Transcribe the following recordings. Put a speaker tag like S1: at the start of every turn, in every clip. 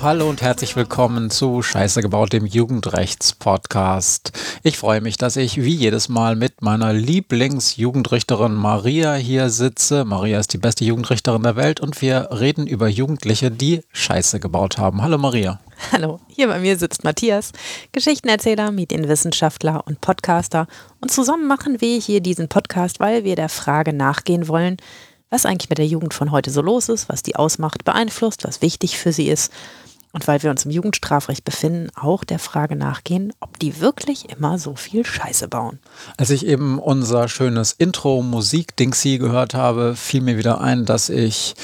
S1: Hallo und herzlich willkommen zu Scheiße gebaut, dem Jugendrechts-Podcast. Ich freue mich, dass ich wie jedes Mal mit meiner Lieblingsjugendrichterin Maria hier sitze. Maria ist die beste Jugendrichterin der Welt und wir reden über Jugendliche, die Scheiße gebaut haben. Hallo Maria.
S2: Hallo, hier bei mir sitzt Matthias, Geschichtenerzähler, Medienwissenschaftler und Podcaster. Und zusammen machen wir hier diesen Podcast, weil wir der Frage nachgehen wollen, was eigentlich mit der Jugend von heute so los ist, was die ausmacht, beeinflusst, was wichtig für sie ist. Und weil wir uns im Jugendstrafrecht befinden, auch der Frage nachgehen, ob die wirklich immer so viel Scheiße bauen.
S1: Als ich eben unser schönes Intro-Musik-Dingsy gehört habe, fiel mir wieder ein, dass ich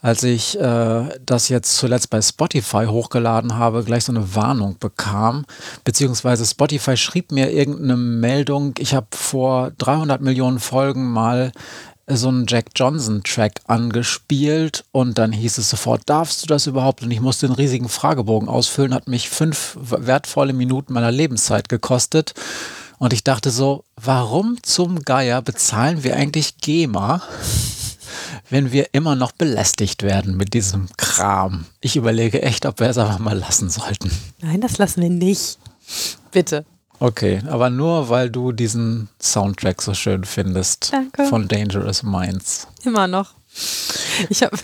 S1: als ich äh, das jetzt zuletzt bei Spotify hochgeladen habe, gleich so eine Warnung bekam. Beziehungsweise Spotify schrieb mir irgendeine Meldung. Ich habe vor 300 Millionen Folgen mal so einen Jack Johnson-Track angespielt und dann hieß es sofort, darfst du das überhaupt? Und ich musste einen riesigen Fragebogen ausfüllen, hat mich fünf wertvolle Minuten meiner Lebenszeit gekostet. Und ich dachte so, warum zum Geier bezahlen wir eigentlich GEMA, wenn wir immer noch belästigt werden mit diesem Kram? Ich überlege echt, ob wir es einfach mal lassen sollten.
S2: Nein, das lassen wir nicht. Bitte.
S1: Okay, aber nur weil du diesen Soundtrack so schön findest
S2: Danke.
S1: von Dangerous Minds.
S2: Immer noch. Ich habe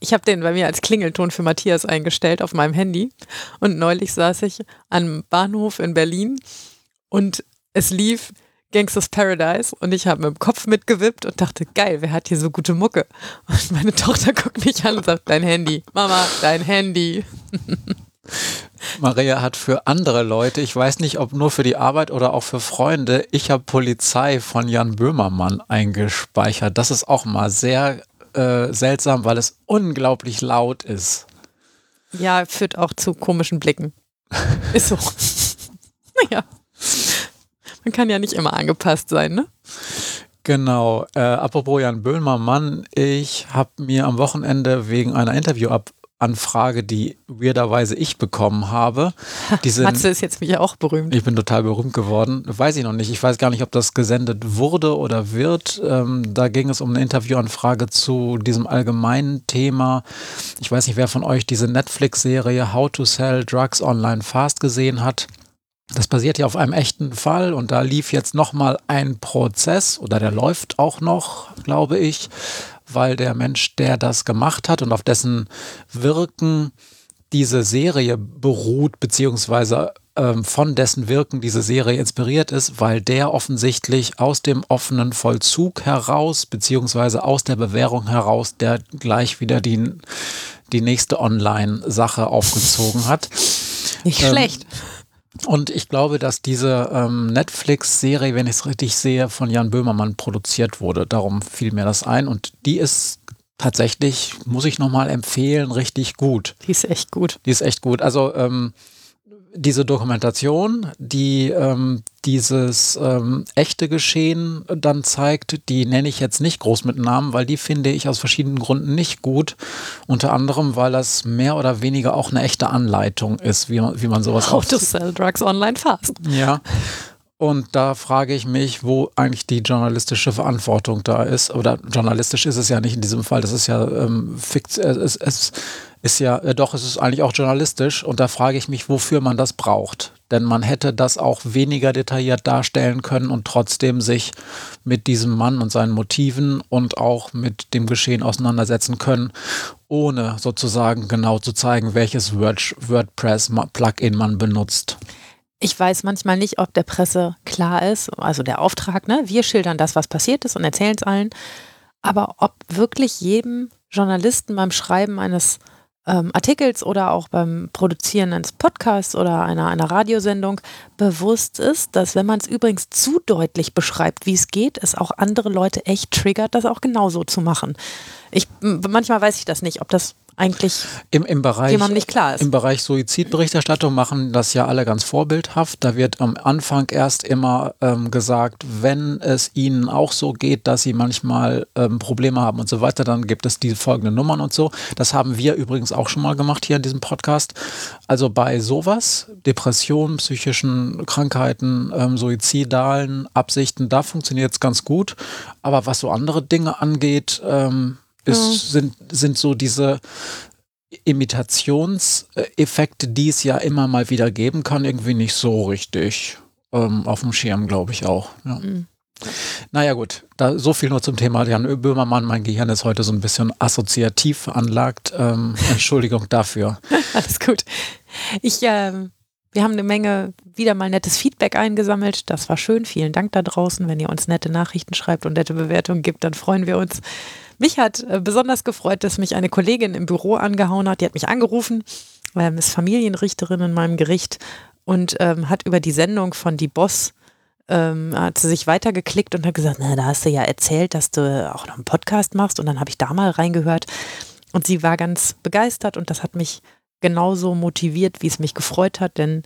S2: ich hab den bei mir als Klingelton für Matthias eingestellt auf meinem Handy. Und neulich saß ich am Bahnhof in Berlin und es lief Gangsters Paradise und ich habe mit dem Kopf mitgewippt und dachte, geil, wer hat hier so gute Mucke? Und meine Tochter guckt mich an und sagt, dein Handy. Mama, dein Handy.
S1: Maria hat für andere Leute, ich weiß nicht, ob nur für die Arbeit oder auch für Freunde, ich habe Polizei von Jan Böhmermann eingespeichert. Das ist auch mal sehr äh, seltsam, weil es unglaublich laut ist.
S2: Ja, führt auch zu komischen Blicken. Ist so. naja. Man kann ja nicht immer angepasst sein, ne?
S1: Genau. Äh, apropos Jan Böhmermann, ich habe mir am Wochenende wegen einer Interviewanfrage, die weirderweise ich bekommen habe.
S2: Diese, Matze ist jetzt mich auch berühmt.
S1: Ich bin total berühmt geworden. Weiß ich noch nicht. Ich weiß gar nicht, ob das gesendet wurde oder wird. Ähm, da ging es um eine Interviewanfrage zu diesem allgemeinen Thema. Ich weiß nicht, wer von euch diese Netflix-Serie How to Sell Drugs Online Fast gesehen hat. Das basiert ja auf einem echten Fall und da lief jetzt nochmal ein Prozess oder der läuft auch noch, glaube ich, weil der Mensch, der das gemacht hat und auf dessen Wirken diese Serie beruht, beziehungsweise ähm, von dessen Wirken diese Serie inspiriert ist, weil der offensichtlich aus dem offenen Vollzug heraus, beziehungsweise aus der Bewährung heraus, der gleich wieder die, die nächste Online-Sache aufgezogen hat.
S2: Nicht ähm, schlecht.
S1: Und ich glaube, dass diese ähm, Netflix-Serie, wenn ich es richtig sehe, von Jan Böhmermann produziert wurde. Darum fiel mir das ein. Und die ist tatsächlich, muss ich nochmal empfehlen, richtig gut.
S2: Die ist echt gut.
S1: Die ist echt gut. Also ähm, diese Dokumentation, die ähm, dieses ähm, echte Geschehen dann zeigt, die nenne ich jetzt nicht groß mit Namen, weil die finde ich aus verschiedenen Gründen nicht gut. Unter anderem, weil das mehr oder weniger auch eine echte Anleitung ist, wie man, wie man sowas
S2: How to sell drugs online fast.
S1: Ja. Und da frage ich mich, wo eigentlich die journalistische Verantwortung da ist. Oder journalistisch ist es ja nicht in diesem Fall. Das ist ja ähm, fix, äh, es, es ist ja, äh, doch, es ist eigentlich auch journalistisch. Und da frage ich mich, wofür man das braucht. Denn man hätte das auch weniger detailliert darstellen können und trotzdem sich mit diesem Mann und seinen Motiven und auch mit dem Geschehen auseinandersetzen können, ohne sozusagen genau zu zeigen, welches Word WordPress-Plugin man benutzt.
S2: Ich weiß manchmal nicht, ob der Presse klar ist, also der Auftrag, ne? Wir schildern das, was passiert ist und erzählen es allen. Aber ob wirklich jedem Journalisten beim Schreiben eines ähm, Artikels oder auch beim Produzieren eines Podcasts oder einer, einer Radiosendung bewusst ist, dass wenn man es übrigens zu deutlich beschreibt, wie es geht, es auch andere Leute echt triggert, das auch genauso zu machen. Ich, manchmal weiß ich das nicht, ob das eigentlich
S1: Im, im Bereich,
S2: jemandem nicht klar ist.
S1: Im Bereich Suizidberichterstattung machen das ja alle ganz vorbildhaft. Da wird am Anfang erst immer ähm, gesagt, wenn es ihnen auch so geht, dass sie manchmal ähm, Probleme haben und so weiter, dann gibt es die folgenden Nummern und so. Das haben wir übrigens auch schon mal gemacht hier in diesem Podcast. Also bei sowas, Depressionen, psychischen Krankheiten, ähm, suizidalen Absichten, da funktioniert es ganz gut. Aber was so andere Dinge angeht, ähm, ist, ja. sind, sind so diese Imitationseffekte, die es ja immer mal wieder geben kann, irgendwie nicht so richtig ähm, auf dem Schirm, glaube ich auch. Ja. Mhm. Naja gut, da so viel nur zum Thema Jan Böhmermann. Mein Gehirn ist heute so ein bisschen assoziativ veranlagt. Ähm, Entschuldigung dafür.
S2: Alles gut. Ich, äh, wir haben eine Menge wieder mal nettes Feedback eingesammelt. Das war schön. Vielen Dank da draußen. Wenn ihr uns nette Nachrichten schreibt und nette Bewertungen gibt, dann freuen wir uns. Mich hat äh, besonders gefreut, dass mich eine Kollegin im Büro angehauen hat. Die hat mich angerufen, ähm, ist Familienrichterin in meinem Gericht und ähm, hat über die Sendung von Die Boss ähm, hat sie sich weitergeklickt und hat gesagt, na, da hast du ja erzählt, dass du auch noch einen Podcast machst. Und dann habe ich da mal reingehört. Und sie war ganz begeistert und das hat mich genauso motiviert, wie es mich gefreut hat, denn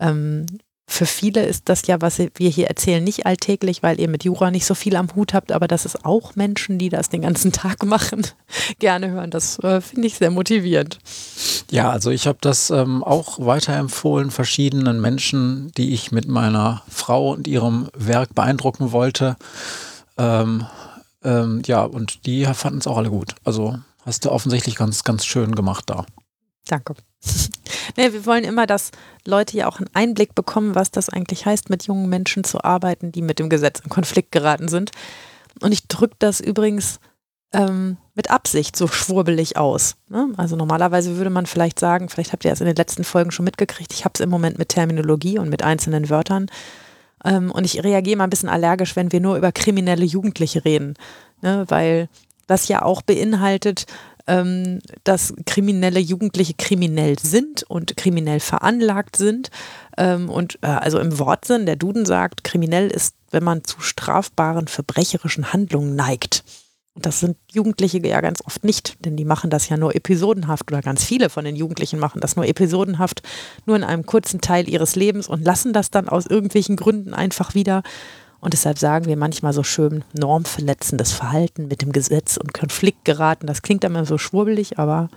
S2: ähm, für viele ist das ja, was wir hier erzählen, nicht alltäglich, weil ihr mit Jura nicht so viel am Hut habt, aber dass es auch Menschen, die das den ganzen Tag machen, gerne hören. Das äh, finde ich sehr motivierend.
S1: Ja, also ich habe das ähm, auch weiterempfohlen, verschiedenen Menschen, die ich mit meiner Frau und ihrem Werk beeindrucken wollte. Ähm, ähm, ja, und die fanden es auch alle gut. Also hast du offensichtlich ganz, ganz schön gemacht da.
S2: Danke. nee, wir wollen immer, dass Leute ja auch einen Einblick bekommen, was das eigentlich heißt, mit jungen Menschen zu arbeiten, die mit dem Gesetz in Konflikt geraten sind. Und ich drücke das übrigens ähm, mit Absicht so schwurbelig aus. Ne? Also normalerweise würde man vielleicht sagen, vielleicht habt ihr es in den letzten Folgen schon mitgekriegt, ich habe es im Moment mit Terminologie und mit einzelnen Wörtern. Ähm, und ich reagiere mal ein bisschen allergisch, wenn wir nur über kriminelle Jugendliche reden. Ne? Weil das ja auch beinhaltet, ähm, dass kriminelle Jugendliche kriminell sind und kriminell veranlagt sind. Ähm, und äh, also im Wortsinn, der Duden sagt, kriminell ist, wenn man zu strafbaren verbrecherischen Handlungen neigt. Und das sind Jugendliche ja ganz oft nicht, denn die machen das ja nur episodenhaft oder ganz viele von den Jugendlichen machen das nur episodenhaft, nur in einem kurzen Teil ihres Lebens und lassen das dann aus irgendwelchen Gründen einfach wieder. Und deshalb sagen wir manchmal so schön normverletzendes Verhalten mit dem Gesetz und Konflikt geraten. Das klingt immer so schwurbelig, aber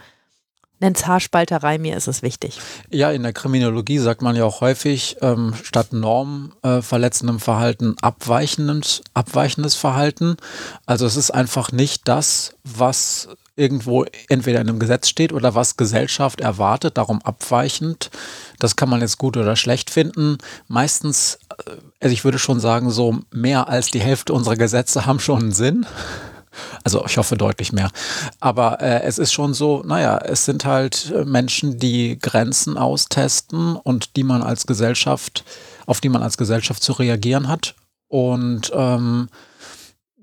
S2: nenn's Haarspalterei, mir ist es wichtig.
S1: Ja, in der Kriminologie sagt man ja auch häufig, ähm, statt normverletzendem äh, Verhalten abweichendes, abweichendes Verhalten. Also es ist einfach nicht das, was irgendwo entweder in einem Gesetz steht oder was Gesellschaft erwartet, darum abweichend. Das kann man jetzt gut oder schlecht finden. Meistens, äh, also ich würde schon sagen, so mehr als die Hälfte unserer Gesetze haben schon einen Sinn. Also ich hoffe deutlich mehr. Aber äh, es ist schon so, naja, es sind halt Menschen, die Grenzen austesten und die man als Gesellschaft, auf die man als Gesellschaft zu reagieren hat. Und ähm,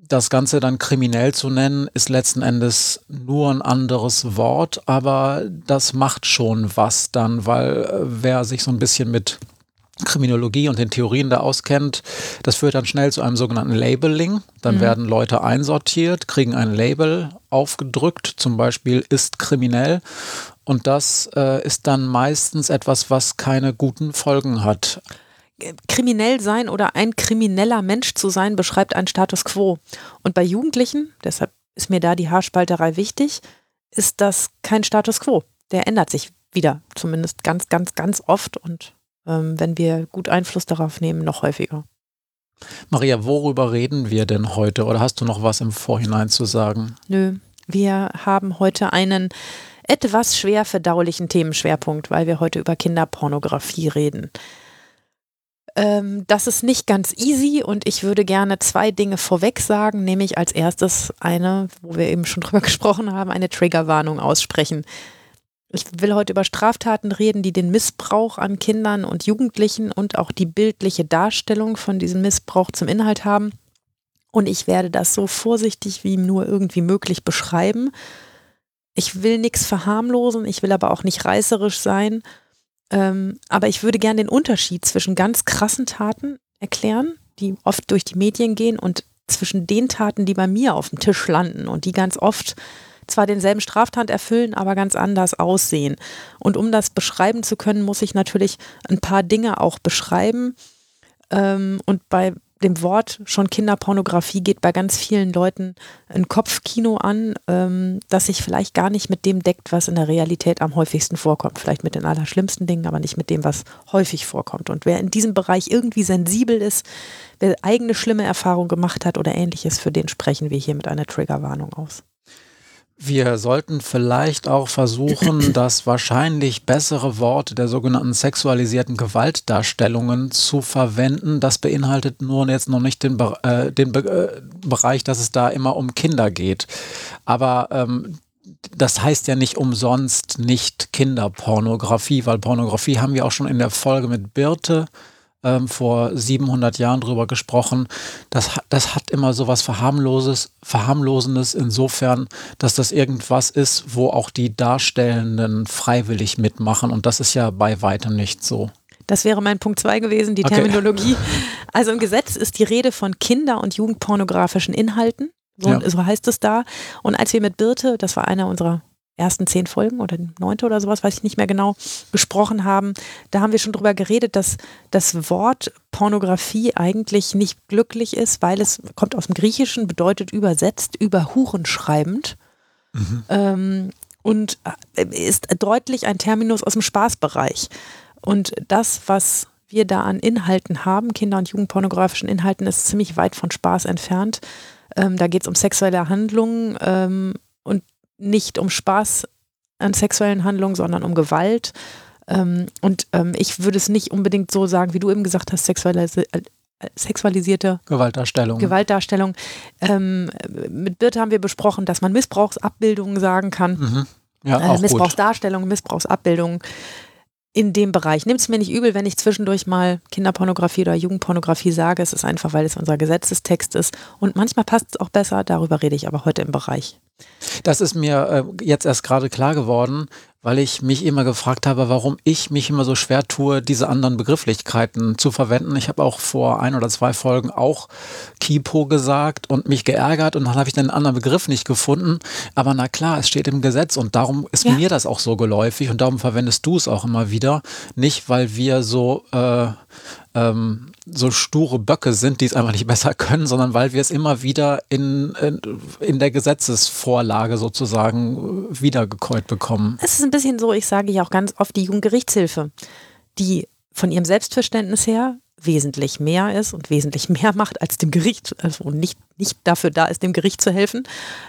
S1: das Ganze dann kriminell zu nennen, ist letzten Endes nur ein anderes Wort, aber das macht schon was dann, weil äh, wer sich so ein bisschen mit Kriminologie und den Theorien da auskennt, das führt dann schnell zu einem sogenannten Labeling. Dann mhm. werden Leute einsortiert, kriegen ein Label aufgedrückt, zum Beispiel ist kriminell. Und das äh, ist dann meistens etwas, was keine guten Folgen hat
S2: kriminell sein oder ein krimineller Mensch zu sein, beschreibt einen Status quo. Und bei Jugendlichen, deshalb ist mir da die Haarspalterei wichtig, ist das kein Status quo. Der ändert sich wieder, zumindest ganz, ganz, ganz oft und ähm, wenn wir gut Einfluss darauf nehmen, noch häufiger.
S1: Maria, worüber reden wir denn heute oder hast du noch was im Vorhinein zu sagen?
S2: Nö, wir haben heute einen etwas schwer verdaulichen Themenschwerpunkt, weil wir heute über Kinderpornografie reden. Ähm, das ist nicht ganz easy und ich würde gerne zwei Dinge vorweg sagen, nämlich als erstes eine, wo wir eben schon drüber gesprochen haben, eine Triggerwarnung aussprechen. Ich will heute über Straftaten reden, die den Missbrauch an Kindern und Jugendlichen und auch die bildliche Darstellung von diesem Missbrauch zum Inhalt haben. Und ich werde das so vorsichtig wie nur irgendwie möglich beschreiben. Ich will nichts verharmlosen, ich will aber auch nicht reißerisch sein ähm, aber ich würde gerne den Unterschied zwischen ganz krassen Taten erklären, die oft durch die Medien gehen und zwischen den Taten, die bei mir auf dem Tisch landen und die ganz oft zwar denselben Straftat erfüllen, aber ganz anders aussehen. Und um das beschreiben zu können, muss ich natürlich ein paar Dinge auch beschreiben. Ähm, und bei dem Wort schon Kinderpornografie geht bei ganz vielen Leuten ein Kopfkino an, ähm, das sich vielleicht gar nicht mit dem deckt, was in der Realität am häufigsten vorkommt. Vielleicht mit den allerschlimmsten Dingen, aber nicht mit dem, was häufig vorkommt. Und wer in diesem Bereich irgendwie sensibel ist, wer eigene schlimme Erfahrungen gemacht hat oder ähnliches, für den sprechen wir hier mit einer Triggerwarnung aus.
S1: Wir sollten vielleicht auch versuchen, das wahrscheinlich bessere Wort der sogenannten sexualisierten Gewaltdarstellungen zu verwenden. Das beinhaltet nur jetzt noch nicht den, äh, den Be äh, Bereich, dass es da immer um Kinder geht. Aber ähm, das heißt ja nicht umsonst nicht Kinderpornografie, weil Pornografie haben wir auch schon in der Folge mit Birte ähm, vor 700 Jahren drüber gesprochen. Das, das hat immer so was Verharmloses, Verharmlosendes insofern, dass das irgendwas ist, wo auch die Darstellenden freiwillig mitmachen. Und das ist ja bei weitem nicht so.
S2: Das wäre mein Punkt 2 gewesen, die okay. Terminologie. Also im Gesetz ist die Rede von Kinder- und Jugendpornografischen Inhalten. So, ja. so heißt es da. Und als wir mit Birte, das war einer unserer ersten zehn Folgen oder neunte oder sowas, weiß ich nicht mehr genau, gesprochen haben, da haben wir schon drüber geredet, dass das Wort Pornografie eigentlich nicht glücklich ist, weil es kommt aus dem Griechischen, bedeutet übersetzt über Huren schreibend. Mhm. Ähm, und äh, ist deutlich ein Terminus aus dem Spaßbereich. Und das, was wir da an Inhalten haben, Kinder- und Jugendpornografischen Inhalten, ist ziemlich weit von Spaß entfernt. Ähm, da geht es um sexuelle Handlungen ähm, und nicht um Spaß an sexuellen Handlungen, sondern um Gewalt. Ähm, und ähm, ich würde es nicht unbedingt so sagen, wie du eben gesagt hast, sexualisi äh, sexualisierte
S1: Gewaltdarstellung.
S2: Gewaltdarstellung. Ähm, mit Birte haben wir besprochen, dass man Missbrauchsabbildungen sagen kann. Mhm. Ja, äh, Missbrauchsdarstellung, Missbrauchsabbildungen in dem Bereich. Nimmt es mir nicht übel, wenn ich zwischendurch mal Kinderpornografie oder Jugendpornografie sage. Es ist einfach, weil es unser Gesetzestext ist. Und manchmal passt es auch besser. Darüber rede ich aber heute im Bereich.
S1: Das ist mir äh, jetzt erst gerade klar geworden, weil ich mich immer gefragt habe, warum ich mich immer so schwer tue, diese anderen Begrifflichkeiten zu verwenden. Ich habe auch vor ein oder zwei Folgen auch Kipo gesagt und mich geärgert und dann habe ich den anderen Begriff nicht gefunden. Aber na klar, es steht im Gesetz und darum ist ja. mir das auch so geläufig und darum verwendest du es auch immer wieder. Nicht, weil wir so äh, ähm, so sture Böcke sind, die es einfach nicht besser können, sondern weil wir es immer wieder in, in, in der Gesetzesvorlage sozusagen wiedergekäut bekommen.
S2: Es ist ein bisschen so, ich sage ja auch ganz oft die Jugendgerichtshilfe, die von ihrem Selbstverständnis her wesentlich mehr ist und wesentlich mehr macht als dem Gericht, also nicht, nicht dafür da ist, dem Gericht zu helfen,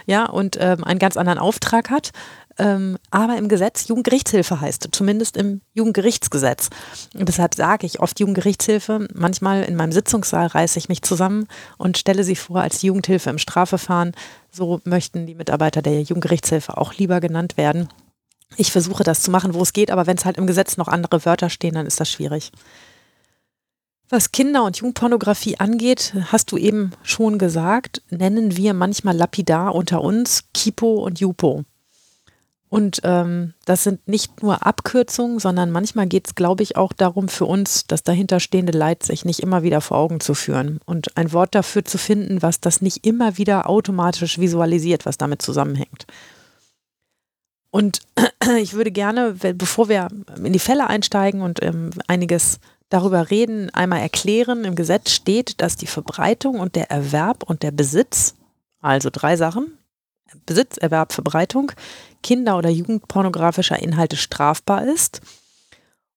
S2: ja, und ähm, einen ganz anderen Auftrag hat ähm, aber im Gesetz Jugendgerichtshilfe heißt, zumindest im Jugendgerichtsgesetz. Und deshalb sage ich oft Jugendgerichtshilfe. Manchmal in meinem Sitzungssaal reiße ich mich zusammen und stelle sie vor als Jugendhilfe im Strafverfahren. So möchten die Mitarbeiter der Jugendgerichtshilfe auch lieber genannt werden. Ich versuche das zu machen, wo es geht, aber wenn es halt im Gesetz noch andere Wörter stehen, dann ist das schwierig. Was Kinder- und Jugendpornografie angeht, hast du eben schon gesagt, nennen wir manchmal lapidar unter uns Kipo und Jupo. Und ähm, das sind nicht nur Abkürzungen, sondern manchmal geht es, glaube ich, auch darum für uns, das dahinterstehende Leid sich nicht immer wieder vor Augen zu führen und ein Wort dafür zu finden, was das nicht immer wieder automatisch visualisiert, was damit zusammenhängt. Und ich würde gerne, bevor wir in die Fälle einsteigen und ähm, einiges darüber reden, einmal erklären, im Gesetz steht, dass die Verbreitung und der Erwerb und der Besitz, also drei Sachen, Besitz, Erwerb, Verbreitung Kinder- oder Jugendpornografischer Inhalte strafbar ist.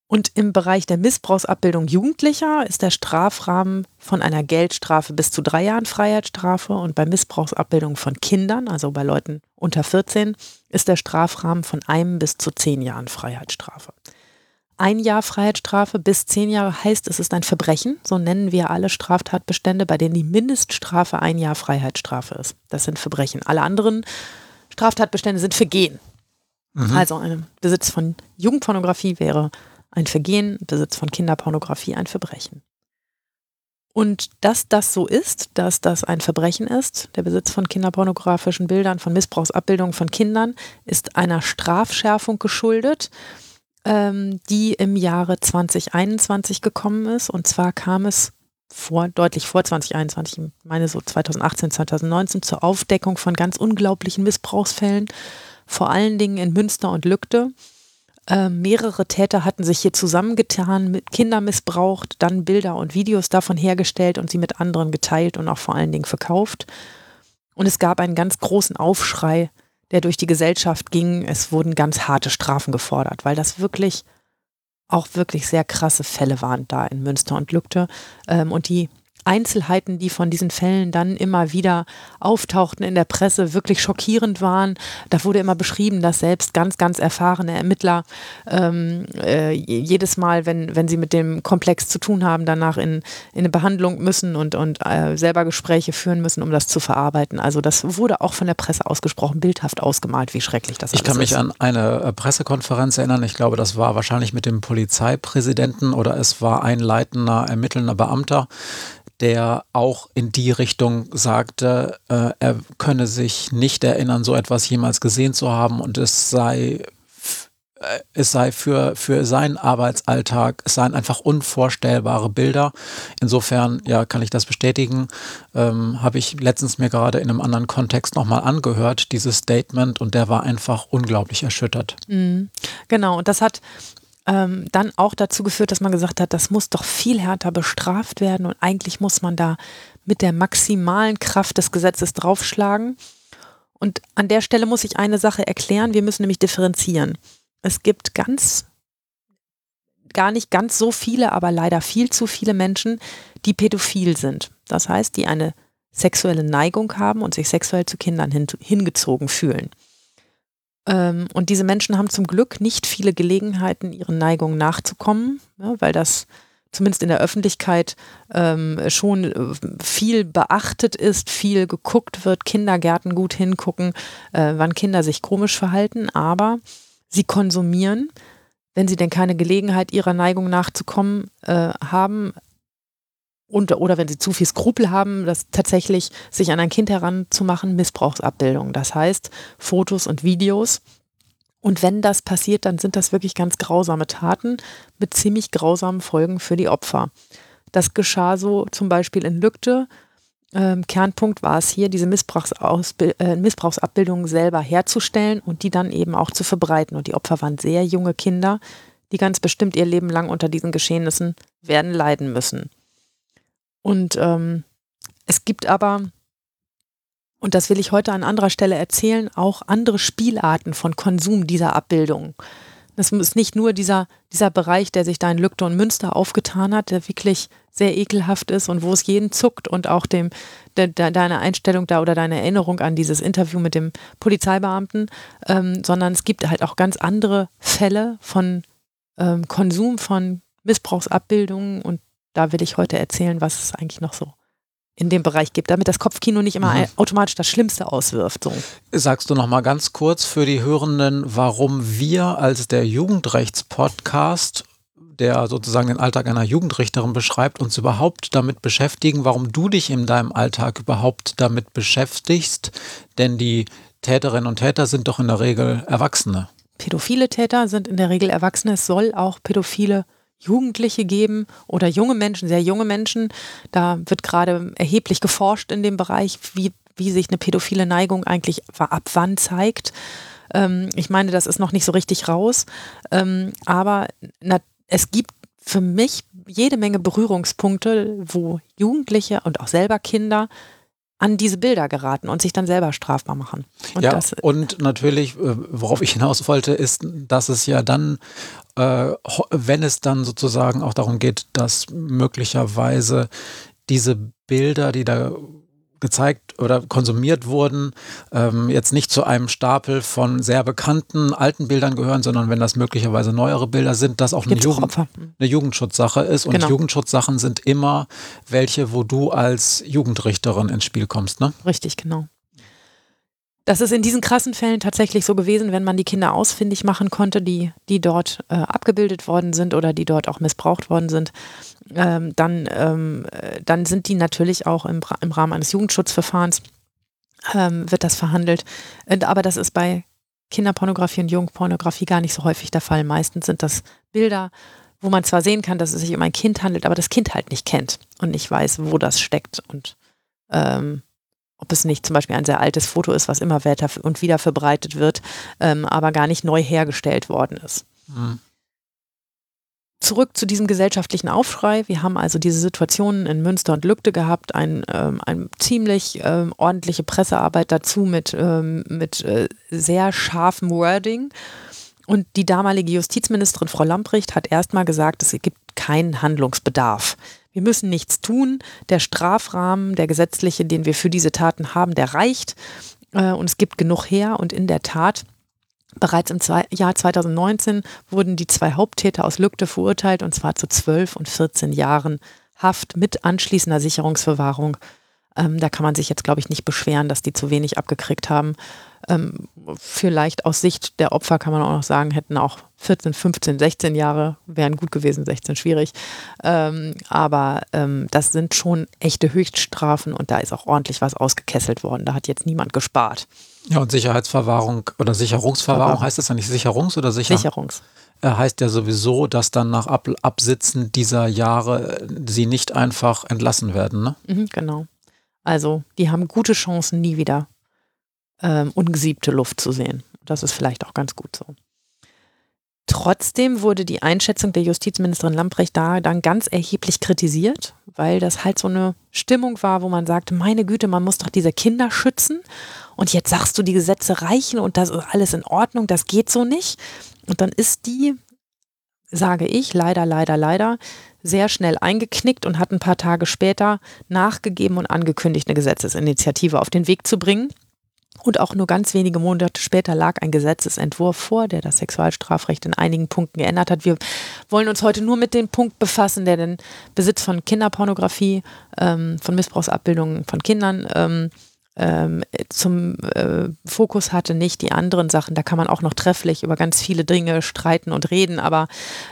S2: Und im Bereich der Missbrauchsabbildung Jugendlicher ist der Strafrahmen von einer Geldstrafe bis zu drei Jahren Freiheitsstrafe und bei Missbrauchsabbildung von Kindern, also bei Leuten unter 14, ist der Strafrahmen von einem bis zu zehn Jahren Freiheitsstrafe. Ein Jahr Freiheitsstrafe bis zehn Jahre heißt, es ist ein Verbrechen. So nennen wir alle Straftatbestände, bei denen die Mindeststrafe ein Jahr Freiheitsstrafe ist. Das sind Verbrechen. Alle anderen Straftatbestände sind Vergehen. Mhm. Also ein Besitz von Jugendpornografie wäre ein Vergehen, Besitz von Kinderpornografie ein Verbrechen. Und dass das so ist, dass das ein Verbrechen ist, der Besitz von kinderpornografischen Bildern, von Missbrauchsabbildungen von Kindern, ist einer Strafschärfung geschuldet, ähm, die im Jahre 2021 gekommen ist. Und zwar kam es vor, deutlich vor 2021, ich meine so 2018, 2019, zur Aufdeckung von ganz unglaublichen Missbrauchsfällen, vor allen Dingen in Münster und Lückte. Äh, mehrere Täter hatten sich hier zusammengetan, mit Kinder missbraucht, dann Bilder und Videos davon hergestellt und sie mit anderen geteilt und auch vor allen Dingen verkauft. Und es gab einen ganz großen Aufschrei, der durch die Gesellschaft ging. Es wurden ganz harte Strafen gefordert, weil das wirklich auch wirklich sehr krasse Fälle waren da in Münster und Lückte. Ähm, und die Einzelheiten, die von diesen Fällen dann immer wieder auftauchten in der Presse, wirklich schockierend waren. Da wurde immer beschrieben, dass selbst ganz, ganz erfahrene Ermittler ähm, äh, jedes Mal, wenn, wenn sie mit dem Komplex zu tun haben, danach in, in eine Behandlung müssen und, und äh, selber Gespräche führen müssen, um das zu verarbeiten. Also das wurde auch von der Presse ausgesprochen, bildhaft ausgemalt, wie schrecklich das ist.
S1: Ich kann mich ist. an eine äh, Pressekonferenz erinnern. Ich glaube, das war wahrscheinlich mit dem Polizeipräsidenten oder es war ein leitender, ermittelnder Beamter, der auch in die Richtung sagte, äh, er könne sich nicht erinnern, so etwas jemals gesehen zu haben und es sei äh, es sei für, für seinen Arbeitsalltag, es seien einfach unvorstellbare Bilder. Insofern, ja, kann ich das bestätigen. Ähm, Habe ich letztens mir gerade in einem anderen Kontext nochmal angehört, dieses Statement, und der war einfach unglaublich erschüttert.
S2: Mhm. Genau, und das hat ähm, dann auch dazu geführt, dass man gesagt hat, das muss doch viel härter bestraft werden und eigentlich muss man da mit der maximalen Kraft des Gesetzes draufschlagen. Und an der Stelle muss ich eine Sache erklären. Wir müssen nämlich differenzieren. Es gibt ganz, gar nicht ganz so viele, aber leider viel zu viele Menschen, die pädophil sind. Das heißt, die eine sexuelle Neigung haben und sich sexuell zu Kindern hin, hingezogen fühlen. Ähm, und diese Menschen haben zum Glück nicht viele Gelegenheiten, ihren Neigungen nachzukommen, ja, weil das zumindest in der Öffentlichkeit ähm, schon äh, viel beachtet ist, viel geguckt wird, Kindergärten gut hingucken, äh, wann Kinder sich komisch verhalten, aber sie konsumieren, wenn sie denn keine Gelegenheit ihrer Neigung nachzukommen äh, haben, und, oder wenn sie zu viel Skrupel haben, das tatsächlich sich an ein Kind heranzumachen, Missbrauchsabbildungen. Das heißt, Fotos und Videos. Und wenn das passiert, dann sind das wirklich ganz grausame Taten mit ziemlich grausamen Folgen für die Opfer. Das geschah so zum Beispiel in Lügde. Ähm, Kernpunkt war es hier, diese äh, Missbrauchsabbildungen selber herzustellen und die dann eben auch zu verbreiten. Und die Opfer waren sehr junge Kinder, die ganz bestimmt ihr Leben lang unter diesen Geschehnissen werden leiden müssen. Und ähm, es gibt aber, und das will ich heute an anderer Stelle erzählen, auch andere Spielarten von Konsum dieser Abbildung. Das ist nicht nur dieser, dieser Bereich, der sich da in Lückte und Münster aufgetan hat, der wirklich sehr ekelhaft ist und wo es jeden zuckt und auch dem, de, de, deine Einstellung da oder deine Erinnerung an dieses Interview mit dem Polizeibeamten, ähm, sondern es gibt halt auch ganz andere Fälle von ähm, Konsum von Missbrauchsabbildungen und da will ich heute erzählen, was es eigentlich noch so in dem Bereich gibt, damit das Kopfkino nicht immer mhm. automatisch das Schlimmste auswirft. So.
S1: Sagst du noch mal ganz kurz für die Hörenden, warum wir als der Jugendrechtspodcast, der sozusagen den Alltag einer Jugendrichterin beschreibt, uns überhaupt damit beschäftigen, warum du dich in deinem Alltag überhaupt damit beschäftigst, denn die Täterinnen und Täter sind doch in der Regel Erwachsene.
S2: Pädophile Täter sind in der Regel Erwachsene. Es soll auch pädophile Jugendliche geben oder junge Menschen, sehr junge Menschen. Da wird gerade erheblich geforscht in dem Bereich, wie, wie sich eine pädophile Neigung eigentlich ab wann zeigt. Ähm, ich meine, das ist noch nicht so richtig raus. Ähm, aber na, es gibt für mich jede Menge Berührungspunkte, wo Jugendliche und auch selber Kinder an diese Bilder geraten und sich dann selber strafbar machen.
S1: Und ja, und natürlich, äh, worauf ich hinaus wollte, ist, dass es ja dann, äh, wenn es dann sozusagen auch darum geht, dass möglicherweise diese Bilder, die da gezeigt oder konsumiert wurden, ähm, jetzt nicht zu einem Stapel von sehr bekannten alten Bildern gehören, sondern wenn das möglicherweise neuere Bilder sind, das auch eine, Jugend, eine, Jugendschutzsache ist. Und genau. Jugendschutzsachen sind immer welche, wo du als Jugendrichterin ins Spiel kommst, ne?
S2: Richtig, genau. Das ist in diesen krassen Fällen tatsächlich so gewesen, wenn man die Kinder ausfindig machen konnte, die, die dort äh, abgebildet worden sind oder die dort auch missbraucht worden sind, ähm, dann, ähm, dann sind die natürlich auch im, im Rahmen eines Jugendschutzverfahrens, ähm, wird das verhandelt. Aber das ist bei Kinderpornografie und Jugendpornografie gar nicht so häufig der Fall. Meistens sind das Bilder, wo man zwar sehen kann, dass es sich um ein Kind handelt, aber das Kind halt nicht kennt und nicht weiß, wo das steckt und ähm, ob es nicht zum Beispiel ein sehr altes Foto ist, was immer weiter und wieder verbreitet wird, ähm, aber gar nicht neu hergestellt worden ist. Mhm. Zurück zu diesem gesellschaftlichen Aufschrei. Wir haben also diese Situationen in Münster und Lügde gehabt, ein, ähm, ein ziemlich ähm, ordentliche Pressearbeit dazu mit, ähm, mit äh, sehr scharfem Wording. Und die damalige Justizministerin Frau Lamprecht hat erstmal gesagt, es gibt keinen Handlungsbedarf. Wir müssen nichts tun. Der Strafrahmen, der gesetzliche, den wir für diese Taten haben, der reicht. Äh, und es gibt genug her. Und in der Tat, bereits im Jahr 2019 wurden die zwei Haupttäter aus Lügde verurteilt, und zwar zu 12 und 14 Jahren Haft mit anschließender Sicherungsverwahrung. Ähm, da kann man sich jetzt, glaube ich, nicht beschweren, dass die zu wenig abgekriegt haben. Ähm, vielleicht aus Sicht der Opfer kann man auch noch sagen, hätten auch 14, 15, 16 Jahre wären gut gewesen, 16 schwierig. Ähm, aber ähm, das sind schon echte Höchststrafen und da ist auch ordentlich was ausgekesselt worden. Da hat jetzt niemand gespart.
S1: Ja, und Sicherheitsverwahrung oder Sicherungsverwahrung Verwahrung. heißt das ja nicht Sicherungs- oder Sicher
S2: Sicherungs?
S1: Äh, heißt ja sowieso, dass dann nach Ab Absitzen dieser Jahre sie nicht einfach entlassen werden, ne?
S2: Mhm, genau. Also die haben gute Chancen, nie wieder ähm, ungesiebte Luft zu sehen. Das ist vielleicht auch ganz gut so. Trotzdem wurde die Einschätzung der Justizministerin Lamprecht da dann ganz erheblich kritisiert, weil das halt so eine Stimmung war, wo man sagte, meine Güte, man muss doch diese Kinder schützen und jetzt sagst du, die Gesetze reichen und das ist alles in Ordnung, das geht so nicht. Und dann ist die, sage ich, leider, leider, leider, sehr schnell eingeknickt und hat ein paar Tage später nachgegeben und angekündigt, eine Gesetzesinitiative auf den Weg zu bringen. Und auch nur ganz wenige Monate später lag ein Gesetzesentwurf vor, der das Sexualstrafrecht in einigen Punkten geändert hat. Wir wollen uns heute nur mit dem Punkt befassen, der den Besitz von Kinderpornografie, ähm, von Missbrauchsabbildungen von Kindern ähm, ähm, zum äh, Fokus hatte, nicht die anderen Sachen. Da kann man auch noch trefflich über ganz viele Dinge streiten und reden, aber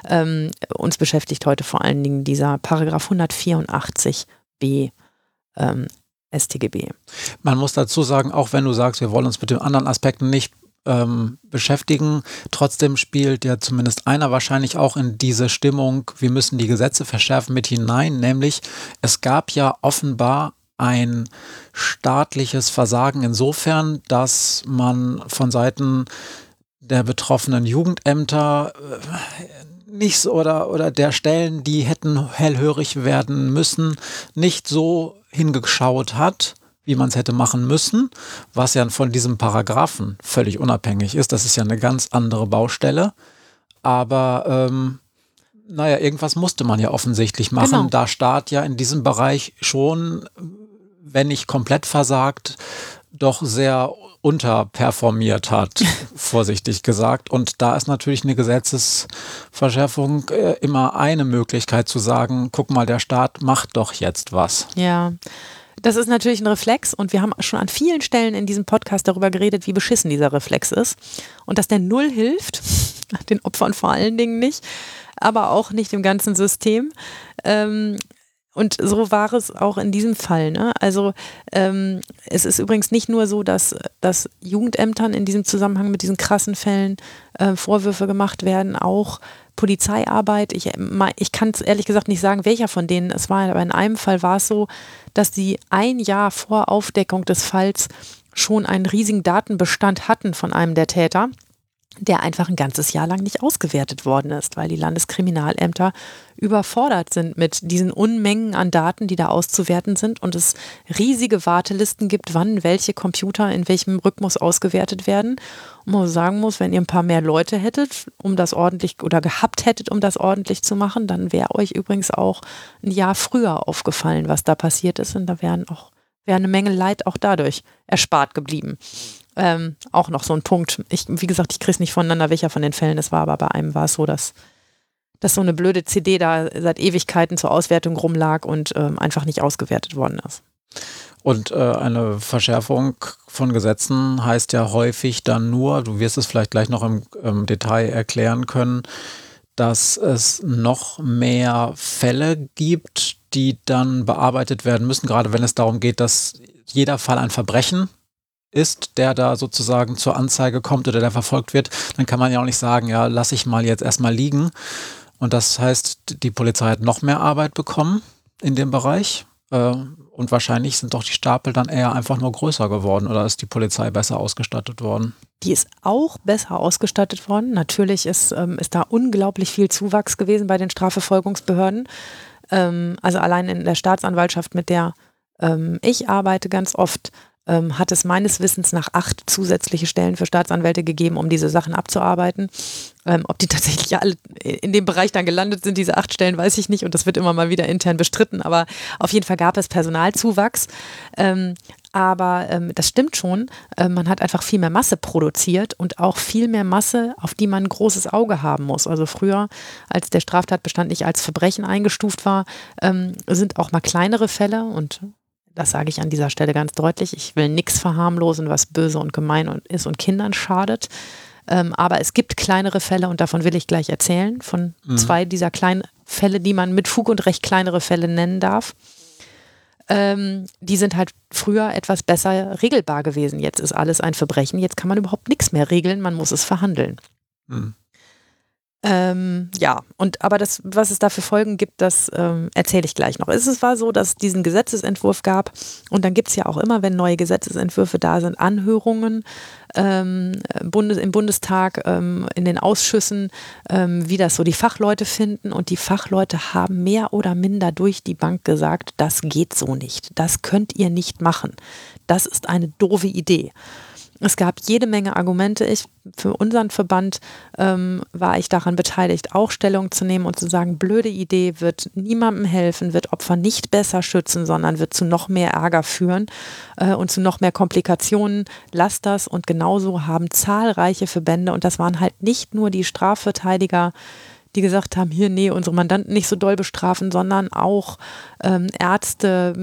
S2: ähm, uns beschäftigt heute vor allen Dingen dieser Paragraph 184b ähm, StGB.
S1: Man muss dazu sagen, auch wenn du sagst, wir wollen uns mit den anderen Aspekten nicht ähm, beschäftigen. Trotzdem spielt ja zumindest einer wahrscheinlich auch in diese Stimmung, wir müssen die Gesetze verschärfen mit hinein, nämlich es gab ja offenbar ein staatliches Versagen insofern, dass man von Seiten der betroffenen Jugendämter äh, nicht oder, oder der Stellen, die hätten hellhörig werden müssen, nicht so hingeschaut hat, wie man es hätte machen müssen, was ja von diesem Paragraphen völlig unabhängig ist. Das ist ja eine ganz andere Baustelle. Aber ähm, naja, irgendwas musste man ja offensichtlich machen, genau. da Staat ja in diesem Bereich schon wenn nicht komplett versagt, doch sehr unterperformiert hat, vorsichtig gesagt. Und da ist natürlich eine Gesetzesverschärfung äh, immer eine Möglichkeit zu sagen, guck mal, der Staat macht doch jetzt was.
S2: Ja. Das ist natürlich ein Reflex und wir haben schon an vielen Stellen in diesem Podcast darüber geredet, wie beschissen dieser Reflex ist und dass der null hilft, den Opfern vor allen Dingen nicht, aber auch nicht im ganzen System. Ähm, und so war es auch in diesem Fall. Ne? Also ähm, es ist übrigens nicht nur so, dass, dass Jugendämtern in diesem Zusammenhang mit diesen krassen Fällen äh, Vorwürfe gemacht werden, auch Polizeiarbeit. Ich, ich kann es ehrlich gesagt nicht sagen, welcher von denen es war, aber in einem Fall war es so, dass sie ein Jahr vor Aufdeckung des Falls schon einen riesigen Datenbestand hatten von einem der Täter der einfach ein ganzes Jahr lang nicht ausgewertet worden ist, weil die Landeskriminalämter überfordert sind mit diesen Unmengen an Daten, die da auszuwerten sind und es riesige Wartelisten gibt, wann welche Computer in welchem Rhythmus ausgewertet werden. Und man sagen muss, wenn ihr ein paar mehr Leute hättet, um das ordentlich oder gehabt hättet, um das ordentlich zu machen, dann wäre euch übrigens auch ein Jahr früher aufgefallen, was da passiert ist und da wären auch wäre eine Menge Leid auch dadurch erspart geblieben. Ähm, auch noch so ein Punkt. Ich, wie gesagt, ich kriege es nicht voneinander, welcher von den Fällen es war, aber bei einem war es so, dass, dass so eine blöde CD da seit Ewigkeiten zur Auswertung rumlag und ähm, einfach nicht ausgewertet worden ist.
S1: Und äh, eine Verschärfung von Gesetzen heißt ja häufig dann nur, du wirst es vielleicht gleich noch im, im Detail erklären können, dass es noch mehr Fälle gibt, die dann bearbeitet werden müssen, gerade wenn es darum geht, dass jeder Fall ein Verbrechen ist, der da sozusagen zur Anzeige kommt oder der verfolgt wird, dann kann man ja auch nicht sagen, ja, lass ich mal jetzt erstmal liegen. Und das heißt, die Polizei hat noch mehr Arbeit bekommen in dem Bereich. Äh, und wahrscheinlich sind doch die Stapel dann eher einfach nur größer geworden oder ist die Polizei besser ausgestattet worden?
S2: Die ist auch besser ausgestattet worden. Natürlich ist, ähm, ist da unglaublich viel Zuwachs gewesen bei den Strafverfolgungsbehörden. Ähm, also allein in der Staatsanwaltschaft, mit der ähm, ich arbeite, ganz oft ähm, hat es meines Wissens nach acht zusätzliche Stellen für Staatsanwälte gegeben, um diese Sachen abzuarbeiten. Ähm, ob die tatsächlich alle in dem Bereich dann gelandet sind, diese acht Stellen, weiß ich nicht. Und das wird immer mal wieder intern bestritten. Aber auf jeden Fall gab es Personalzuwachs. Ähm, aber ähm, das stimmt schon. Äh, man hat einfach viel mehr Masse produziert und auch viel mehr Masse, auf die man ein großes Auge haben muss. Also früher, als der Straftatbestand nicht als Verbrechen eingestuft war, ähm, sind auch mal kleinere Fälle und das sage ich an dieser Stelle ganz deutlich. Ich will nichts verharmlosen, was böse und gemein ist und Kindern schadet. Ähm, aber es gibt kleinere Fälle und davon will ich gleich erzählen, von mhm. zwei dieser kleinen Fälle, die man mit Fug und Recht kleinere Fälle nennen darf ähm, die sind halt früher etwas besser regelbar gewesen. Jetzt ist alles ein Verbrechen, jetzt kann man überhaupt nichts mehr regeln, man muss es verhandeln. Mhm. Ähm, ja, und aber das, was es da für Folgen gibt, das ähm, erzähle ich gleich noch. Es war so, dass es diesen Gesetzesentwurf gab und dann gibt es ja auch immer, wenn neue Gesetzesentwürfe da sind, Anhörungen ähm, Bundes, im Bundestag, ähm, in den Ausschüssen, ähm, wie das so die Fachleute finden. Und die Fachleute haben mehr oder minder durch die Bank gesagt, das geht so nicht. Das könnt ihr nicht machen. Das ist eine doofe Idee. Es gab jede Menge Argumente. Ich, für unseren Verband ähm, war ich daran beteiligt, auch Stellung zu nehmen und zu sagen, blöde Idee, wird niemandem helfen, wird Opfer nicht besser schützen, sondern wird zu noch mehr Ärger führen äh, und zu noch mehr Komplikationen. Lass das. Und genauso haben zahlreiche Verbände, und das waren halt nicht nur die Strafverteidiger, die gesagt haben, hier, nee, unsere Mandanten nicht so doll bestrafen, sondern auch ähm, Ärzte,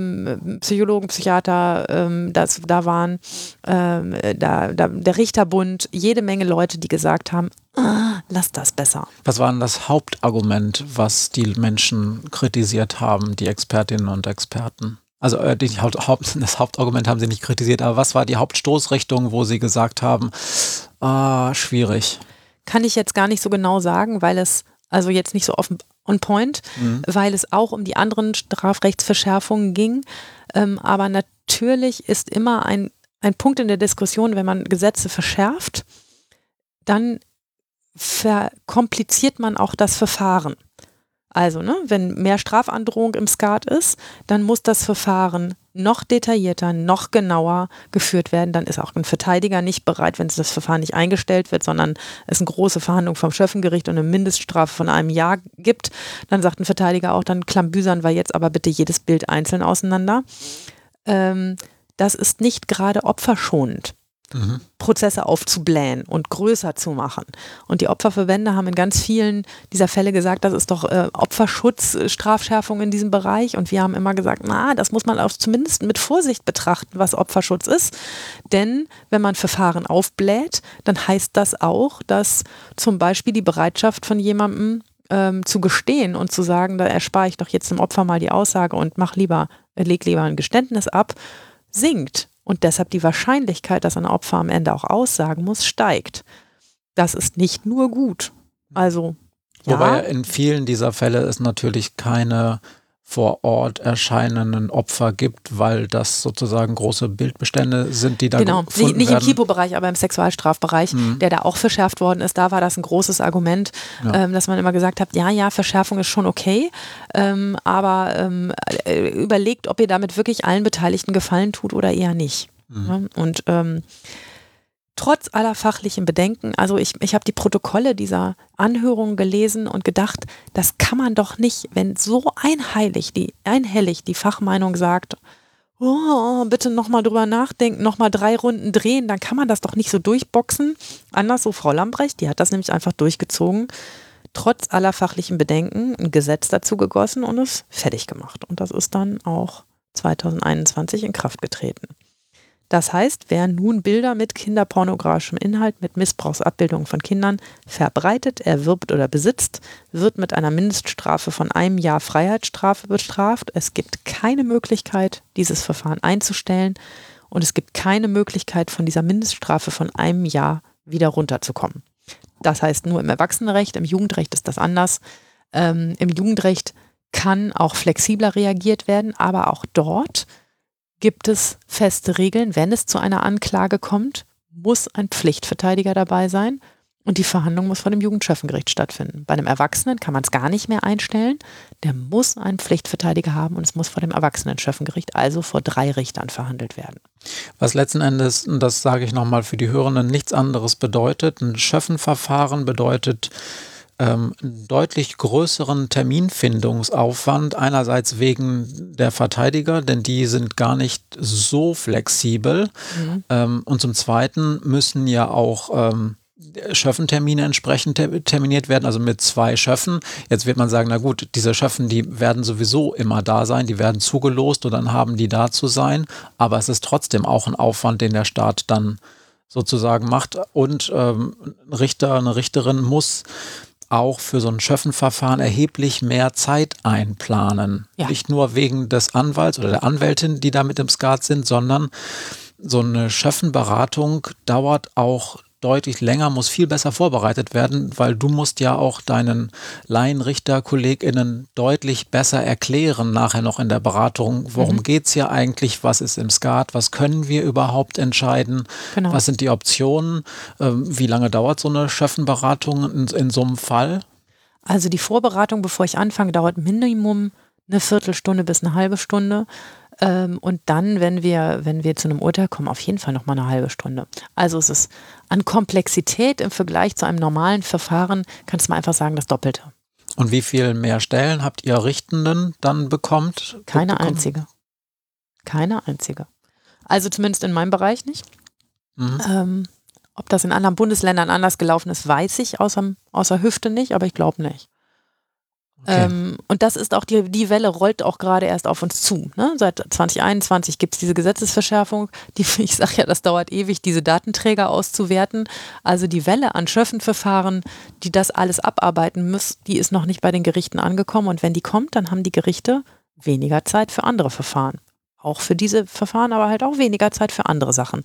S2: Psychologen, Psychiater, ähm, das, da waren ähm, da, da, der Richterbund, jede Menge Leute, die gesagt haben, ah, lass das besser.
S1: Was war denn das Hauptargument, was die Menschen kritisiert haben, die Expertinnen und Experten? Also äh, Haupt, das Hauptargument haben sie nicht kritisiert, aber was war die Hauptstoßrichtung, wo sie gesagt haben, ah, schwierig?
S2: Kann ich jetzt gar nicht so genau sagen, weil es also jetzt nicht so offen on point, mhm. weil es auch um die anderen Strafrechtsverschärfungen ging. Ähm, aber natürlich ist immer ein, ein Punkt in der Diskussion, wenn man Gesetze verschärft, dann verkompliziert man auch das Verfahren. Also, ne, wenn mehr Strafandrohung im Skat ist, dann muss das Verfahren noch detaillierter, noch genauer geführt werden. Dann ist auch ein Verteidiger nicht bereit, wenn das Verfahren nicht eingestellt wird, sondern es eine große Verhandlung vom Schöffengericht und eine Mindeststrafe von einem Jahr gibt. Dann sagt ein Verteidiger auch, dann klambüsern wir jetzt aber bitte jedes Bild einzeln auseinander. Ähm, das ist nicht gerade opferschonend mhm. Prozesse aufzublähen und größer zu machen. Und die Opferverbände haben in ganz vielen dieser Fälle gesagt, das ist doch äh, Opferschutz, äh, Strafschärfung in diesem Bereich. Und wir haben immer gesagt, na, das muss man auch zumindest mit Vorsicht betrachten, was Opferschutz ist. Denn wenn man Verfahren aufbläht, dann heißt das auch, dass zum Beispiel die Bereitschaft von jemandem ähm, zu gestehen und zu sagen, da erspare ich doch jetzt dem Opfer mal die Aussage und mach lieber, leg lieber ein Geständnis ab, sinkt und deshalb die Wahrscheinlichkeit, dass ein Opfer am Ende auch aussagen muss, steigt. Das ist nicht nur gut. Also.
S1: Wobei ja. in vielen dieser Fälle es natürlich keine vor Ort erscheinenden Opfer gibt, weil das sozusagen große Bildbestände sind, die da
S2: genau nicht, nicht im Kipo-Bereich, aber im Sexualstrafbereich, mhm. der da auch verschärft worden ist. Da war das ein großes Argument, ja. ähm, dass man immer gesagt hat, ja, ja, Verschärfung ist schon okay, ähm, aber ähm, äh, überlegt, ob ihr damit wirklich allen Beteiligten Gefallen tut oder eher nicht. Mhm. Ja, und ähm, trotz aller fachlichen Bedenken, also ich, ich habe die Protokolle dieser Anhörung gelesen und gedacht, das kann man doch nicht, wenn so einheilig die, einhellig die Fachmeinung sagt, oh, bitte nochmal drüber nachdenken, nochmal drei Runden drehen, dann kann man das doch nicht so durchboxen. Anders so Frau Lambrecht, die hat das nämlich einfach durchgezogen, trotz aller fachlichen Bedenken ein Gesetz dazu gegossen und es fertig gemacht. Und das ist dann auch 2021 in Kraft getreten. Das heißt, wer nun Bilder mit kinderpornografischem Inhalt, mit Missbrauchsabbildungen von Kindern verbreitet, erwirbt oder besitzt, wird mit einer Mindeststrafe von einem Jahr Freiheitsstrafe bestraft. Es gibt keine Möglichkeit, dieses Verfahren einzustellen und es gibt keine Möglichkeit, von dieser Mindeststrafe von einem Jahr wieder runterzukommen. Das heißt nur im Erwachsenenrecht, im Jugendrecht ist das anders. Ähm, Im Jugendrecht kann auch flexibler reagiert werden, aber auch dort gibt es feste Regeln. Wenn es zu einer Anklage kommt, muss ein Pflichtverteidiger dabei sein. Und die Verhandlung muss vor dem Jugendschöffengericht stattfinden. Bei einem Erwachsenen kann man es gar nicht mehr einstellen. Der muss einen Pflichtverteidiger haben und es muss vor dem Erwachsenen-Schöffengericht, also vor drei Richtern verhandelt werden.
S1: Was letzten Endes, und das sage ich nochmal für die Hörenden, nichts anderes bedeutet. Ein Schöffenverfahren bedeutet ähm, deutlich größeren Terminfindungsaufwand. Einerseits wegen der Verteidiger, denn die sind gar nicht so flexibel. Mhm. Ähm, und zum Zweiten müssen ja auch ähm, Schöffentermine entsprechend terminiert werden, also mit zwei Schöffen. Jetzt wird man sagen, na gut, diese Schöffen, die werden sowieso immer da sein, die werden zugelost und dann haben die da zu sein, aber es ist trotzdem auch ein Aufwand, den der Staat dann sozusagen macht und ähm, ein Richter, eine Richterin muss auch für so ein Schöffenverfahren erheblich mehr Zeit einplanen. Ja. Nicht nur wegen des Anwalts oder der Anwältin, die da mit im Skat sind, sondern so eine Schöffenberatung dauert auch deutlich länger, muss viel besser vorbereitet werden, weil du musst ja auch deinen Laienrichter-KollegInnen deutlich besser erklären, nachher noch in der Beratung, worum mhm. geht es hier eigentlich, was ist im Skat, was können wir überhaupt entscheiden, genau. was sind die Optionen, ähm, wie lange dauert so eine Schöffenberatung in, in so einem Fall?
S2: Also die Vorbereitung, bevor ich anfange, dauert Minimum eine Viertelstunde bis eine halbe Stunde. Ähm, und dann, wenn wir, wenn wir zu einem Urteil kommen, auf jeden Fall noch mal eine halbe Stunde. Also es ist an Komplexität im Vergleich zu einem normalen Verfahren, kannst du mal einfach sagen, das Doppelte.
S1: Und wie viel mehr Stellen habt ihr Richtenden dann bekommt?
S2: Keine bekommen? einzige. Keine einzige. Also zumindest in meinem Bereich nicht. Mhm. Ähm, ob das in anderen Bundesländern anders gelaufen ist, weiß ich außer, außer Hüfte nicht, aber ich glaube nicht. Ähm, und das ist auch die, die Welle rollt auch gerade erst auf uns zu. Ne? Seit 2021 gibt es diese Gesetzesverschärfung. Die, ich sage ja, das dauert ewig, diese Datenträger auszuwerten. Also die Welle an Schöffenverfahren, die das alles abarbeiten müssen, die ist noch nicht bei den Gerichten angekommen. Und wenn die kommt, dann haben die Gerichte weniger Zeit für andere Verfahren. Auch für diese Verfahren, aber halt auch weniger Zeit für andere Sachen.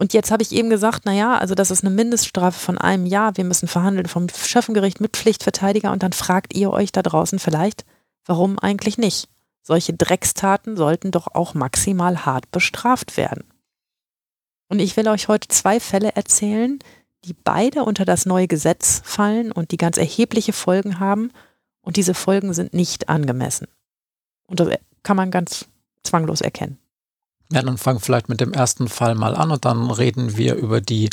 S2: Und jetzt habe ich eben gesagt, naja, also das ist eine Mindeststrafe von einem Jahr. Wir müssen verhandeln vom Schöffengericht mit Pflichtverteidiger und dann fragt ihr euch da draußen vielleicht, warum eigentlich nicht? Solche Dreckstaten sollten doch auch maximal hart bestraft werden. Und ich will euch heute zwei Fälle erzählen, die beide unter das neue Gesetz fallen und die ganz erhebliche Folgen haben. Und diese Folgen sind nicht angemessen. Und das kann man ganz zwanglos erkennen.
S1: Ja, dann fangen vielleicht mit dem ersten Fall mal an und dann reden wir über die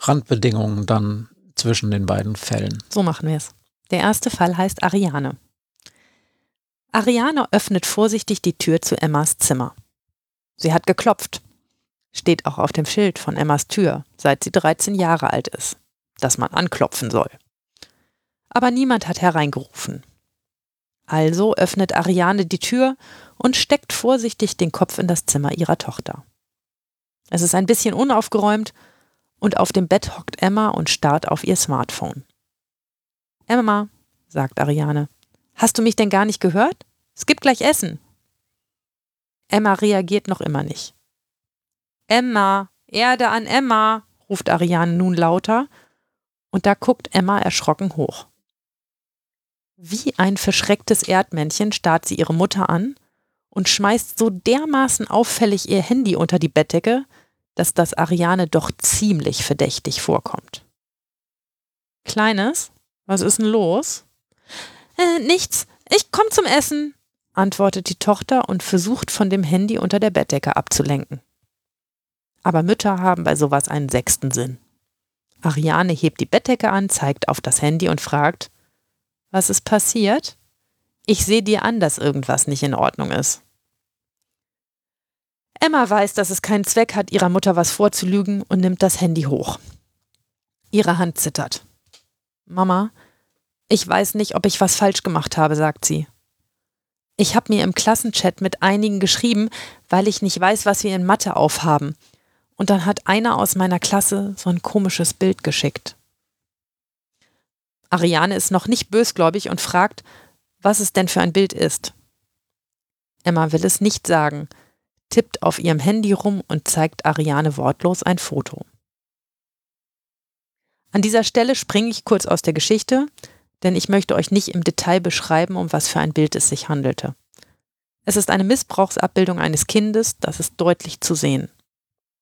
S1: Randbedingungen dann zwischen den beiden Fällen.
S2: So machen wir es. Der erste Fall heißt Ariane. Ariane öffnet vorsichtig die Tür zu Emmas Zimmer. Sie hat geklopft. Steht auch auf dem Schild von Emmas Tür, seit sie 13 Jahre alt ist, dass man anklopfen soll. Aber niemand hat hereingerufen. Also öffnet Ariane die Tür und steckt vorsichtig den Kopf in das Zimmer ihrer Tochter. Es ist ein bisschen unaufgeräumt und auf dem Bett hockt Emma und starrt auf ihr Smartphone. Emma, sagt Ariane, hast du mich denn gar nicht gehört? Es gibt gleich Essen. Emma reagiert noch immer nicht. Emma, Erde an Emma, ruft Ariane nun lauter, und da guckt Emma erschrocken hoch. Wie ein verschrecktes Erdmännchen starrt sie ihre Mutter an und schmeißt so dermaßen auffällig ihr Handy unter die Bettdecke, dass das Ariane doch ziemlich verdächtig vorkommt. Kleines, was ist denn los? Äh, nichts, ich komm zum Essen, antwortet die Tochter und versucht von dem Handy unter der Bettdecke abzulenken. Aber Mütter haben bei sowas einen sechsten Sinn. Ariane hebt die Bettdecke an, zeigt auf das Handy und fragt, was ist passiert? Ich sehe dir an, dass irgendwas nicht in Ordnung ist. Emma weiß, dass es keinen Zweck hat, ihrer Mutter was vorzulügen und nimmt das Handy hoch. Ihre Hand zittert. Mama, ich weiß nicht, ob ich was falsch gemacht habe, sagt sie. Ich habe mir im Klassenchat mit einigen geschrieben, weil ich nicht weiß, was wir in Mathe aufhaben. Und dann hat einer aus meiner Klasse so ein komisches Bild geschickt. Ariane ist noch nicht bösgläubig und fragt, was es denn für ein Bild ist. Emma will es nicht sagen, tippt auf ihrem Handy rum und zeigt Ariane wortlos ein Foto. An dieser Stelle springe ich kurz aus der Geschichte, denn ich möchte euch nicht im Detail beschreiben, um was für ein Bild es sich handelte. Es ist eine Missbrauchsabbildung eines Kindes, das ist deutlich zu sehen.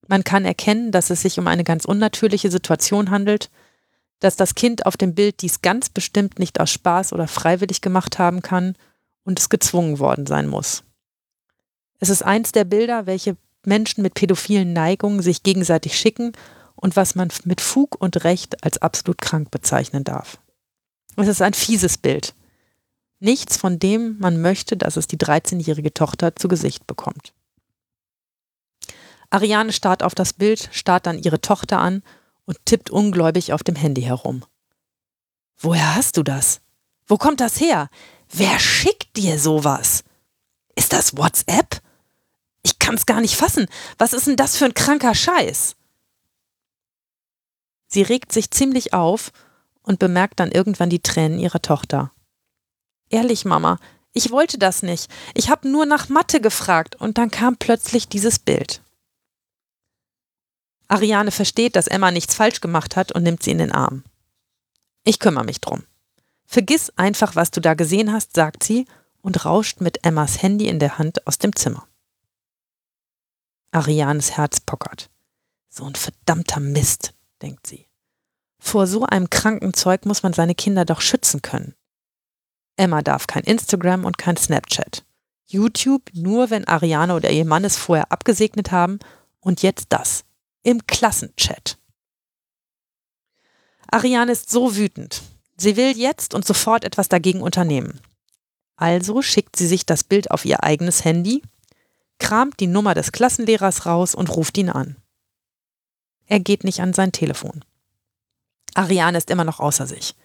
S2: Man kann erkennen, dass es sich um eine ganz unnatürliche Situation handelt, dass das Kind auf dem Bild dies ganz bestimmt nicht aus Spaß oder freiwillig gemacht haben kann und es gezwungen worden sein muss. Es ist eins der Bilder, welche Menschen mit pädophilen Neigungen sich gegenseitig schicken und was man mit Fug und Recht als absolut krank bezeichnen darf. Es ist ein fieses Bild. Nichts, von dem man möchte, dass es die 13-jährige Tochter zu Gesicht bekommt. Ariane starrt auf das Bild, starrt dann ihre Tochter an und tippt ungläubig auf dem Handy herum. Woher hast du das? Wo kommt das her? Wer schickt dir sowas? Ist das WhatsApp? Ich kann's gar nicht fassen. Was ist denn das für ein kranker Scheiß? Sie regt sich ziemlich auf und bemerkt dann irgendwann die Tränen ihrer Tochter. Ehrlich, Mama, ich wollte das nicht. Ich habe nur nach Mathe gefragt und dann kam plötzlich dieses Bild. Ariane versteht, dass Emma nichts falsch gemacht hat und nimmt sie in den Arm. Ich kümmere mich drum. Vergiss einfach, was du da gesehen hast, sagt sie und rauscht mit Emmas Handy in der Hand aus dem Zimmer. Arianes Herz pockert. So ein verdammter Mist, denkt sie. Vor so einem kranken Zeug muss man seine Kinder doch schützen können. Emma darf kein Instagram und kein Snapchat. YouTube nur, wenn Ariane oder ihr Mann es vorher abgesegnet haben und jetzt das. Im Klassenchat. Ariane ist so wütend. Sie will jetzt und sofort etwas dagegen unternehmen. Also schickt sie sich das Bild auf ihr eigenes Handy, kramt die Nummer des Klassenlehrers raus und ruft ihn an. Er geht nicht an sein Telefon. Ariane ist immer noch außer sich.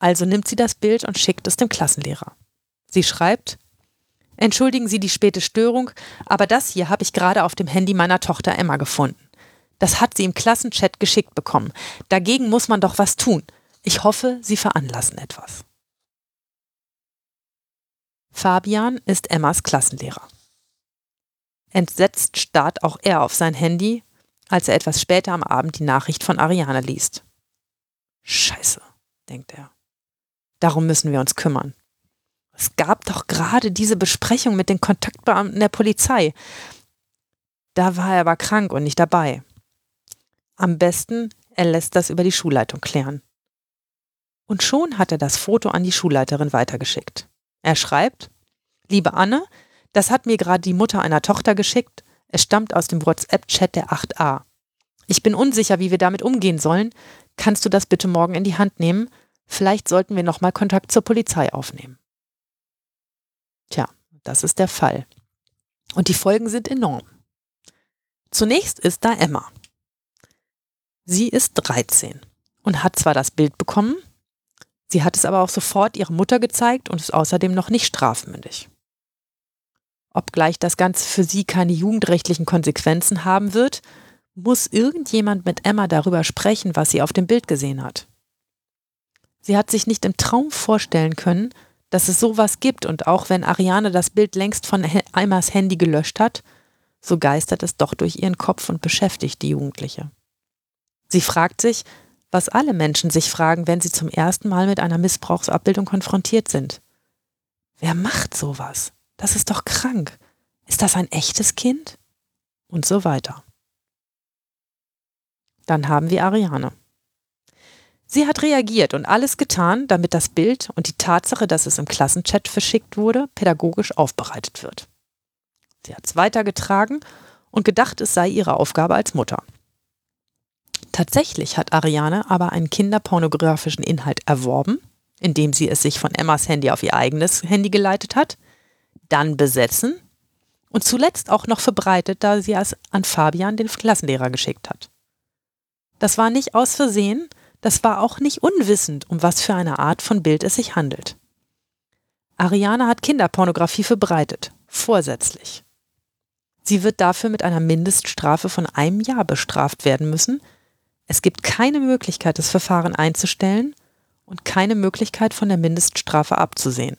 S2: Also nimmt sie das Bild und schickt es dem Klassenlehrer. Sie schreibt, Entschuldigen Sie die späte Störung, aber das hier habe ich gerade auf dem Handy meiner Tochter Emma gefunden. Das hat sie im Klassenchat geschickt bekommen. Dagegen muss man doch was tun. Ich hoffe, Sie veranlassen etwas. Fabian ist Emmas Klassenlehrer. Entsetzt starrt auch er auf sein Handy, als er etwas später am Abend die Nachricht von Ariane liest. Scheiße, denkt er. Darum müssen wir uns kümmern. Es gab doch gerade diese Besprechung mit den Kontaktbeamten der Polizei. Da war er aber krank und nicht dabei. Am besten, er lässt das über die Schulleitung klären. Und schon hat er das Foto an die Schulleiterin weitergeschickt. Er schreibt, Liebe Anne, das hat mir gerade die Mutter einer Tochter geschickt. Es stammt aus dem WhatsApp-Chat der 8a. Ich bin unsicher, wie wir damit umgehen sollen. Kannst du das bitte morgen in die Hand nehmen? Vielleicht sollten wir nochmal Kontakt zur Polizei aufnehmen. Tja, das ist der Fall. Und die Folgen sind enorm. Zunächst ist da Emma. Sie ist 13 und hat zwar das Bild bekommen, sie hat es aber auch sofort ihrer Mutter gezeigt und ist außerdem noch nicht strafmündig. Obgleich das Ganze für sie keine jugendrechtlichen Konsequenzen haben wird, muss irgendjemand mit Emma darüber sprechen, was sie auf dem Bild gesehen hat. Sie hat sich nicht im Traum vorstellen können, dass es sowas gibt und auch wenn Ariane das Bild längst von Emmas Handy gelöscht hat, so geistert es doch durch ihren Kopf und beschäftigt die Jugendliche. Sie fragt sich, was alle Menschen sich fragen, wenn sie zum ersten Mal mit einer Missbrauchsabbildung konfrontiert sind. Wer macht sowas? Das ist doch krank. Ist das ein echtes Kind? Und so weiter. Dann haben wir Ariane. Sie hat reagiert und alles getan, damit das Bild und die Tatsache, dass es im Klassenchat verschickt wurde, pädagogisch aufbereitet wird. Sie hat es weitergetragen und gedacht, es sei ihre Aufgabe als Mutter. Tatsächlich hat Ariane aber einen kinderpornografischen Inhalt erworben, indem sie es sich von Emmas Handy auf ihr eigenes Handy geleitet hat, dann besetzen und zuletzt auch noch verbreitet, da sie es an Fabian, den Klassenlehrer, geschickt hat. Das war nicht aus Versehen, das war auch nicht unwissend, um was für eine Art von Bild es sich handelt. Ariane hat Kinderpornografie verbreitet, vorsätzlich. Sie wird dafür mit einer Mindeststrafe von einem Jahr bestraft werden müssen. Es gibt keine Möglichkeit, das Verfahren einzustellen und keine Möglichkeit, von der Mindeststrafe abzusehen.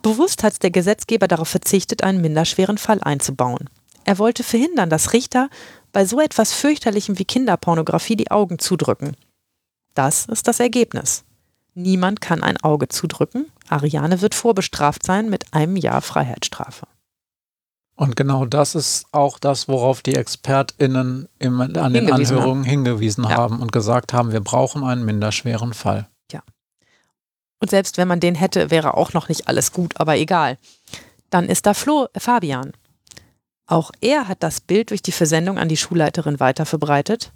S2: Bewusst hat der Gesetzgeber darauf verzichtet, einen minderschweren Fall einzubauen. Er wollte verhindern, dass Richter bei so etwas fürchterlichem wie Kinderpornografie die Augen zudrücken. Das ist das Ergebnis. Niemand kann ein Auge zudrücken. Ariane wird vorbestraft sein mit einem Jahr Freiheitsstrafe.
S1: Und genau das ist auch das, worauf die ExpertInnen im, an den Anhörungen hingewiesen ja. haben und gesagt haben, wir brauchen einen minderschweren Fall.
S2: Ja. Und selbst wenn man den hätte, wäre auch noch nicht alles gut, aber egal. Dann ist da Flo, äh, Fabian. Auch er hat das Bild durch die Versendung an die Schulleiterin weiterverbreitet.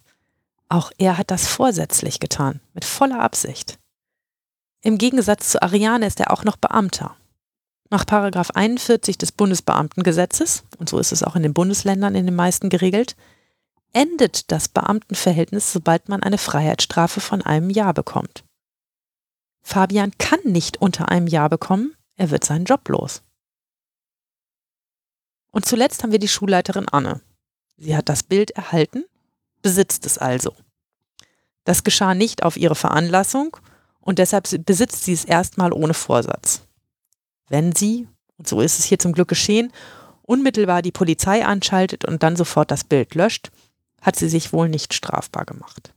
S2: Auch er hat das vorsätzlich getan, mit voller Absicht. Im Gegensatz zu Ariane ist er auch noch Beamter. Nach 41 des Bundesbeamtengesetzes, und so ist es auch in den Bundesländern in den meisten geregelt, endet das Beamtenverhältnis, sobald man eine Freiheitsstrafe von einem Jahr bekommt. Fabian kann nicht unter einem Jahr bekommen, er wird seinen Job los. Und zuletzt haben wir die Schulleiterin Anne. Sie hat das Bild erhalten, besitzt es also. Das geschah nicht auf ihre Veranlassung und deshalb besitzt sie es erstmal ohne Vorsatz wenn sie, und so ist es hier zum Glück geschehen, unmittelbar die Polizei anschaltet und dann sofort das Bild löscht, hat sie sich wohl nicht strafbar gemacht.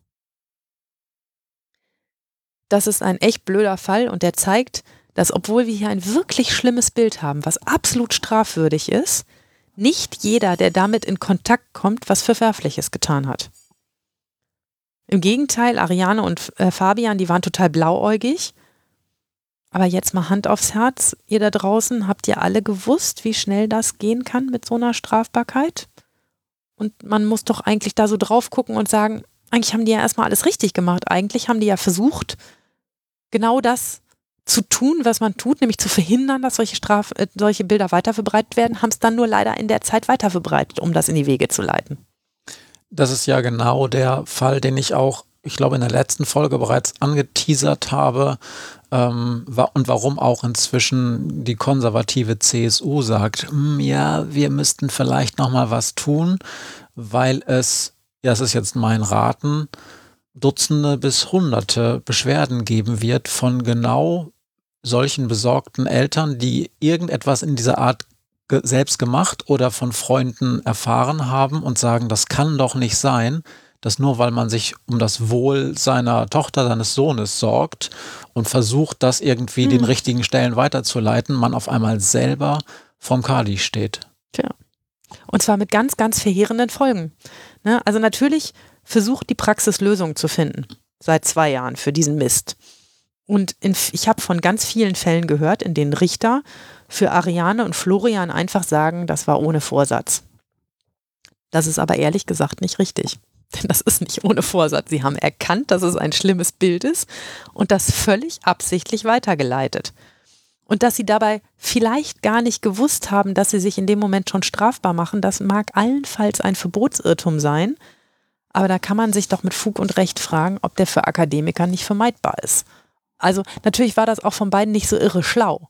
S2: Das ist ein echt blöder Fall und der zeigt, dass obwohl wir hier ein wirklich schlimmes Bild haben, was absolut strafwürdig ist, nicht jeder, der damit in Kontakt kommt, was Verwerfliches getan hat. Im Gegenteil, Ariane und äh, Fabian, die waren total blauäugig aber jetzt mal Hand aufs Herz, ihr da draußen, habt ihr alle gewusst, wie schnell das gehen kann mit so einer Strafbarkeit? Und man muss doch eigentlich da so drauf gucken und sagen, eigentlich haben die ja erstmal alles richtig gemacht. Eigentlich haben die ja versucht, genau das zu tun, was man tut, nämlich zu verhindern, dass solche, Straf äh, solche Bilder weiterverbreitet werden, haben es dann nur leider in der Zeit weiterverbreitet, um das in die Wege zu leiten.
S1: Das ist ja genau der Fall, den ich auch, ich glaube, in der letzten Folge bereits angeteasert habe, ähm, und warum auch inzwischen die konservative CSU sagt, hm, ja, wir müssten vielleicht noch mal was tun, weil es, ja, das ist jetzt mein Raten, Dutzende bis Hunderte Beschwerden geben wird von genau solchen besorgten Eltern, die irgendetwas in dieser Art selbst gemacht oder von Freunden erfahren haben und sagen, das kann doch nicht sein, dass nur weil man sich um das Wohl seiner Tochter, seines Sohnes sorgt und versucht, das irgendwie hm. den richtigen Stellen weiterzuleiten, man auf einmal selber vom Kali steht.
S2: Tja. Und zwar mit ganz, ganz verheerenden Folgen. Ne? Also natürlich versucht die Praxis Lösungen zu finden. Seit zwei Jahren für diesen Mist. Und in, ich habe von ganz vielen Fällen gehört, in denen Richter für Ariane und Florian einfach sagen, das war ohne Vorsatz. Das ist aber ehrlich gesagt nicht richtig. Denn das ist nicht ohne Vorsatz. Sie haben erkannt, dass es ein schlimmes Bild ist und das völlig absichtlich weitergeleitet. Und dass sie dabei vielleicht gar nicht gewusst haben, dass sie sich in dem Moment schon strafbar machen, das mag allenfalls ein Verbotsirrtum sein. Aber da kann man sich doch mit Fug und Recht fragen, ob der für Akademiker nicht vermeidbar ist. Also natürlich war das auch von beiden nicht so irre schlau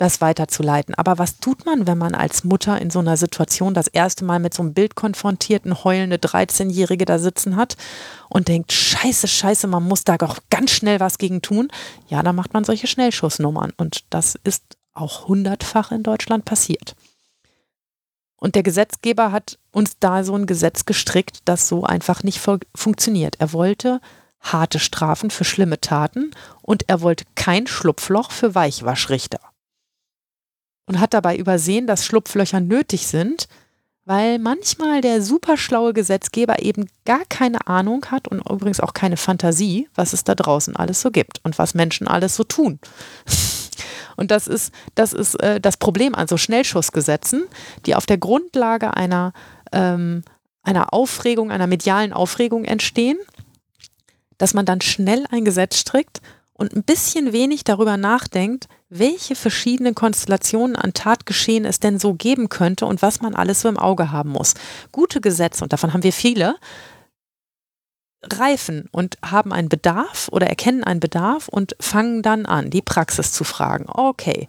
S2: das weiterzuleiten. Aber was tut man, wenn man als Mutter in so einer Situation das erste Mal mit so einem Bild konfrontierten, heulende 13-Jährige da sitzen hat und denkt, scheiße, scheiße, man muss da doch ganz schnell was gegen tun? Ja, da macht man solche Schnellschussnummern. Und das ist auch hundertfach in Deutschland passiert. Und der Gesetzgeber hat uns da so ein Gesetz gestrickt, das so einfach nicht funktioniert. Er wollte harte Strafen für schlimme Taten und er wollte kein Schlupfloch für Weichwaschrichter und hat dabei übersehen, dass Schlupflöcher nötig sind, weil manchmal der superschlaue Gesetzgeber eben gar keine Ahnung hat und übrigens auch keine Fantasie, was es da draußen alles so gibt und was Menschen alles so tun. Und das ist, das ist äh, das Problem an so Schnellschussgesetzen, die auf der Grundlage einer, ähm, einer Aufregung, einer medialen Aufregung entstehen, dass man dann schnell ein Gesetz strickt und ein bisschen wenig darüber nachdenkt, welche verschiedenen Konstellationen an Tatgeschehen es denn so geben könnte und was man alles so im Auge haben muss. Gute Gesetze, und davon haben wir viele, reifen und haben einen Bedarf oder erkennen einen Bedarf und fangen dann an, die Praxis zu fragen. Okay,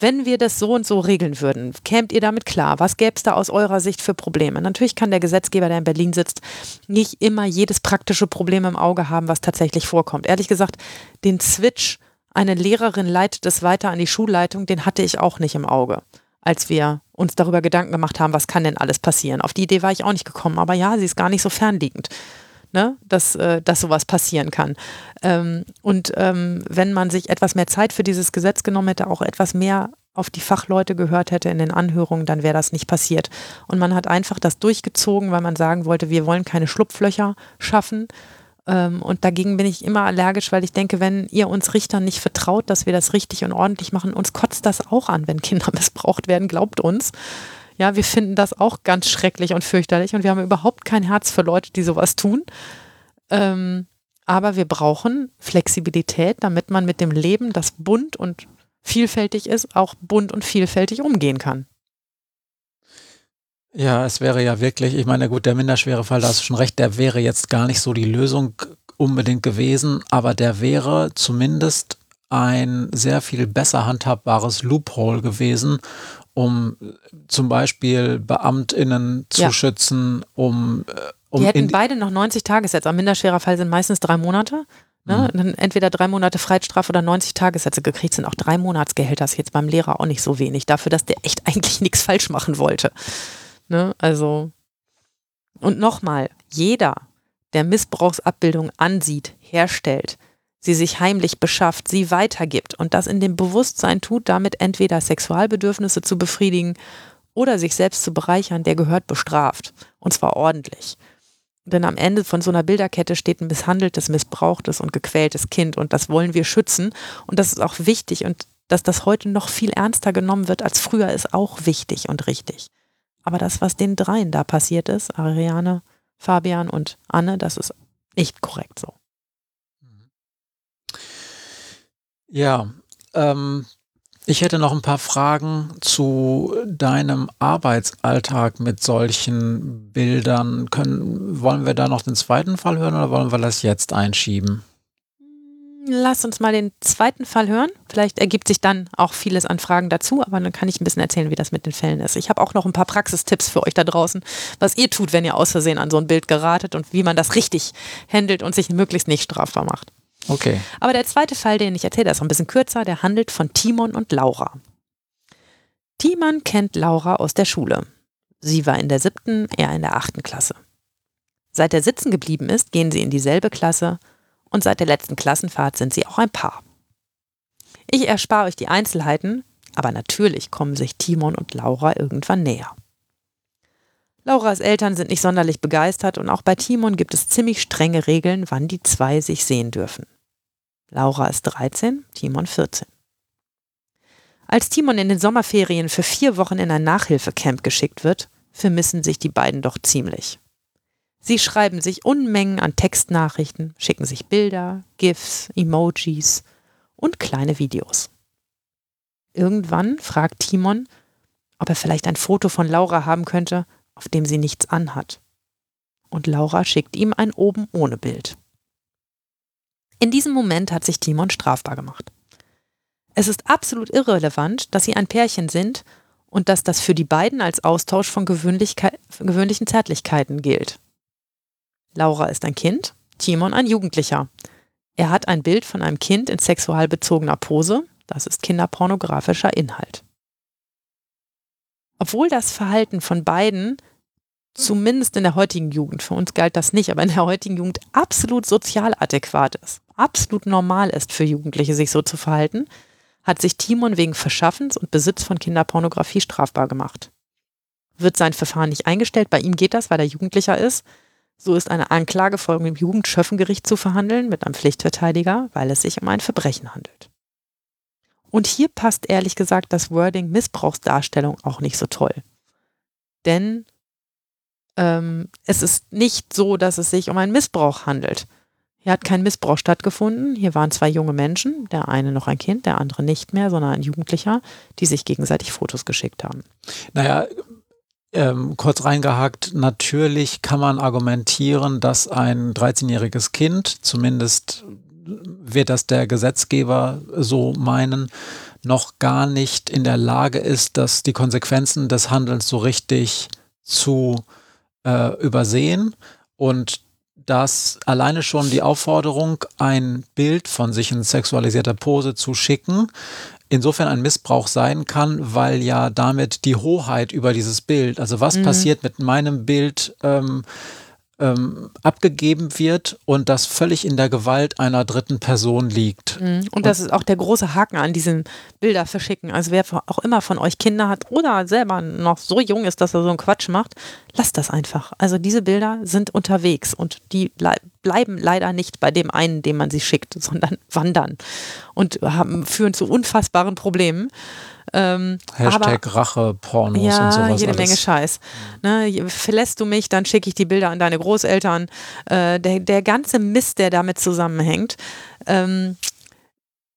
S2: wenn wir das so und so regeln würden, kämt ihr damit klar? Was gäbe es da aus eurer Sicht für Probleme? Natürlich kann der Gesetzgeber, der in Berlin sitzt, nicht immer jedes praktische Problem im Auge haben, was tatsächlich vorkommt. Ehrlich gesagt, den Switch eine Lehrerin leitet es weiter an die Schulleitung, den hatte ich auch nicht im Auge, als wir uns darüber Gedanken gemacht haben, was kann denn alles passieren. Auf die Idee war ich auch nicht gekommen, aber ja, sie ist gar nicht so fernliegend. Ne, dass, äh, dass sowas passieren kann. Ähm, und ähm, wenn man sich etwas mehr Zeit für dieses Gesetz genommen hätte, auch etwas mehr auf die Fachleute gehört hätte in den Anhörungen, dann wäre das nicht passiert. Und man hat einfach das durchgezogen, weil man sagen wollte, wir wollen keine Schlupflöcher schaffen. Ähm, und dagegen bin ich immer allergisch, weil ich denke, wenn ihr uns Richtern nicht vertraut, dass wir das richtig und ordentlich machen, uns kotzt das auch an, wenn Kinder missbraucht werden, glaubt uns. Ja, wir finden das auch ganz schrecklich und fürchterlich und wir haben überhaupt kein Herz für Leute, die sowas tun. Ähm, aber wir brauchen Flexibilität, damit man mit dem Leben, das bunt und vielfältig ist, auch bunt und vielfältig umgehen kann.
S1: Ja, es wäre ja wirklich, ich meine, gut, der minderschwere Fall, da hast du schon recht, der wäre jetzt gar nicht so die Lösung unbedingt gewesen, aber der wäre zumindest ein sehr viel besser handhabbares Loophole gewesen, um zum Beispiel BeamtInnen zu ja. schützen, um, äh, um.
S2: Die hätten beide noch 90 Tagessätze. Ein minderschwerer Fall sind meistens drei Monate. Ne? Mhm. Dann entweder drei Monate Freiheitsstrafe oder 90 Tagessätze gekriegt sind. Auch drei Monatsgehälter ist jetzt beim Lehrer auch nicht so wenig. Dafür, dass der echt eigentlich nichts falsch machen wollte. Ne? Also. Und nochmal, jeder, der Missbrauchsabbildung ansieht, herstellt, sie sich heimlich beschafft, sie weitergibt und das in dem Bewusstsein tut, damit entweder Sexualbedürfnisse zu befriedigen oder sich selbst zu bereichern, der gehört bestraft. Und zwar ordentlich. Denn am Ende von so einer Bilderkette steht ein misshandeltes, missbrauchtes und gequältes Kind und das wollen wir schützen. Und das ist auch wichtig und dass das heute noch viel ernster genommen wird als früher, ist auch wichtig und richtig. Aber das, was den dreien da passiert ist, Ariane, Fabian und Anne, das ist nicht korrekt so.
S1: Ja, ähm, ich hätte noch ein paar Fragen zu deinem Arbeitsalltag mit solchen Bildern. Können, wollen wir da noch den zweiten Fall hören oder wollen wir das jetzt einschieben?
S2: Lass uns mal den zweiten Fall hören. Vielleicht ergibt sich dann auch vieles an Fragen dazu, aber dann kann ich ein bisschen erzählen, wie das mit den Fällen ist. Ich habe auch noch ein paar Praxistipps für euch da draußen, was ihr tut, wenn ihr aus Versehen an so ein Bild geratet und wie man das richtig handelt und sich möglichst nicht strafbar macht.
S1: Okay.
S2: Aber der zweite Fall, den ich erzähle, ist ein bisschen kürzer. Der handelt von Timon und Laura. Timon kennt Laura aus der Schule. Sie war in der siebten, er in der achten Klasse. Seit er sitzen geblieben ist, gehen sie in dieselbe Klasse und seit der letzten Klassenfahrt sind sie auch ein Paar. Ich erspare euch die Einzelheiten, aber natürlich kommen sich Timon und Laura irgendwann näher. Lauras Eltern sind nicht sonderlich begeistert und auch bei Timon gibt es ziemlich strenge Regeln, wann die zwei sich sehen dürfen. Laura ist 13, Timon 14. Als Timon in den Sommerferien für vier Wochen in ein Nachhilfecamp geschickt wird, vermissen sich die beiden doch ziemlich. Sie schreiben sich Unmengen an Textnachrichten, schicken sich Bilder, GIFs, Emojis und kleine Videos. Irgendwann fragt Timon, ob er vielleicht ein Foto von Laura haben könnte, auf dem sie nichts anhat. Und Laura schickt ihm ein oben ohne Bild. In diesem Moment hat sich Timon strafbar gemacht. Es ist absolut irrelevant, dass sie ein Pärchen sind und dass das für die beiden als Austausch von gewöhnlichen Zärtlichkeiten gilt. Laura ist ein Kind, Timon ein Jugendlicher. Er hat ein Bild von einem Kind in sexualbezogener Pose, das ist kinderpornografischer Inhalt. Obwohl das Verhalten von beiden zumindest in der heutigen Jugend, für uns galt das nicht, aber in der heutigen Jugend absolut sozial adäquat ist, absolut normal ist für Jugendliche, sich so zu verhalten, hat sich Timon wegen Verschaffens und Besitz von Kinderpornografie strafbar gemacht. Wird sein Verfahren nicht eingestellt, bei ihm geht das, weil er Jugendlicher ist. So ist eine Anklage vor dem Jugendschöffengericht zu verhandeln mit einem Pflichtverteidiger, weil es sich um ein Verbrechen handelt. Und hier passt ehrlich gesagt das Wording Missbrauchsdarstellung auch nicht so toll. Denn ähm, es ist nicht so, dass es sich um einen Missbrauch handelt. Hier hat kein Missbrauch stattgefunden. Hier waren zwei junge Menschen, der eine noch ein Kind, der andere nicht mehr, sondern ein Jugendlicher, die sich gegenseitig Fotos geschickt haben.
S1: Naja, ähm, kurz reingehakt, natürlich kann man argumentieren, dass ein 13-jähriges Kind, zumindest wird das der Gesetzgeber so meinen, noch gar nicht in der Lage ist, dass die Konsequenzen des Handelns so richtig zu äh, übersehen und dass alleine schon die Aufforderung, ein Bild von sich in sexualisierter Pose zu schicken, insofern ein Missbrauch sein kann, weil ja damit die Hoheit über dieses Bild, also was mhm. passiert mit meinem Bild, ähm, ähm, abgegeben wird und das völlig in der Gewalt einer dritten Person liegt.
S2: Mhm. Und das ist auch der große Haken an diesen Bilder verschicken. Also wer auch immer von euch Kinder hat oder selber noch so jung ist, dass er so einen Quatsch macht, lasst das einfach. Also diese Bilder sind unterwegs und die bleiben leider nicht bei dem einen, dem man sie schickt, sondern wandern und haben, führen zu unfassbaren Problemen.
S1: Ähm, Hashtag Rache-Pornos ja, und sowas.
S2: jede alles. Menge Scheiß. Ne, verlässt du mich, dann schicke ich die Bilder an deine Großeltern. Äh, der, der ganze Mist, der damit zusammenhängt. Ähm,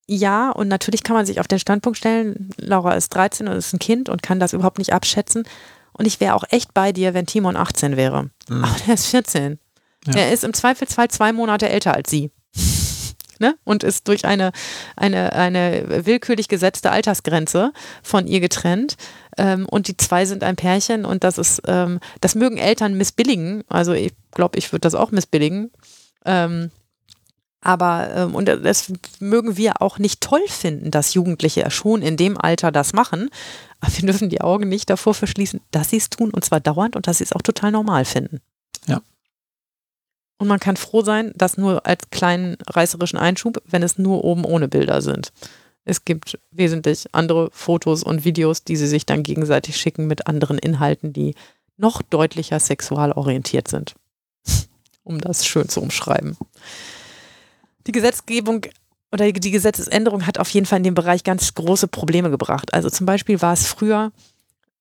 S2: ja, und natürlich kann man sich auf den Standpunkt stellen, Laura ist 13 und ist ein Kind und kann das überhaupt nicht abschätzen. Und ich wäre auch echt bei dir, wenn Timon 18 wäre. Mhm. Aber der ist 14. Ja. Er ist im Zweifelsfall zwei Monate älter als sie ne? und ist durch eine, eine, eine willkürlich gesetzte Altersgrenze von ihr getrennt. Ähm, und die zwei sind ein Pärchen und das ist, ähm, das mögen Eltern missbilligen. Also ich glaube, ich würde das auch missbilligen. Ähm, aber, ähm, und das mögen wir auch nicht toll finden, dass Jugendliche schon in dem Alter das machen. Aber wir dürfen die Augen nicht davor verschließen, dass sie es tun und zwar dauernd und dass sie es auch total normal finden.
S1: Ja.
S2: Und man kann froh sein, dass nur als kleinen reißerischen Einschub, wenn es nur oben ohne Bilder sind. Es gibt wesentlich andere Fotos und Videos, die sie sich dann gegenseitig schicken mit anderen Inhalten, die noch deutlicher sexual orientiert sind. um das schön zu umschreiben. Die Gesetzgebung oder die Gesetzesänderung hat auf jeden Fall in dem Bereich ganz große Probleme gebracht. Also zum Beispiel war es früher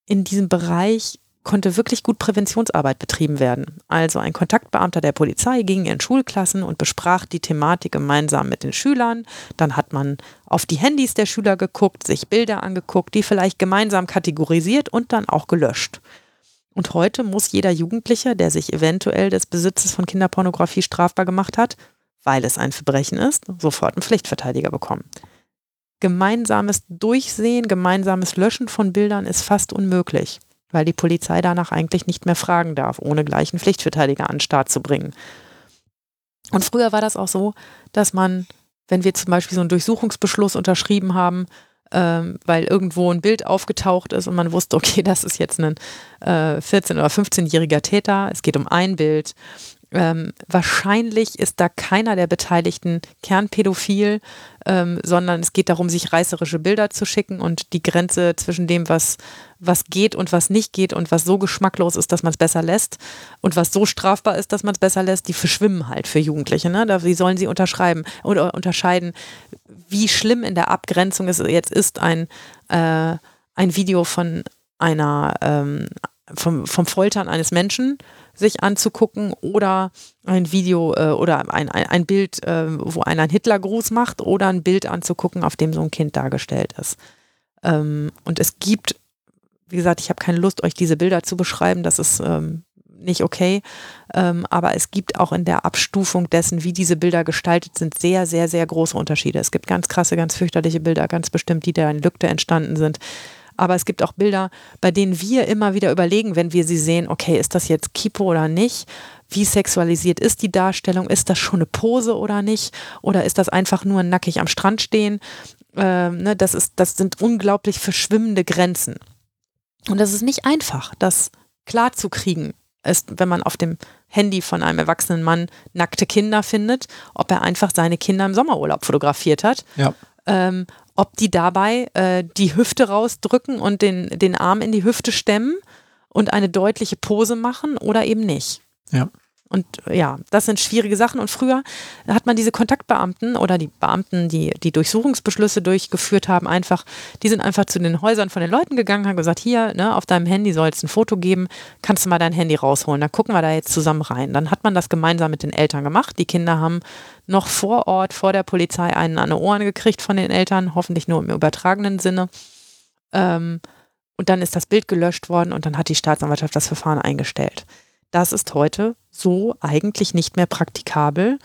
S2: in diesem Bereich konnte wirklich gut Präventionsarbeit betrieben werden. Also ein Kontaktbeamter der Polizei ging in Schulklassen und besprach die Thematik gemeinsam mit den Schülern. Dann hat man auf die Handys der Schüler geguckt, sich Bilder angeguckt, die vielleicht gemeinsam kategorisiert und dann auch gelöscht. Und heute muss jeder Jugendliche, der sich eventuell des Besitzes von Kinderpornografie strafbar gemacht hat, weil es ein Verbrechen ist, sofort einen Pflichtverteidiger bekommen. Gemeinsames Durchsehen, gemeinsames Löschen von Bildern ist fast unmöglich weil die Polizei danach eigentlich nicht mehr fragen darf, ohne gleich einen Pflichtverteidiger an den Start zu bringen. Und früher war das auch so, dass man, wenn wir zum Beispiel so einen Durchsuchungsbeschluss unterschrieben haben, ähm, weil irgendwo ein Bild aufgetaucht ist und man wusste, okay, das ist jetzt ein äh, 14- oder 15-jähriger Täter, es geht um ein Bild ähm, wahrscheinlich ist da keiner der Beteiligten kernpädophil, ähm, sondern es geht darum, sich reißerische Bilder zu schicken und die Grenze zwischen dem, was, was geht und was nicht geht und was so geschmacklos ist, dass man es besser lässt und was so strafbar ist, dass man es besser lässt, die verschwimmen halt für Jugendliche. Ne? Da, wie sollen sie unterschreiben oder unterscheiden, wie schlimm in der Abgrenzung es jetzt ist, ein, äh, ein Video von einer ähm, vom, vom Foltern eines Menschen sich anzugucken oder ein Video äh, oder ein, ein, ein Bild, äh, wo einer einen Hitlergruß macht oder ein Bild anzugucken, auf dem so ein Kind dargestellt ist. Ähm, und es gibt, wie gesagt, ich habe keine Lust, euch diese Bilder zu beschreiben, das ist ähm, nicht okay, ähm, aber es gibt auch in der Abstufung dessen, wie diese Bilder gestaltet sind, sehr, sehr, sehr große Unterschiede. Es gibt ganz krasse, ganz fürchterliche Bilder, ganz bestimmt, die da in Lückte entstanden sind. Aber es gibt auch Bilder, bei denen wir immer wieder überlegen, wenn wir sie sehen, okay, ist das jetzt Kipo oder nicht? Wie sexualisiert ist die Darstellung? Ist das schon eine Pose oder nicht? Oder ist das einfach nur nackig am Strand stehen? Ähm, ne, das, ist, das sind unglaublich verschwimmende Grenzen. Und das ist nicht einfach, das klar zu kriegen, ist, wenn man auf dem Handy von einem erwachsenen Mann nackte Kinder findet, ob er einfach seine Kinder im Sommerurlaub fotografiert hat.
S1: Ja.
S2: Ähm, ob die dabei äh, die Hüfte rausdrücken und den, den Arm in die Hüfte stemmen und eine deutliche Pose machen oder eben nicht.
S1: Ja.
S2: Und ja, das sind schwierige Sachen. Und früher hat man diese Kontaktbeamten oder die Beamten, die die Durchsuchungsbeschlüsse durchgeführt haben, einfach, die sind einfach zu den Häusern von den Leuten gegangen, haben gesagt, hier, ne, auf deinem Handy soll es ein Foto geben, kannst du mal dein Handy rausholen, dann gucken wir da jetzt zusammen rein. Dann hat man das gemeinsam mit den Eltern gemacht. Die Kinder haben noch vor Ort, vor der Polizei einen an die Ohren gekriegt von den Eltern, hoffentlich nur im übertragenen Sinne. Ähm, und dann ist das Bild gelöscht worden und dann hat die Staatsanwaltschaft das Verfahren eingestellt. Das ist heute so eigentlich nicht mehr praktikabel.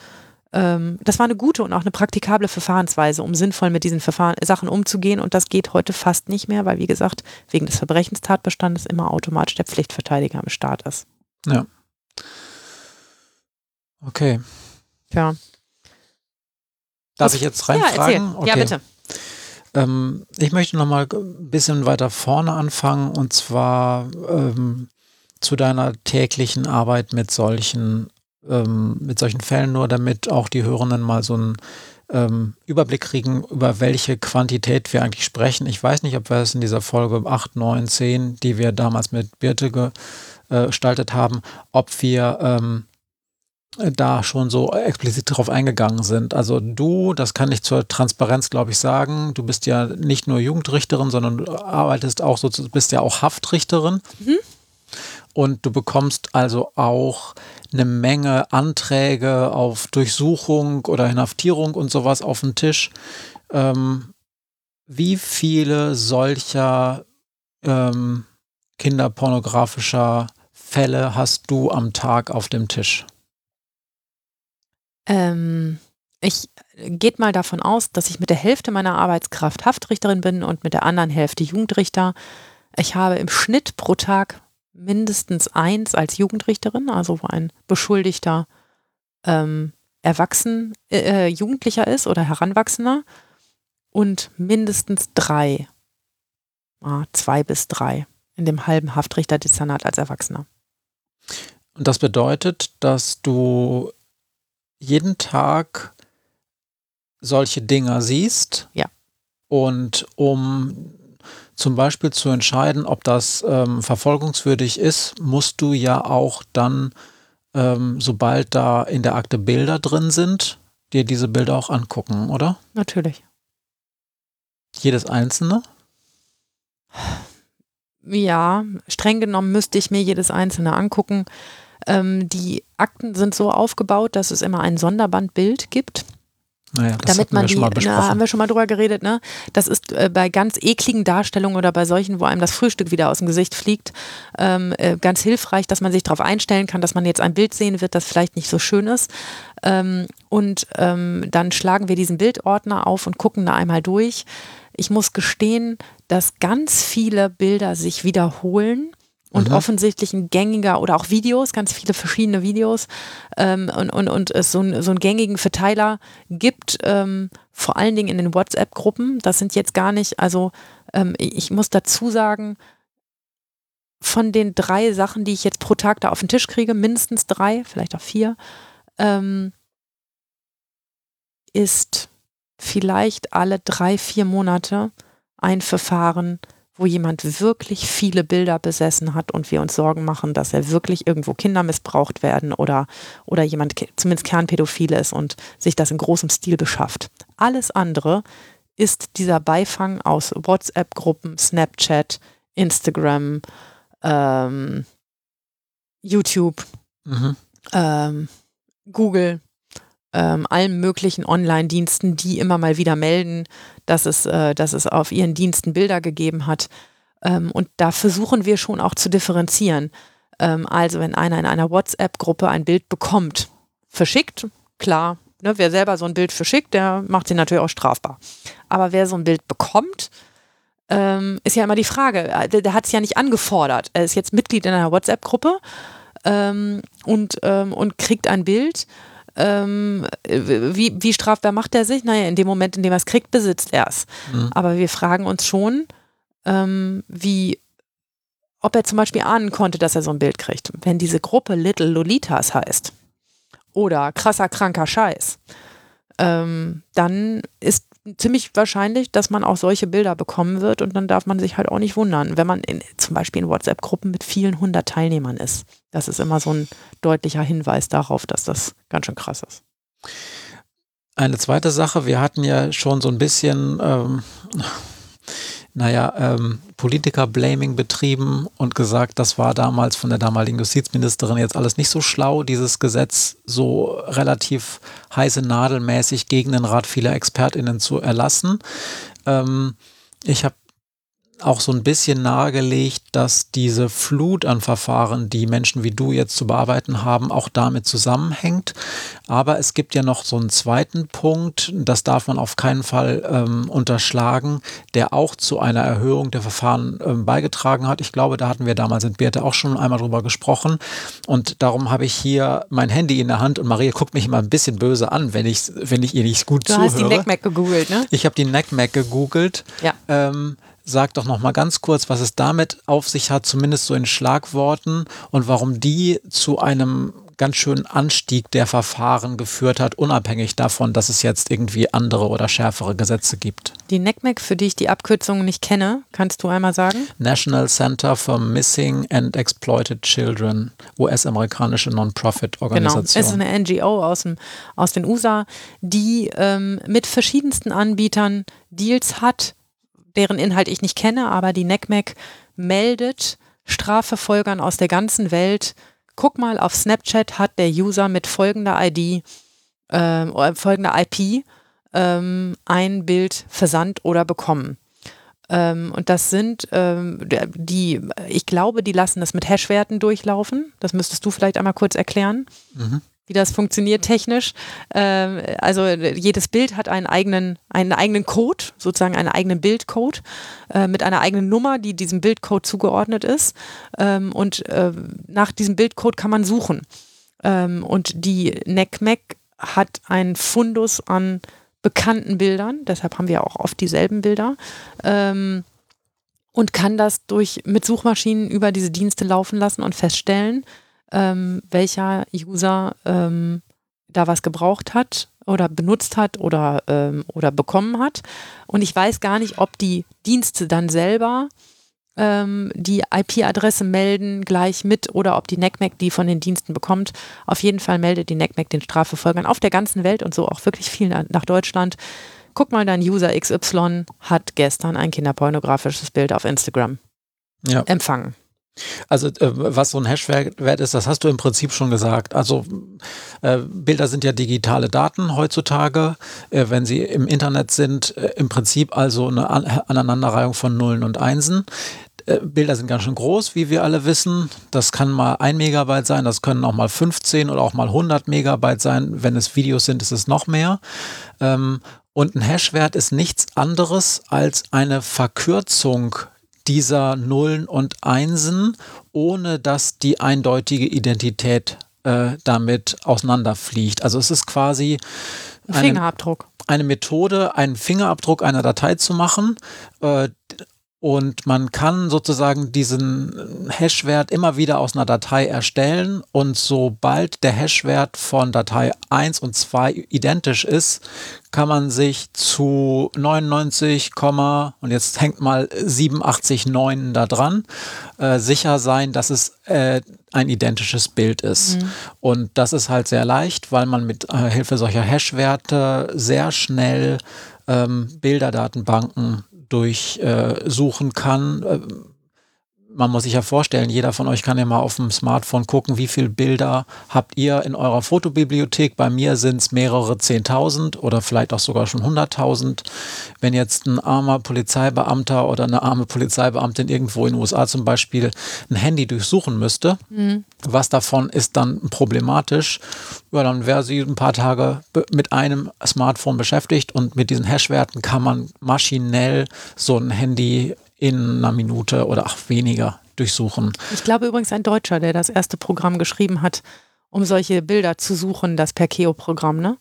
S2: Ähm, das war eine gute und auch eine praktikable Verfahrensweise, um sinnvoll mit diesen Verfahren, Sachen umzugehen. Und das geht heute fast nicht mehr, weil, wie gesagt, wegen des Verbrechenstatbestandes immer automatisch der Pflichtverteidiger am Start ist.
S1: Ja. Okay.
S2: Ja.
S1: Darf ich jetzt reinfragen?
S2: Ja, okay. ja bitte.
S1: Ähm, ich möchte noch mal ein bisschen weiter vorne anfangen und zwar ähm, zu deiner täglichen Arbeit mit solchen, ähm, mit solchen Fällen, nur damit auch die Hörenden mal so einen ähm, Überblick kriegen, über welche Quantität wir eigentlich sprechen. Ich weiß nicht, ob wir es in dieser Folge 8, 9, 10, die wir damals mit Birte äh, gestaltet haben, ob wir ähm, da schon so explizit drauf eingegangen sind. Also du, das kann ich zur Transparenz, glaube ich, sagen, du bist ja nicht nur Jugendrichterin, sondern du arbeitest auch so, bist ja auch Haftrichterin. Mhm. Und du bekommst also auch eine Menge Anträge auf Durchsuchung oder Inhaftierung und sowas auf den Tisch. Ähm, wie viele solcher ähm, kinderpornografischer Fälle hast du am Tag auf dem Tisch?
S2: Ähm, ich geht mal davon aus, dass ich mit der Hälfte meiner Arbeitskraft Haftrichterin bin und mit der anderen Hälfte Jugendrichter. Ich habe im Schnitt pro Tag mindestens eins als Jugendrichterin, also wo ein Beschuldigter ähm, erwachsen, äh, äh Jugendlicher ist oder Heranwachsender und mindestens drei, ah, zwei bis drei in dem halben Haftrichterdezernat als Erwachsener.
S1: Und das bedeutet, dass du jeden Tag solche Dinger siehst.
S2: Ja.
S1: Und um zum Beispiel zu entscheiden, ob das ähm, verfolgungswürdig ist, musst du ja auch dann, ähm, sobald da in der Akte Bilder drin sind, dir diese Bilder auch angucken, oder?
S2: Natürlich.
S1: Jedes einzelne?
S2: Ja, streng genommen müsste ich mir jedes einzelne angucken. Ähm, die Akten sind so aufgebaut, dass es immer ein Sonderbandbild gibt.
S1: Naja, das
S2: damit man die, na, haben wir schon mal drüber geredet, ne? Das ist äh, bei ganz ekligen Darstellungen oder bei solchen, wo einem das Frühstück wieder aus dem Gesicht fliegt, ähm, äh, ganz hilfreich, dass man sich darauf einstellen kann, dass man jetzt ein Bild sehen wird, das vielleicht nicht so schön ist. Ähm, und ähm, dann schlagen wir diesen Bildordner auf und gucken da einmal durch. Ich muss gestehen, dass ganz viele Bilder sich wiederholen und mhm. offensichtlich ein gängiger oder auch Videos, ganz viele verschiedene Videos ähm, und, und, und es so, ein, so einen gängigen Verteiler gibt, ähm, vor allen Dingen in den WhatsApp-Gruppen. Das sind jetzt gar nicht, also ähm, ich muss dazu sagen, von den drei Sachen, die ich jetzt pro Tag da auf den Tisch kriege, mindestens drei, vielleicht auch vier, ähm, ist vielleicht alle drei, vier Monate ein Verfahren, wo jemand wirklich viele Bilder besessen hat und wir uns Sorgen machen, dass er wirklich irgendwo Kinder missbraucht werden oder, oder jemand zumindest Kernpädophile ist und sich das in großem Stil beschafft. Alles andere ist dieser Beifang aus WhatsApp-Gruppen, Snapchat, Instagram, ähm, YouTube, mhm. ähm, Google, ähm, allen möglichen Online-Diensten, die immer mal wieder melden, dass es, äh, dass es auf ihren Diensten Bilder gegeben hat. Ähm, und da versuchen wir schon auch zu differenzieren. Ähm, also wenn einer in einer WhatsApp-Gruppe ein Bild bekommt, verschickt, klar, ne, wer selber so ein Bild verschickt, der macht sie natürlich auch strafbar. Aber wer so ein Bild bekommt, ähm, ist ja immer die Frage, äh, der, der hat es ja nicht angefordert. Er ist jetzt Mitglied in einer WhatsApp-Gruppe ähm, und, ähm, und kriegt ein Bild ähm, wie, wie strafbar macht er sich? Naja, in dem Moment, in dem er es kriegt, besitzt er es. Mhm. Aber wir fragen uns schon, ähm, wie, ob er zum Beispiel ahnen konnte, dass er so ein Bild kriegt. Wenn diese Gruppe Little Lolitas heißt oder krasser, kranker Scheiß, ähm, dann ist ziemlich wahrscheinlich, dass man auch solche Bilder bekommen wird und dann darf man sich halt auch nicht wundern, wenn man in, zum Beispiel in WhatsApp-Gruppen mit vielen hundert Teilnehmern ist. Das ist immer so ein deutlicher Hinweis darauf, dass das ganz schön krass ist.
S1: Eine zweite Sache, wir hatten ja schon so ein bisschen ähm, naja, ähm, Politiker-Blaming betrieben und gesagt, das war damals von der damaligen Justizministerin jetzt alles nicht so schlau, dieses Gesetz so relativ heiße nadelmäßig gegen den Rat vieler ExpertInnen zu erlassen. Ähm, ich habe auch so ein bisschen nahegelegt, dass diese Flut an Verfahren, die Menschen wie du jetzt zu bearbeiten haben, auch damit zusammenhängt. Aber es gibt ja noch so einen zweiten Punkt, das darf man auf keinen Fall ähm, unterschlagen, der auch zu einer Erhöhung der Verfahren ähm, beigetragen hat. Ich glaube, da hatten wir damals in Birte auch schon einmal drüber gesprochen. Und darum habe ich hier mein Handy in der Hand und Maria guckt mich immer ein bisschen böse an, wenn ich, wenn ich ihr nicht gut
S2: du
S1: zuhöre.
S2: Du hast die NACMAC gegoogelt, ne?
S1: Ich habe die NACMAC gegoogelt.
S2: Ja.
S1: Ähm, Sag doch noch mal ganz kurz, was es damit auf sich hat, zumindest so in Schlagworten und warum die zu einem ganz schönen Anstieg der Verfahren geführt hat, unabhängig davon, dass es jetzt irgendwie andere oder schärfere Gesetze gibt.
S2: Die NECMEC, für die ich die Abkürzung nicht kenne, kannst du einmal sagen?
S1: National Center for Missing and Exploited Children, US-amerikanische Non-Profit-Organisation.
S2: Genau, es ist eine NGO aus, dem, aus den USA, die ähm, mit verschiedensten Anbietern Deals hat, deren Inhalt ich nicht kenne, aber die NECMEC meldet Strafverfolgern aus der ganzen Welt, guck mal, auf Snapchat hat der User mit folgender ID, äh, folgender IP ähm, ein Bild versandt oder bekommen. Ähm, und das sind ähm, die, ich glaube, die lassen das mit Hashwerten durchlaufen. Das müsstest du vielleicht einmal kurz erklären. Mhm wie das funktioniert technisch. Ähm, also jedes Bild hat einen eigenen, einen eigenen Code, sozusagen einen eigenen Bildcode äh, mit einer eigenen Nummer, die diesem Bildcode zugeordnet ist. Ähm, und äh, nach diesem Bildcode kann man suchen. Ähm, und die NECMEC hat einen Fundus an bekannten Bildern, deshalb haben wir auch oft dieselben Bilder und kann das durch mit Suchmaschinen über diese Dienste laufen lassen und feststellen, ähm, welcher User ähm, da was gebraucht hat oder benutzt hat oder, ähm, oder bekommen hat. Und ich weiß gar nicht, ob die Dienste dann selber ähm, die IP-Adresse melden gleich mit oder ob die NECMEC die von den Diensten bekommt. Auf jeden Fall meldet die NECMEC den Strafverfolgern auf der ganzen Welt und so auch wirklich viel nach Deutschland. Guck mal, dein User XY hat gestern ein kinderpornografisches Bild auf Instagram ja. empfangen.
S1: Also äh, was so ein Hashwert ist, das hast du im Prinzip schon gesagt. Also äh, Bilder sind ja digitale Daten heutzutage, äh, wenn sie im Internet sind, äh, im Prinzip also eine An Aneinanderreihung von Nullen und Einsen. Äh, Bilder sind ganz schön groß, wie wir alle wissen. Das kann mal ein Megabyte sein, das können auch mal 15 oder auch mal 100 Megabyte sein. Wenn es Videos sind, ist es noch mehr. Ähm, und ein Hashwert ist nichts anderes als eine Verkürzung dieser Nullen und Einsen, ohne dass die eindeutige Identität äh, damit auseinanderfliegt. Also es ist quasi
S2: ein Fingerabdruck.
S1: Eine Methode, einen Fingerabdruck einer Datei zu machen, äh, und man kann sozusagen diesen Hashwert immer wieder aus einer Datei erstellen und sobald der Hashwert von Datei 1 und 2 identisch ist, kann man sich zu 99, und jetzt hängt mal 87,9 da dran, äh, sicher sein, dass es äh, ein identisches Bild ist. Mhm. Und das ist halt sehr leicht, weil man mit äh, Hilfe solcher Hashwerte sehr schnell ähm, Bilderdatenbanken durchsuchen kann. Man muss sich ja vorstellen, jeder von euch kann ja mal auf dem Smartphone gucken, wie viele Bilder habt ihr in eurer Fotobibliothek. Bei mir sind es mehrere Zehntausend oder vielleicht auch sogar schon hunderttausend. Wenn jetzt ein armer Polizeibeamter oder eine arme Polizeibeamtin irgendwo in den USA zum Beispiel ein Handy durchsuchen müsste, mhm. was davon ist dann problematisch? Ja, dann wäre sie ein paar Tage mit einem Smartphone beschäftigt und mit diesen Hashwerten kann man maschinell so ein Handy in einer Minute oder auch weniger durchsuchen.
S2: Ich glaube übrigens ein Deutscher, der das erste Programm geschrieben hat, um solche Bilder zu suchen, das Perkeo-Programm, ne?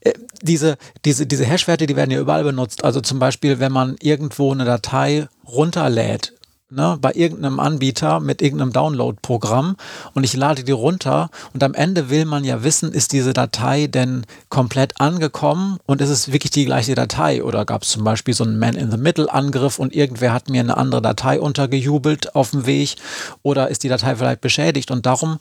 S1: Äh, diese, diese, diese Hashwerte, die werden ja überall benutzt. Also zum Beispiel, wenn man irgendwo eine Datei runterlädt, ne, bei irgendeinem Anbieter mit irgendeinem Download-Programm und ich lade die runter und am Ende will man ja wissen, ist diese Datei denn komplett angekommen und ist es wirklich die gleiche Datei oder gab es zum Beispiel so einen Man-in-the-Middle-Angriff und irgendwer hat mir eine andere Datei untergejubelt auf dem Weg oder ist die Datei vielleicht beschädigt und darum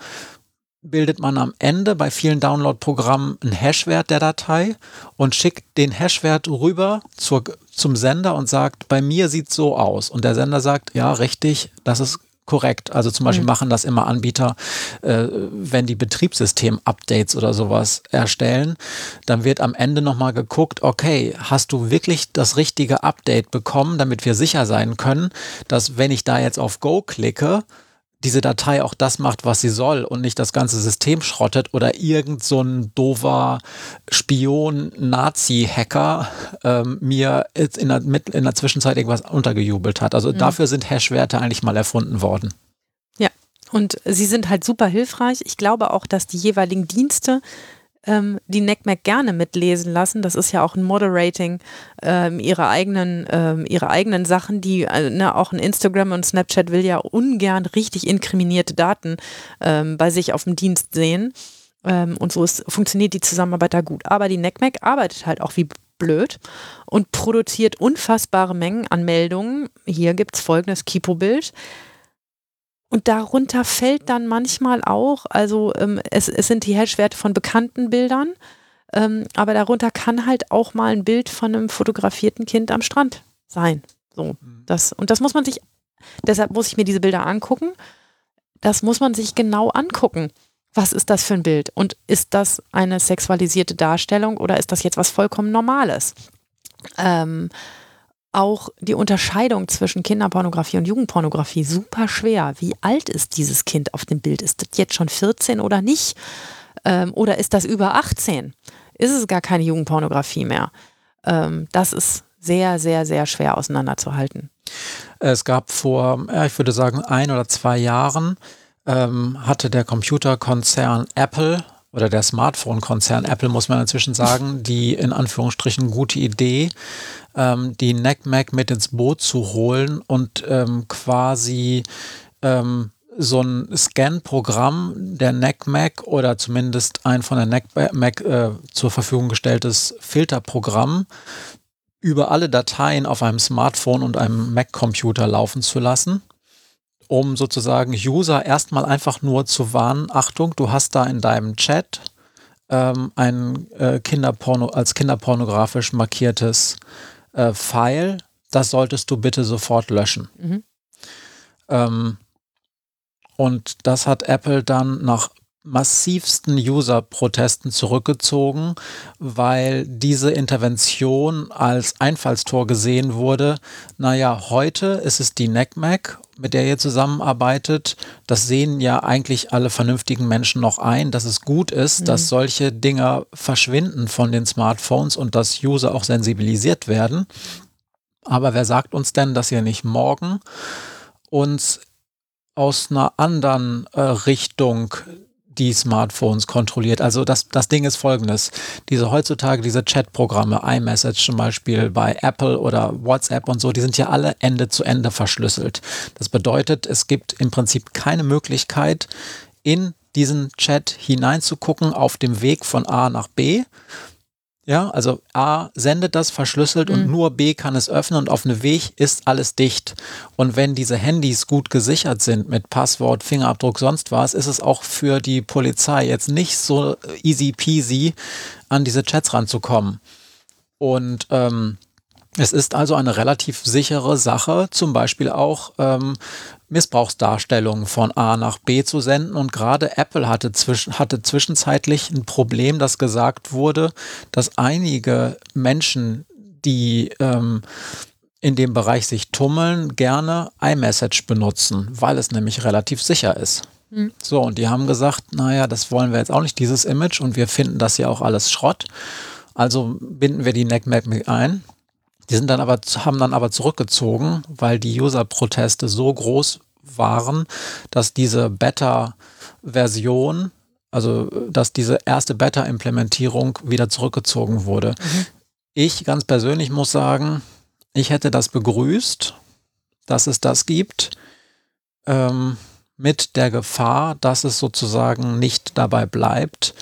S1: bildet man am Ende bei vielen Download-Programmen einen Hashwert der Datei und schickt den Hashwert rüber zur, zum Sender und sagt, bei mir sieht es so aus. Und der Sender sagt, ja, richtig, das ist korrekt. Also zum Beispiel mhm. machen das immer Anbieter, äh, wenn die Betriebssystem-Updates oder sowas erstellen, dann wird am Ende nochmal geguckt, okay, hast du wirklich das richtige Update bekommen, damit wir sicher sein können, dass wenn ich da jetzt auf Go klicke, diese Datei auch das macht, was sie soll und nicht das ganze System schrottet oder irgend so ein doofer Spion, Nazi-Hacker ähm, mir in der, in der Zwischenzeit irgendwas untergejubelt hat. Also mhm. dafür sind Hash-Werte eigentlich mal erfunden worden.
S2: Ja, und sie sind halt super hilfreich. Ich glaube auch, dass die jeweiligen Dienste ähm, die NECMAC gerne mitlesen lassen. Das ist ja auch ein Moderating ähm, ihrer eigenen, ähm, ihre eigenen Sachen, die äh, ne, auch ein Instagram und Snapchat will ja ungern richtig inkriminierte Daten ähm, bei sich auf dem Dienst sehen. Ähm, und so ist, funktioniert die Zusammenarbeit da gut. Aber die NECMAC arbeitet halt auch wie blöd und produziert unfassbare Mengen an Meldungen. Hier gibt es folgendes Kipo-Bild. Und darunter fällt dann manchmal auch, also ähm, es, es sind die Hashwerte von bekannten Bildern, ähm, aber darunter kann halt auch mal ein Bild von einem fotografierten Kind am Strand sein. So, mhm. das, und das muss man sich, deshalb muss ich mir diese Bilder angucken. Das muss man sich genau angucken. Was ist das für ein Bild? Und ist das eine sexualisierte Darstellung oder ist das jetzt was vollkommen Normales? Ähm, auch die Unterscheidung zwischen Kinderpornografie und Jugendpornografie super schwer. Wie alt ist dieses Kind auf dem Bild? Ist das jetzt schon 14 oder nicht? Ähm, oder ist das über 18? Ist es gar keine Jugendpornografie mehr? Ähm, das ist sehr, sehr, sehr schwer auseinanderzuhalten.
S1: Es gab vor, ich würde sagen, ein oder zwei Jahren ähm, hatte der Computerkonzern Apple oder der Smartphone-Konzern Apple, muss man inzwischen sagen, die in Anführungsstrichen gute Idee, ähm, die NECMAC mit ins Boot zu holen und ähm, quasi ähm, so ein Scan-Programm der NECMAC oder zumindest ein von der NECMAC äh, zur Verfügung gestelltes Filterprogramm über alle Dateien auf einem Smartphone und einem Mac-Computer laufen zu lassen um sozusagen User erstmal einfach nur zu warnen, Achtung, du hast da in deinem Chat ähm, ein äh, Kinderporno, als kinderpornografisch markiertes äh, File, das solltest du bitte sofort löschen. Mhm. Ähm, und das hat Apple dann nach massivsten User-Protesten zurückgezogen, weil diese Intervention als Einfallstor gesehen wurde. Naja, heute ist es die NECMAC, mit der ihr zusammenarbeitet. Das sehen ja eigentlich alle vernünftigen Menschen noch ein, dass es gut ist, mhm. dass solche Dinge verschwinden von den Smartphones und dass User auch sensibilisiert werden. Aber wer sagt uns denn, dass ihr nicht morgen uns aus einer anderen äh, Richtung die Smartphones kontrolliert. Also das, das Ding ist folgendes. Diese heutzutage, diese Chat-Programme, iMessage zum Beispiel bei Apple oder WhatsApp und so, die sind ja alle Ende zu Ende verschlüsselt. Das bedeutet, es gibt im Prinzip keine Möglichkeit, in diesen Chat hineinzugucken auf dem Weg von A nach B, ja, also A sendet das verschlüsselt mhm. und nur B kann es öffnen und auf einem Weg ist alles dicht. Und wenn diese Handys gut gesichert sind mit Passwort, Fingerabdruck, sonst was, ist es auch für die Polizei jetzt nicht so easy peasy an diese Chats ranzukommen. Und ähm, es ist also eine relativ sichere Sache, zum Beispiel auch ähm, Missbrauchsdarstellungen von A nach B zu senden. Und gerade Apple hatte, zwischen, hatte zwischenzeitlich ein Problem, dass gesagt wurde, dass einige Menschen, die ähm, in dem Bereich sich tummeln, gerne iMessage benutzen, weil es nämlich relativ sicher ist. Mhm. So, und die haben gesagt, naja, das wollen wir jetzt auch nicht, dieses Image, und wir finden das ja auch alles Schrott. Also binden wir die NECMAC mit ein. Die sind dann aber, haben dann aber zurückgezogen, weil die User-Proteste so groß waren, dass diese Beta-Version, also dass diese erste Beta-Implementierung wieder zurückgezogen wurde. Mhm. Ich ganz persönlich muss sagen, ich hätte das begrüßt, dass es das gibt, ähm, mit der Gefahr, dass es sozusagen nicht dabei bleibt,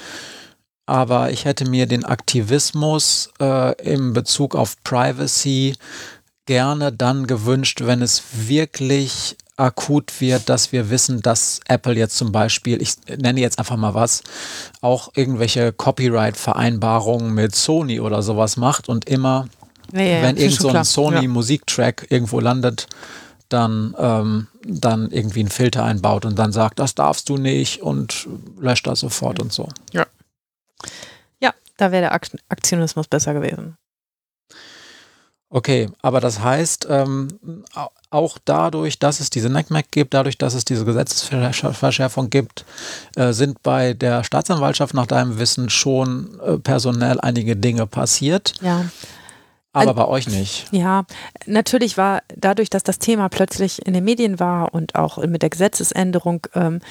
S1: aber ich hätte mir den Aktivismus äh, im Bezug auf Privacy gerne dann gewünscht, wenn es wirklich akut wird, dass wir wissen, dass Apple jetzt zum Beispiel, ich nenne jetzt einfach mal was, auch irgendwelche Copyright-Vereinbarungen mit Sony oder sowas macht und immer, ja, ja, wenn irgend so ein Sony-Musiktrack irgendwo landet, dann, ähm, dann irgendwie einen Filter einbaut und dann sagt, das darfst du nicht und löscht das sofort und so.
S2: Ja. Da wäre der Aktionismus besser gewesen.
S1: Okay, aber das heißt, ähm, auch dadurch, dass es diese NECMAC gibt, dadurch, dass es diese Gesetzesverschärfung gibt, äh, sind bei der Staatsanwaltschaft nach deinem Wissen schon äh, personell einige Dinge passiert.
S2: Ja.
S1: Aber bei euch nicht.
S2: Ja, natürlich war dadurch, dass das Thema plötzlich in den Medien war und auch mit der Gesetzesänderung ähm,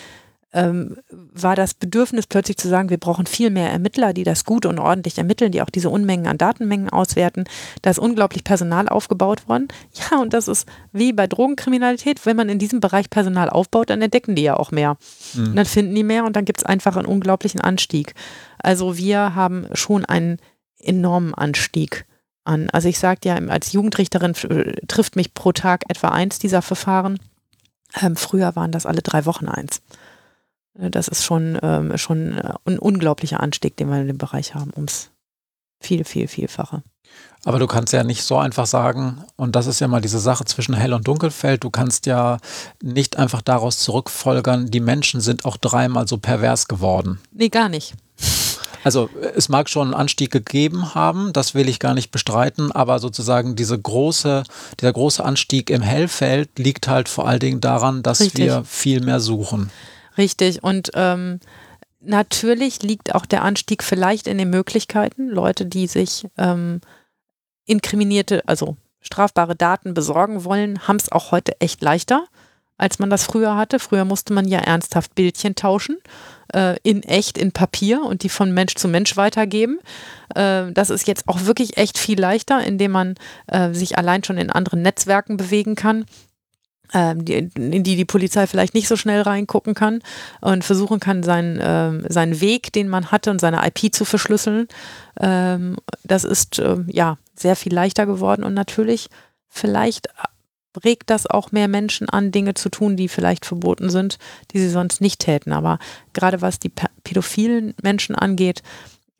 S2: ähm, war das Bedürfnis plötzlich zu sagen, wir brauchen viel mehr Ermittler, die das gut und ordentlich ermitteln, die auch diese Unmengen an Datenmengen auswerten. Da ist unglaublich Personal aufgebaut worden. Ja, und das ist wie bei Drogenkriminalität, wenn man in diesem Bereich Personal aufbaut, dann entdecken die ja auch mehr. Mhm. Und dann finden die mehr und dann gibt es einfach einen unglaublichen Anstieg. Also wir haben schon einen enormen Anstieg an. Also ich sage ja, als Jugendrichterin trifft mich pro Tag etwa eins dieser Verfahren. Ähm, früher waren das alle drei Wochen eins. Äh, das ist schon, ähm, schon äh, ein unglaublicher Anstieg, den wir in dem Bereich haben, ums viel, viel, vielfache.
S1: Aber du kannst ja nicht so einfach sagen, und das ist ja mal diese Sache zwischen Hell- und Dunkelfeld, du kannst ja nicht einfach daraus zurückfolgern, die Menschen sind auch dreimal so pervers geworden.
S2: Nee, gar nicht.
S1: Also es mag schon einen Anstieg gegeben haben, das will ich gar nicht bestreiten, aber sozusagen diese große, dieser große Anstieg im Hellfeld liegt halt vor allen Dingen daran, dass Richtig. wir viel mehr suchen.
S2: Richtig. Und ähm, natürlich liegt auch der Anstieg vielleicht in den Möglichkeiten. Leute, die sich ähm, inkriminierte, also strafbare Daten besorgen wollen, haben es auch heute echt leichter, als man das früher hatte. Früher musste man ja ernsthaft Bildchen tauschen, äh, in echt, in Papier und die von Mensch zu Mensch weitergeben. Äh, das ist jetzt auch wirklich echt viel leichter, indem man äh, sich allein schon in anderen Netzwerken bewegen kann die, in die die Polizei vielleicht nicht so schnell reingucken kann und versuchen kann, seinen, ähm, seinen Weg, den man hatte und seine IP zu verschlüsseln. Ähm, das ist ja sehr viel leichter geworden und natürlich vielleicht regt das auch mehr Menschen an, Dinge zu tun, die vielleicht verboten sind, die sie sonst nicht täten. Aber gerade was die pädophilen Menschen angeht,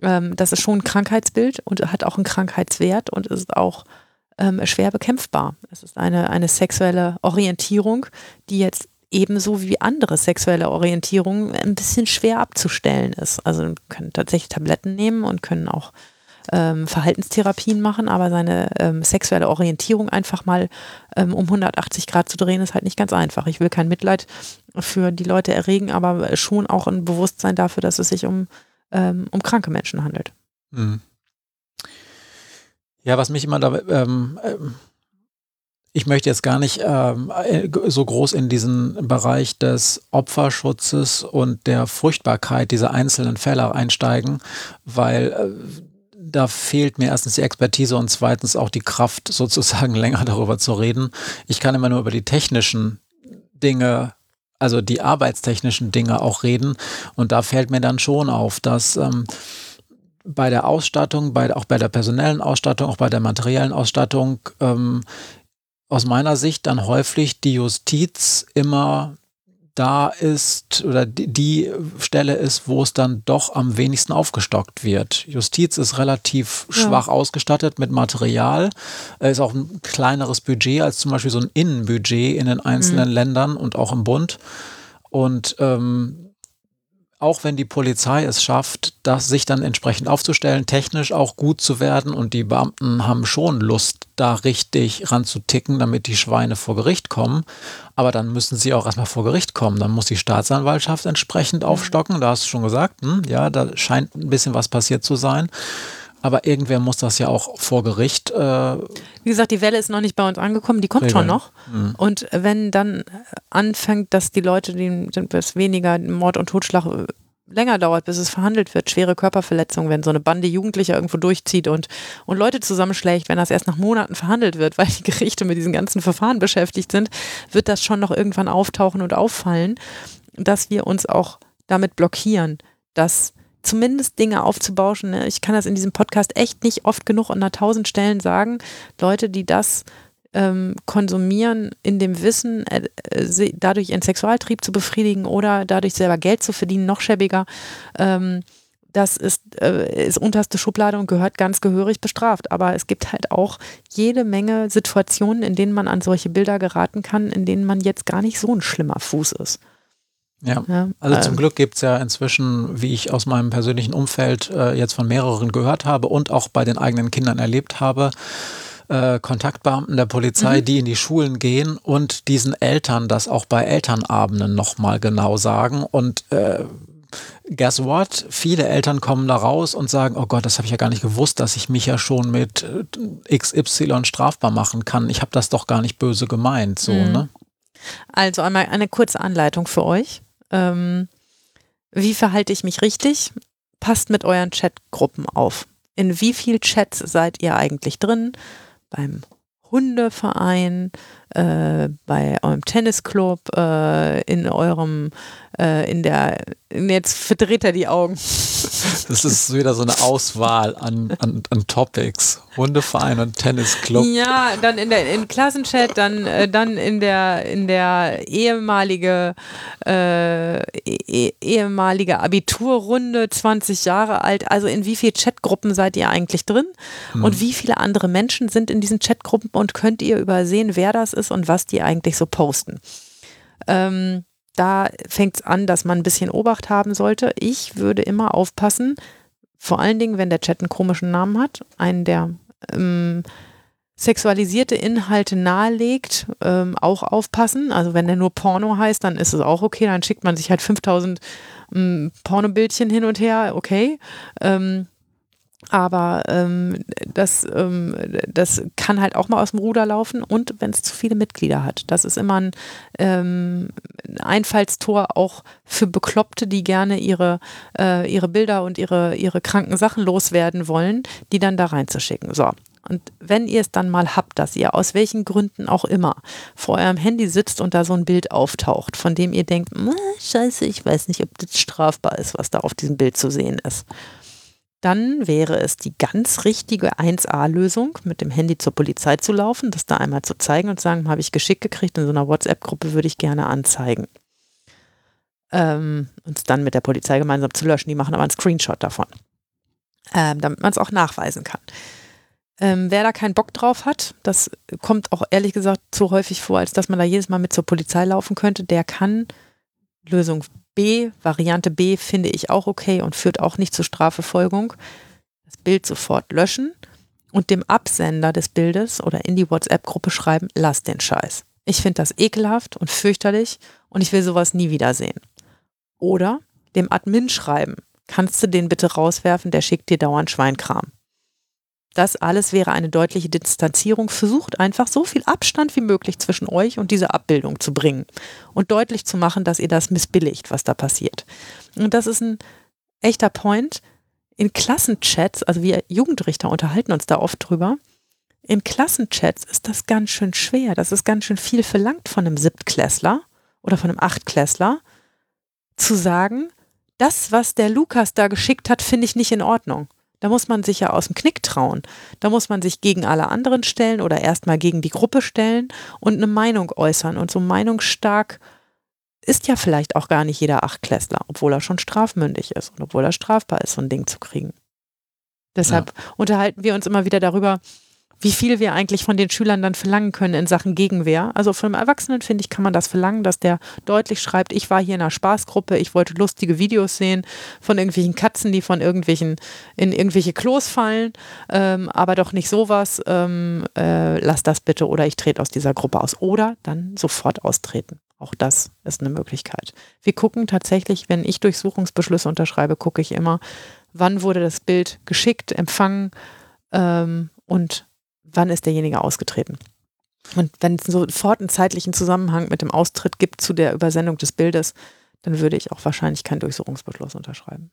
S2: ähm, das ist schon ein Krankheitsbild und hat auch einen Krankheitswert und ist auch ähm, schwer bekämpfbar. Es ist eine, eine sexuelle Orientierung, die jetzt ebenso wie andere sexuelle Orientierungen ein bisschen schwer abzustellen ist. Also können tatsächlich Tabletten nehmen und können auch ähm, Verhaltenstherapien machen, aber seine ähm, sexuelle Orientierung einfach mal ähm, um 180 Grad zu drehen, ist halt nicht ganz einfach. Ich will kein Mitleid für die Leute erregen, aber schon auch ein Bewusstsein dafür, dass es sich um, ähm, um kranke Menschen handelt. Mhm.
S1: Ja, was mich immer da, ähm, ähm, ich möchte jetzt gar nicht ähm, äh, so groß in diesen Bereich des Opferschutzes und der Furchtbarkeit dieser einzelnen Fälle einsteigen, weil äh, da fehlt mir erstens die Expertise und zweitens auch die Kraft, sozusagen länger darüber zu reden. Ich kann immer nur über die technischen Dinge also die arbeitstechnischen Dinge auch reden. Und da fällt mir dann schon auf, dass ähm, bei der Ausstattung, bei, auch bei der personellen Ausstattung, auch bei der materiellen Ausstattung ähm, aus meiner Sicht dann häufig die Justiz immer da ist oder die, die, Stelle ist, wo es dann doch am wenigsten aufgestockt wird. Justiz ist relativ ja. schwach ausgestattet mit Material, ist auch ein kleineres Budget als zum Beispiel so ein Innenbudget in den einzelnen mhm. Ländern und auch im Bund. Und ähm, auch wenn die Polizei es schafft, das sich dann entsprechend aufzustellen, technisch auch gut zu werden und die Beamten haben schon Lust, da richtig ranzuticken, damit die Schweine vor Gericht kommen. Aber dann müssen sie auch erstmal vor Gericht kommen. Dann muss die Staatsanwaltschaft entsprechend mhm. aufstocken. Da hast du schon gesagt, hm, ja, da scheint ein bisschen was passiert zu sein. Aber irgendwer muss das ja auch vor Gericht. Äh
S2: Wie gesagt, die Welle ist noch nicht bei uns angekommen, die kommt regeln. schon noch. Mhm. Und wenn dann anfängt, dass die Leute, die etwas weniger Mord und Totschlag äh, länger dauert, bis es verhandelt wird, schwere Körperverletzungen, wenn so eine Bande Jugendlicher irgendwo durchzieht und, und Leute zusammenschlägt, wenn das erst nach Monaten verhandelt wird, weil die Gerichte mit diesen ganzen Verfahren beschäftigt sind, wird das schon noch irgendwann auftauchen und auffallen, dass wir uns auch damit blockieren, dass zumindest Dinge aufzubauschen. Ne? Ich kann das in diesem Podcast echt nicht oft genug an tausend Stellen sagen. Leute, die das ähm, konsumieren in dem Wissen, äh, äh, dadurch ihren Sexualtrieb zu befriedigen oder dadurch selber Geld zu verdienen, noch schäbiger. Ähm, das ist, äh, ist unterste Schublade und gehört ganz gehörig bestraft. Aber es gibt halt auch jede Menge Situationen, in denen man an solche Bilder geraten kann, in denen man jetzt gar nicht so ein schlimmer Fuß ist.
S1: Ja, ja also ähm, zum Glück gibt es ja inzwischen, wie ich aus meinem persönlichen Umfeld äh, jetzt von mehreren gehört habe und auch bei den eigenen Kindern erlebt habe, äh, Kontaktbeamten der Polizei, mhm. die in die Schulen gehen und diesen Eltern das auch bei Elternabenden nochmal genau sagen und äh, guess what? Viele Eltern kommen da raus und sagen, oh Gott, das habe ich ja gar nicht gewusst, dass ich mich ja schon mit äh, XY strafbar machen kann. Ich habe das doch gar nicht böse gemeint, so, mhm. ne?
S2: Also einmal eine kurze Anleitung für euch. Ähm, wie verhalte ich mich richtig? Passt mit euren Chatgruppen auf. In wie viel Chats seid ihr eigentlich drin? Beim Hundeverein, äh, bei eurem Tennisclub, äh, in eurem, äh, in der, jetzt verdreht er die Augen.
S1: Das ist wieder so eine Auswahl an, an, an Topics. Hundeverein und Tennisclub.
S2: Ja, dann in der in Klassenchat, dann, äh, dann in der in der ehemalige eh, ehemalige Abiturrunde, 20 Jahre alt. Also in wie viele Chatgruppen seid ihr eigentlich drin? Hm. Und wie viele andere Menschen sind in diesen Chatgruppen und könnt ihr übersehen, wer das ist und was die eigentlich so posten? Ähm, da fängt es an, dass man ein bisschen Obacht haben sollte. Ich würde immer aufpassen, vor allen Dingen, wenn der Chat einen komischen Namen hat, einen, der ähm, sexualisierte Inhalte nahelegt, ähm, auch aufpassen. Also wenn der nur Porno heißt, dann ist es auch okay, dann schickt man sich halt 5000 ähm, Pornobildchen hin und her, okay. Ähm, aber ähm, das, ähm, das kann halt auch mal aus dem Ruder laufen und wenn es zu viele Mitglieder hat. Das ist immer ein ähm, Einfallstor auch für Bekloppte, die gerne ihre, äh, ihre Bilder und ihre, ihre kranken Sachen loswerden wollen, die dann da reinzuschicken. So. Und wenn ihr es dann mal habt, dass ihr aus welchen Gründen auch immer vor eurem Handy sitzt und da so ein Bild auftaucht, von dem ihr denkt, scheiße, ich weiß nicht, ob das strafbar ist, was da auf diesem Bild zu sehen ist dann wäre es die ganz richtige 1A-Lösung, mit dem Handy zur Polizei zu laufen, das da einmal zu zeigen und zu sagen, habe ich geschickt gekriegt, in so einer WhatsApp-Gruppe würde ich gerne anzeigen. Ähm, und dann mit der Polizei gemeinsam zu löschen. Die machen aber einen Screenshot davon, ähm, damit man es auch nachweisen kann. Ähm, wer da keinen Bock drauf hat, das kommt auch ehrlich gesagt zu häufig vor, als dass man da jedes Mal mit zur Polizei laufen könnte, der kann Lösung B, Variante B finde ich auch okay und führt auch nicht zur Strafverfolgung. Das Bild sofort löschen und dem Absender des Bildes oder in die WhatsApp-Gruppe schreiben, lass den Scheiß. Ich finde das ekelhaft und fürchterlich und ich will sowas nie wiedersehen. Oder dem Admin schreiben, kannst du den bitte rauswerfen, der schickt dir dauernd Schweinkram. Das alles wäre eine deutliche Distanzierung. Versucht einfach so viel Abstand wie möglich zwischen euch und dieser Abbildung zu bringen und deutlich zu machen, dass ihr das missbilligt, was da passiert. Und das ist ein echter Point. In Klassenchats, also wir Jugendrichter unterhalten uns da oft drüber, in Klassenchats ist das ganz schön schwer. Das ist ganz schön viel verlangt von einem Siebtklässler oder von einem Achtklässler, zu sagen, das, was der Lukas da geschickt hat, finde ich nicht in Ordnung. Da muss man sich ja aus dem Knick trauen. Da muss man sich gegen alle anderen stellen oder erstmal gegen die Gruppe stellen und eine Meinung äußern. Und so meinungsstark ist ja vielleicht auch gar nicht jeder Achtklässler, obwohl er schon strafmündig ist und obwohl er strafbar ist, so ein Ding zu kriegen. Deshalb ja. unterhalten wir uns immer wieder darüber, wie viel wir eigentlich von den Schülern dann verlangen können in Sachen Gegenwehr. Also von einem Erwachsenen, finde ich, kann man das verlangen, dass der deutlich schreibt, ich war hier in einer Spaßgruppe, ich wollte lustige Videos sehen von irgendwelchen Katzen, die von irgendwelchen, in irgendwelche Klos fallen, ähm, aber doch nicht sowas, ähm, äh, lass das bitte oder ich trete aus dieser Gruppe aus. Oder dann sofort austreten. Auch das ist eine Möglichkeit. Wir gucken tatsächlich, wenn ich Durchsuchungsbeschlüsse unterschreibe, gucke ich immer, wann wurde das Bild geschickt, empfangen ähm, und wann ist derjenige ausgetreten. Und wenn es sofort einen zeitlichen Zusammenhang mit dem Austritt gibt zu der Übersendung des Bildes, dann würde ich auch wahrscheinlich keinen Durchsuchungsbeschluss unterschreiben.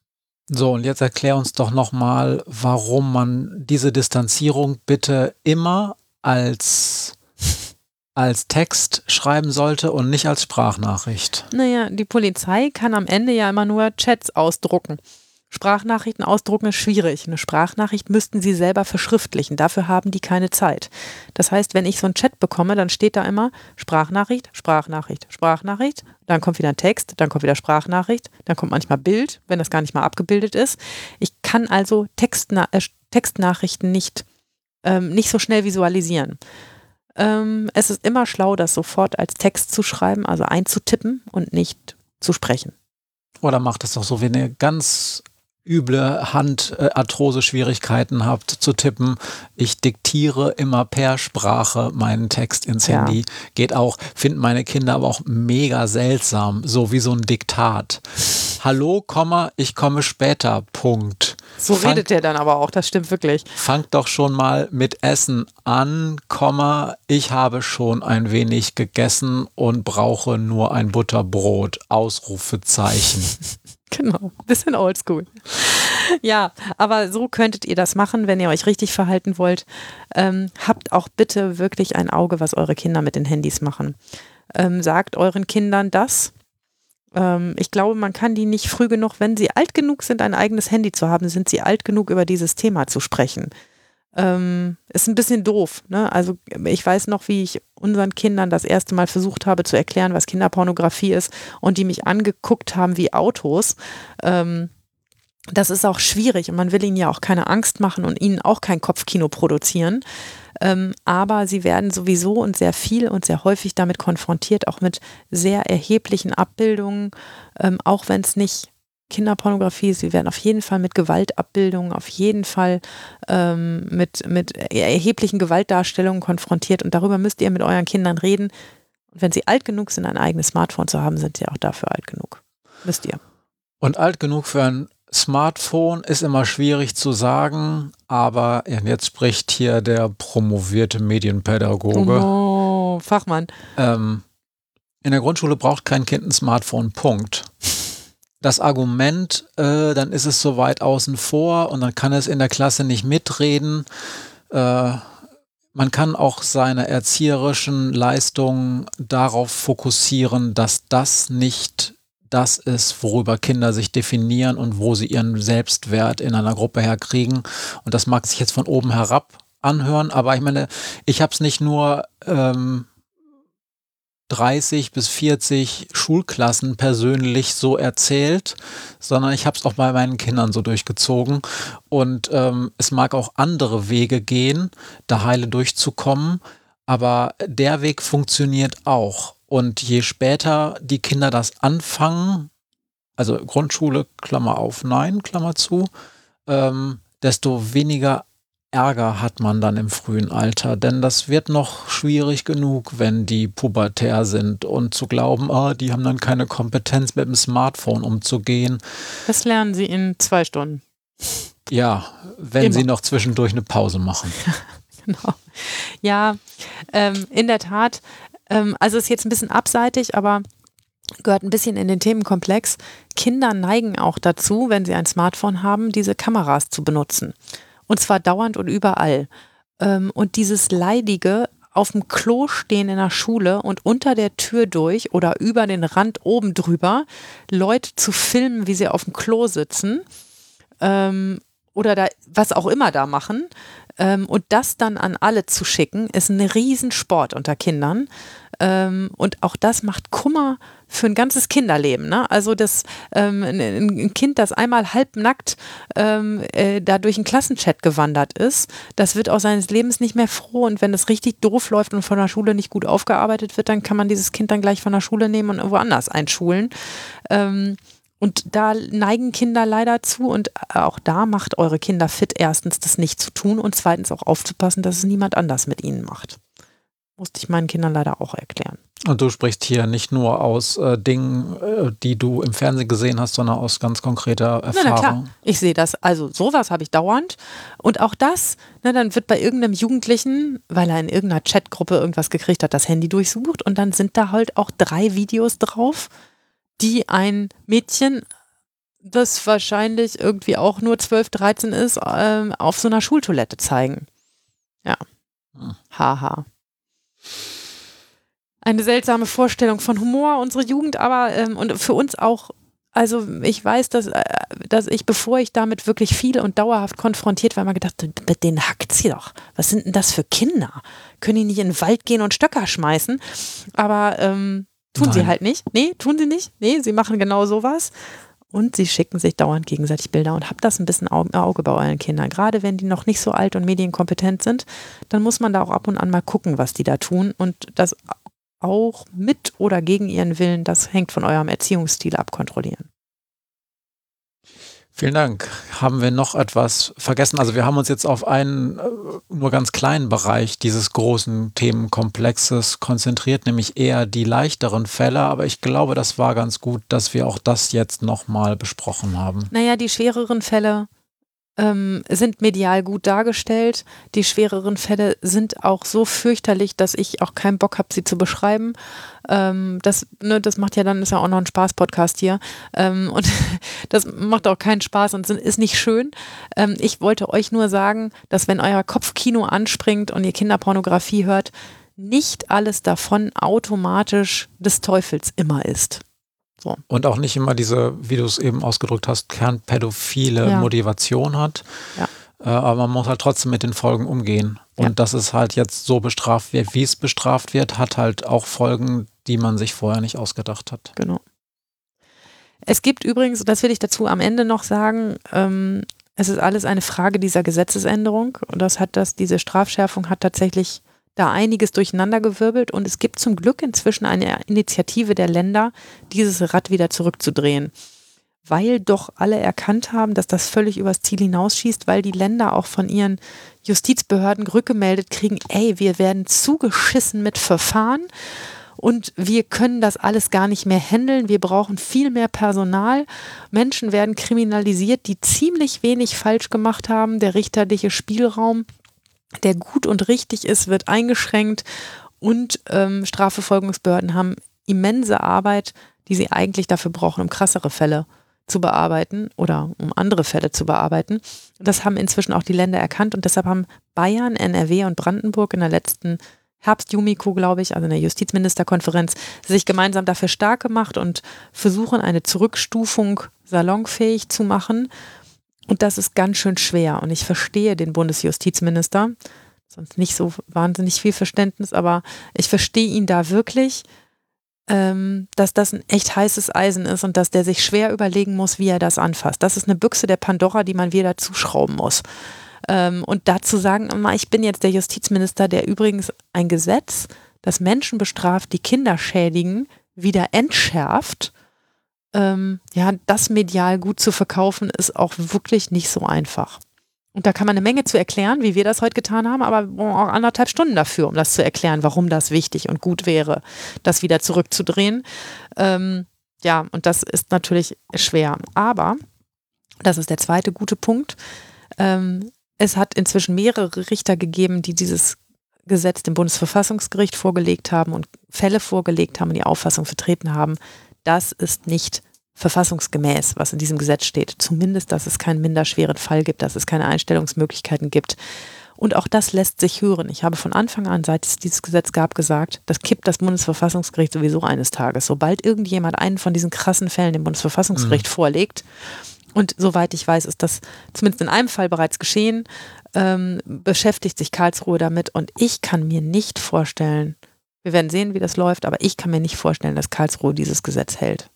S1: So, und jetzt erklär uns doch nochmal, warum man diese Distanzierung bitte immer als, als Text schreiben sollte und nicht als Sprachnachricht.
S2: Naja, die Polizei kann am Ende ja immer nur Chats ausdrucken. Sprachnachrichten ausdrucken ist schwierig. Eine Sprachnachricht müssten sie selber verschriftlichen. Dafür haben die keine Zeit. Das heißt, wenn ich so einen Chat bekomme, dann steht da immer Sprachnachricht, Sprachnachricht, Sprachnachricht. Dann kommt wieder ein Text, dann kommt wieder Sprachnachricht, dann kommt manchmal Bild, wenn das gar nicht mal abgebildet ist. Ich kann also Textna äh, Textnachrichten nicht, ähm, nicht so schnell visualisieren. Ähm, es ist immer schlau, das sofort als Text zu schreiben, also einzutippen und nicht zu sprechen.
S1: Oder macht es doch so, wenn ihr ganz üble Handarthrose-Schwierigkeiten habt zu tippen. Ich diktiere immer per Sprache meinen Text ins ja. Handy. Geht auch, finden meine Kinder aber auch mega seltsam, so wie so ein Diktat. Hallo, Komma, ich komme später, Punkt.
S2: So Fang, redet der dann aber auch, das stimmt wirklich.
S1: Fangt doch schon mal mit Essen an, Komma, ich habe schon ein wenig gegessen und brauche nur ein Butterbrot, Ausrufezeichen.
S2: Genau, bisschen oldschool. Ja, aber so könntet ihr das machen, wenn ihr euch richtig verhalten wollt. Ähm, habt auch bitte wirklich ein Auge, was eure Kinder mit den Handys machen. Ähm, sagt euren Kindern das. Ähm, ich glaube, man kann die nicht früh genug, wenn sie alt genug sind, ein eigenes Handy zu haben, sind sie alt genug, über dieses Thema zu sprechen. Ähm, ist ein bisschen doof. Ne? Also ich weiß noch, wie ich unseren Kindern das erste Mal versucht habe zu erklären, was Kinderpornografie ist und die mich angeguckt haben wie Autos. Ähm, das ist auch schwierig und man will ihnen ja auch keine Angst machen und ihnen auch kein Kopfkino produzieren. Ähm, aber sie werden sowieso und sehr viel und sehr häufig damit konfrontiert, auch mit sehr erheblichen Abbildungen, ähm, auch wenn es nicht Kinderpornografie ist. Sie werden auf jeden Fall mit Gewaltabbildungen, auf jeden Fall ähm, mit, mit erheblichen Gewaltdarstellungen konfrontiert und darüber müsst ihr mit euren Kindern reden. Und wenn sie alt genug sind, ein eigenes Smartphone zu haben, sind sie auch dafür alt genug. Müsst ihr.
S1: Und alt genug für ein Smartphone ist immer schwierig zu sagen, aber jetzt spricht hier der promovierte Medienpädagoge.
S2: Oh, Fachmann.
S1: Ähm, in der Grundschule braucht kein Kind ein Smartphone, Punkt. Das Argument, äh, dann ist es so weit außen vor und dann kann es in der Klasse nicht mitreden. Äh, man kann auch seine erzieherischen Leistungen darauf fokussieren, dass das nicht das ist, worüber Kinder sich definieren und wo sie ihren Selbstwert in einer Gruppe herkriegen. Und das mag sich jetzt von oben herab anhören, aber ich meine, ich habe es nicht nur ähm, 30 bis 40 Schulklassen persönlich so erzählt, sondern ich habe es auch bei meinen Kindern so durchgezogen. Und ähm, es mag auch andere Wege gehen, da heile durchzukommen, aber der Weg funktioniert auch. Und je später die Kinder das anfangen, also Grundschule, Klammer auf, nein, Klammer zu, ähm, desto weniger Ärger hat man dann im frühen Alter. Denn das wird noch schwierig genug, wenn die pubertär sind und zu glauben, oh, die haben dann keine Kompetenz mit dem Smartphone umzugehen.
S2: Das lernen sie in zwei Stunden.
S1: Ja, wenn Immer. sie noch zwischendurch eine Pause machen.
S2: genau. Ja, ähm, in der Tat ähm, also ist jetzt ein bisschen abseitig, aber gehört ein bisschen in den Themenkomplex. Kinder neigen auch dazu, wenn sie ein Smartphone haben, diese Kameras zu benutzen. Und zwar dauernd und überall. Ähm, und dieses leidige auf dem Klo stehen in der Schule und unter der Tür durch oder über den Rand oben drüber Leute zu filmen, wie sie auf dem Klo sitzen ähm, oder da was auch immer da machen, ähm, und das dann an alle zu schicken, ist ein Riesensport unter Kindern. Ähm, und auch das macht Kummer für ein ganzes Kinderleben. Ne? Also das ähm, ein, Kind, das einmal halbnackt ähm, äh, da durch einen Klassenchat gewandert ist, das wird auch seines Lebens nicht mehr froh. Und wenn es richtig doof läuft und von der Schule nicht gut aufgearbeitet wird, dann kann man dieses Kind dann gleich von der Schule nehmen und woanders einschulen. Ähm, und da neigen Kinder leider zu und auch da macht eure Kinder fit, erstens das nicht zu tun und zweitens auch aufzupassen, dass es niemand anders mit ihnen macht. Musste ich meinen Kindern leider auch erklären.
S1: Und du sprichst hier nicht nur aus äh, Dingen, äh, die du im Fernsehen gesehen hast, sondern aus ganz konkreter Erfahrung. Na, na klar,
S2: ich sehe das. Also sowas habe ich dauernd. Und auch das, na, dann wird bei irgendeinem Jugendlichen, weil er in irgendeiner Chatgruppe irgendwas gekriegt hat, das Handy durchsucht und dann sind da halt auch drei Videos drauf die ein Mädchen, das wahrscheinlich irgendwie auch nur 12, 13 ist, ähm, auf so einer Schultoilette zeigen. Ja. Hm. Haha. Eine seltsame Vorstellung von Humor, unsere Jugend, aber ähm, und für uns auch also ich weiß, dass, äh, dass ich, bevor ich damit wirklich viel und dauerhaft konfrontiert war, mal gedacht, mit denen hackt sie doch. Was sind denn das für Kinder? Können die nicht in den Wald gehen und Stöcker schmeißen? Aber ähm, Tun Nein. sie halt nicht. Nee, tun sie nicht. Nee, sie machen genau sowas. Und sie schicken sich dauernd gegenseitig Bilder und habt das ein bisschen im Auge bei euren Kindern. Gerade wenn die noch nicht so alt und medienkompetent sind, dann muss man da auch ab und an mal gucken, was die da tun. Und das auch mit oder gegen ihren Willen, das hängt von eurem Erziehungsstil ab, kontrollieren.
S1: Vielen Dank. Haben wir noch etwas vergessen? Also wir haben uns jetzt auf einen äh, nur ganz kleinen Bereich dieses großen Themenkomplexes konzentriert, nämlich eher die leichteren Fälle. Aber ich glaube, das war ganz gut, dass wir auch das jetzt nochmal besprochen haben.
S2: Naja, die schwereren Fälle ähm, sind medial gut dargestellt. Die schwereren Fälle sind auch so fürchterlich, dass ich auch keinen Bock habe, sie zu beschreiben. Ähm, das, ne, das macht ja dann, ist ja auch noch ein Spaß-Podcast hier. Ähm, und das macht auch keinen Spaß und ist nicht schön. Ähm, ich wollte euch nur sagen, dass wenn euer Kopfkino anspringt und ihr Kinderpornografie hört, nicht alles davon automatisch des Teufels immer ist.
S1: So. Und auch nicht immer diese, wie du es eben ausgedrückt hast, kernpädophile ja. Motivation hat. Ja. Äh, aber man muss halt trotzdem mit den Folgen umgehen. Und ja. dass es halt jetzt so bestraft wird, wie es bestraft wird, hat halt auch Folgen, die man sich vorher nicht ausgedacht hat.
S2: Genau. Es gibt übrigens, das will ich dazu am Ende noch sagen, ähm, es ist alles eine Frage dieser Gesetzesänderung. Und das hat das, diese Strafschärfung hat tatsächlich da einiges durcheinandergewirbelt und es gibt zum Glück inzwischen eine Initiative der Länder, dieses Rad wieder zurückzudrehen. Weil doch alle erkannt haben, dass das völlig übers Ziel hinausschießt, weil die Länder auch von ihren Justizbehörden rückgemeldet kriegen, ey, wir werden zugeschissen mit Verfahren und wir können das alles gar nicht mehr handeln. Wir brauchen viel mehr Personal. Menschen werden kriminalisiert, die ziemlich wenig falsch gemacht haben. Der richterliche Spielraum der gut und richtig ist, wird eingeschränkt und ähm, Strafverfolgungsbehörden haben immense Arbeit, die sie eigentlich dafür brauchen, um krassere Fälle zu bearbeiten oder um andere Fälle zu bearbeiten. Das haben inzwischen auch die Länder erkannt und deshalb haben Bayern, NRW und Brandenburg in der letzten Herbst-Jumiko, glaube ich, also in der Justizministerkonferenz, sich gemeinsam dafür stark gemacht und versuchen, eine Zurückstufung salonfähig zu machen. Und das ist ganz schön schwer. Und ich verstehe den Bundesjustizminister, sonst nicht so wahnsinnig viel Verständnis, aber ich verstehe ihn da wirklich, ähm, dass das ein echt heißes Eisen ist und dass der sich schwer überlegen muss, wie er das anfasst. Das ist eine Büchse der Pandora, die man wieder zuschrauben muss. Ähm, und dazu sagen, ich bin jetzt der Justizminister, der übrigens ein Gesetz, das Menschen bestraft, die Kinder schädigen, wieder entschärft ähm, ja, das medial gut zu verkaufen, ist auch wirklich nicht so einfach. Und da kann man eine Menge zu erklären, wie wir das heute getan haben, aber auch anderthalb Stunden dafür, um das zu erklären, warum das wichtig und gut wäre, das wieder zurückzudrehen. Ähm, ja, und das ist natürlich schwer. Aber, das ist der zweite gute Punkt, ähm, es hat inzwischen mehrere Richter gegeben, die dieses Gesetz dem Bundesverfassungsgericht vorgelegt haben und Fälle vorgelegt haben und die Auffassung vertreten haben, das ist nicht verfassungsgemäß, was in diesem Gesetz steht. Zumindest, dass es keinen minderschweren Fall gibt, dass es keine Einstellungsmöglichkeiten gibt. Und auch das lässt sich hören. Ich habe von Anfang an, seit es dieses Gesetz gab, gesagt, das kippt das Bundesverfassungsgericht sowieso eines Tages. Sobald irgendjemand einen von diesen krassen Fällen dem Bundesverfassungsgericht mhm. vorlegt, und soweit ich weiß, ist das zumindest in einem Fall bereits geschehen, ähm, beschäftigt sich Karlsruhe damit. Und ich kann mir nicht vorstellen, wir werden sehen, wie das läuft, aber ich kann mir nicht vorstellen, dass Karlsruhe dieses Gesetz hält.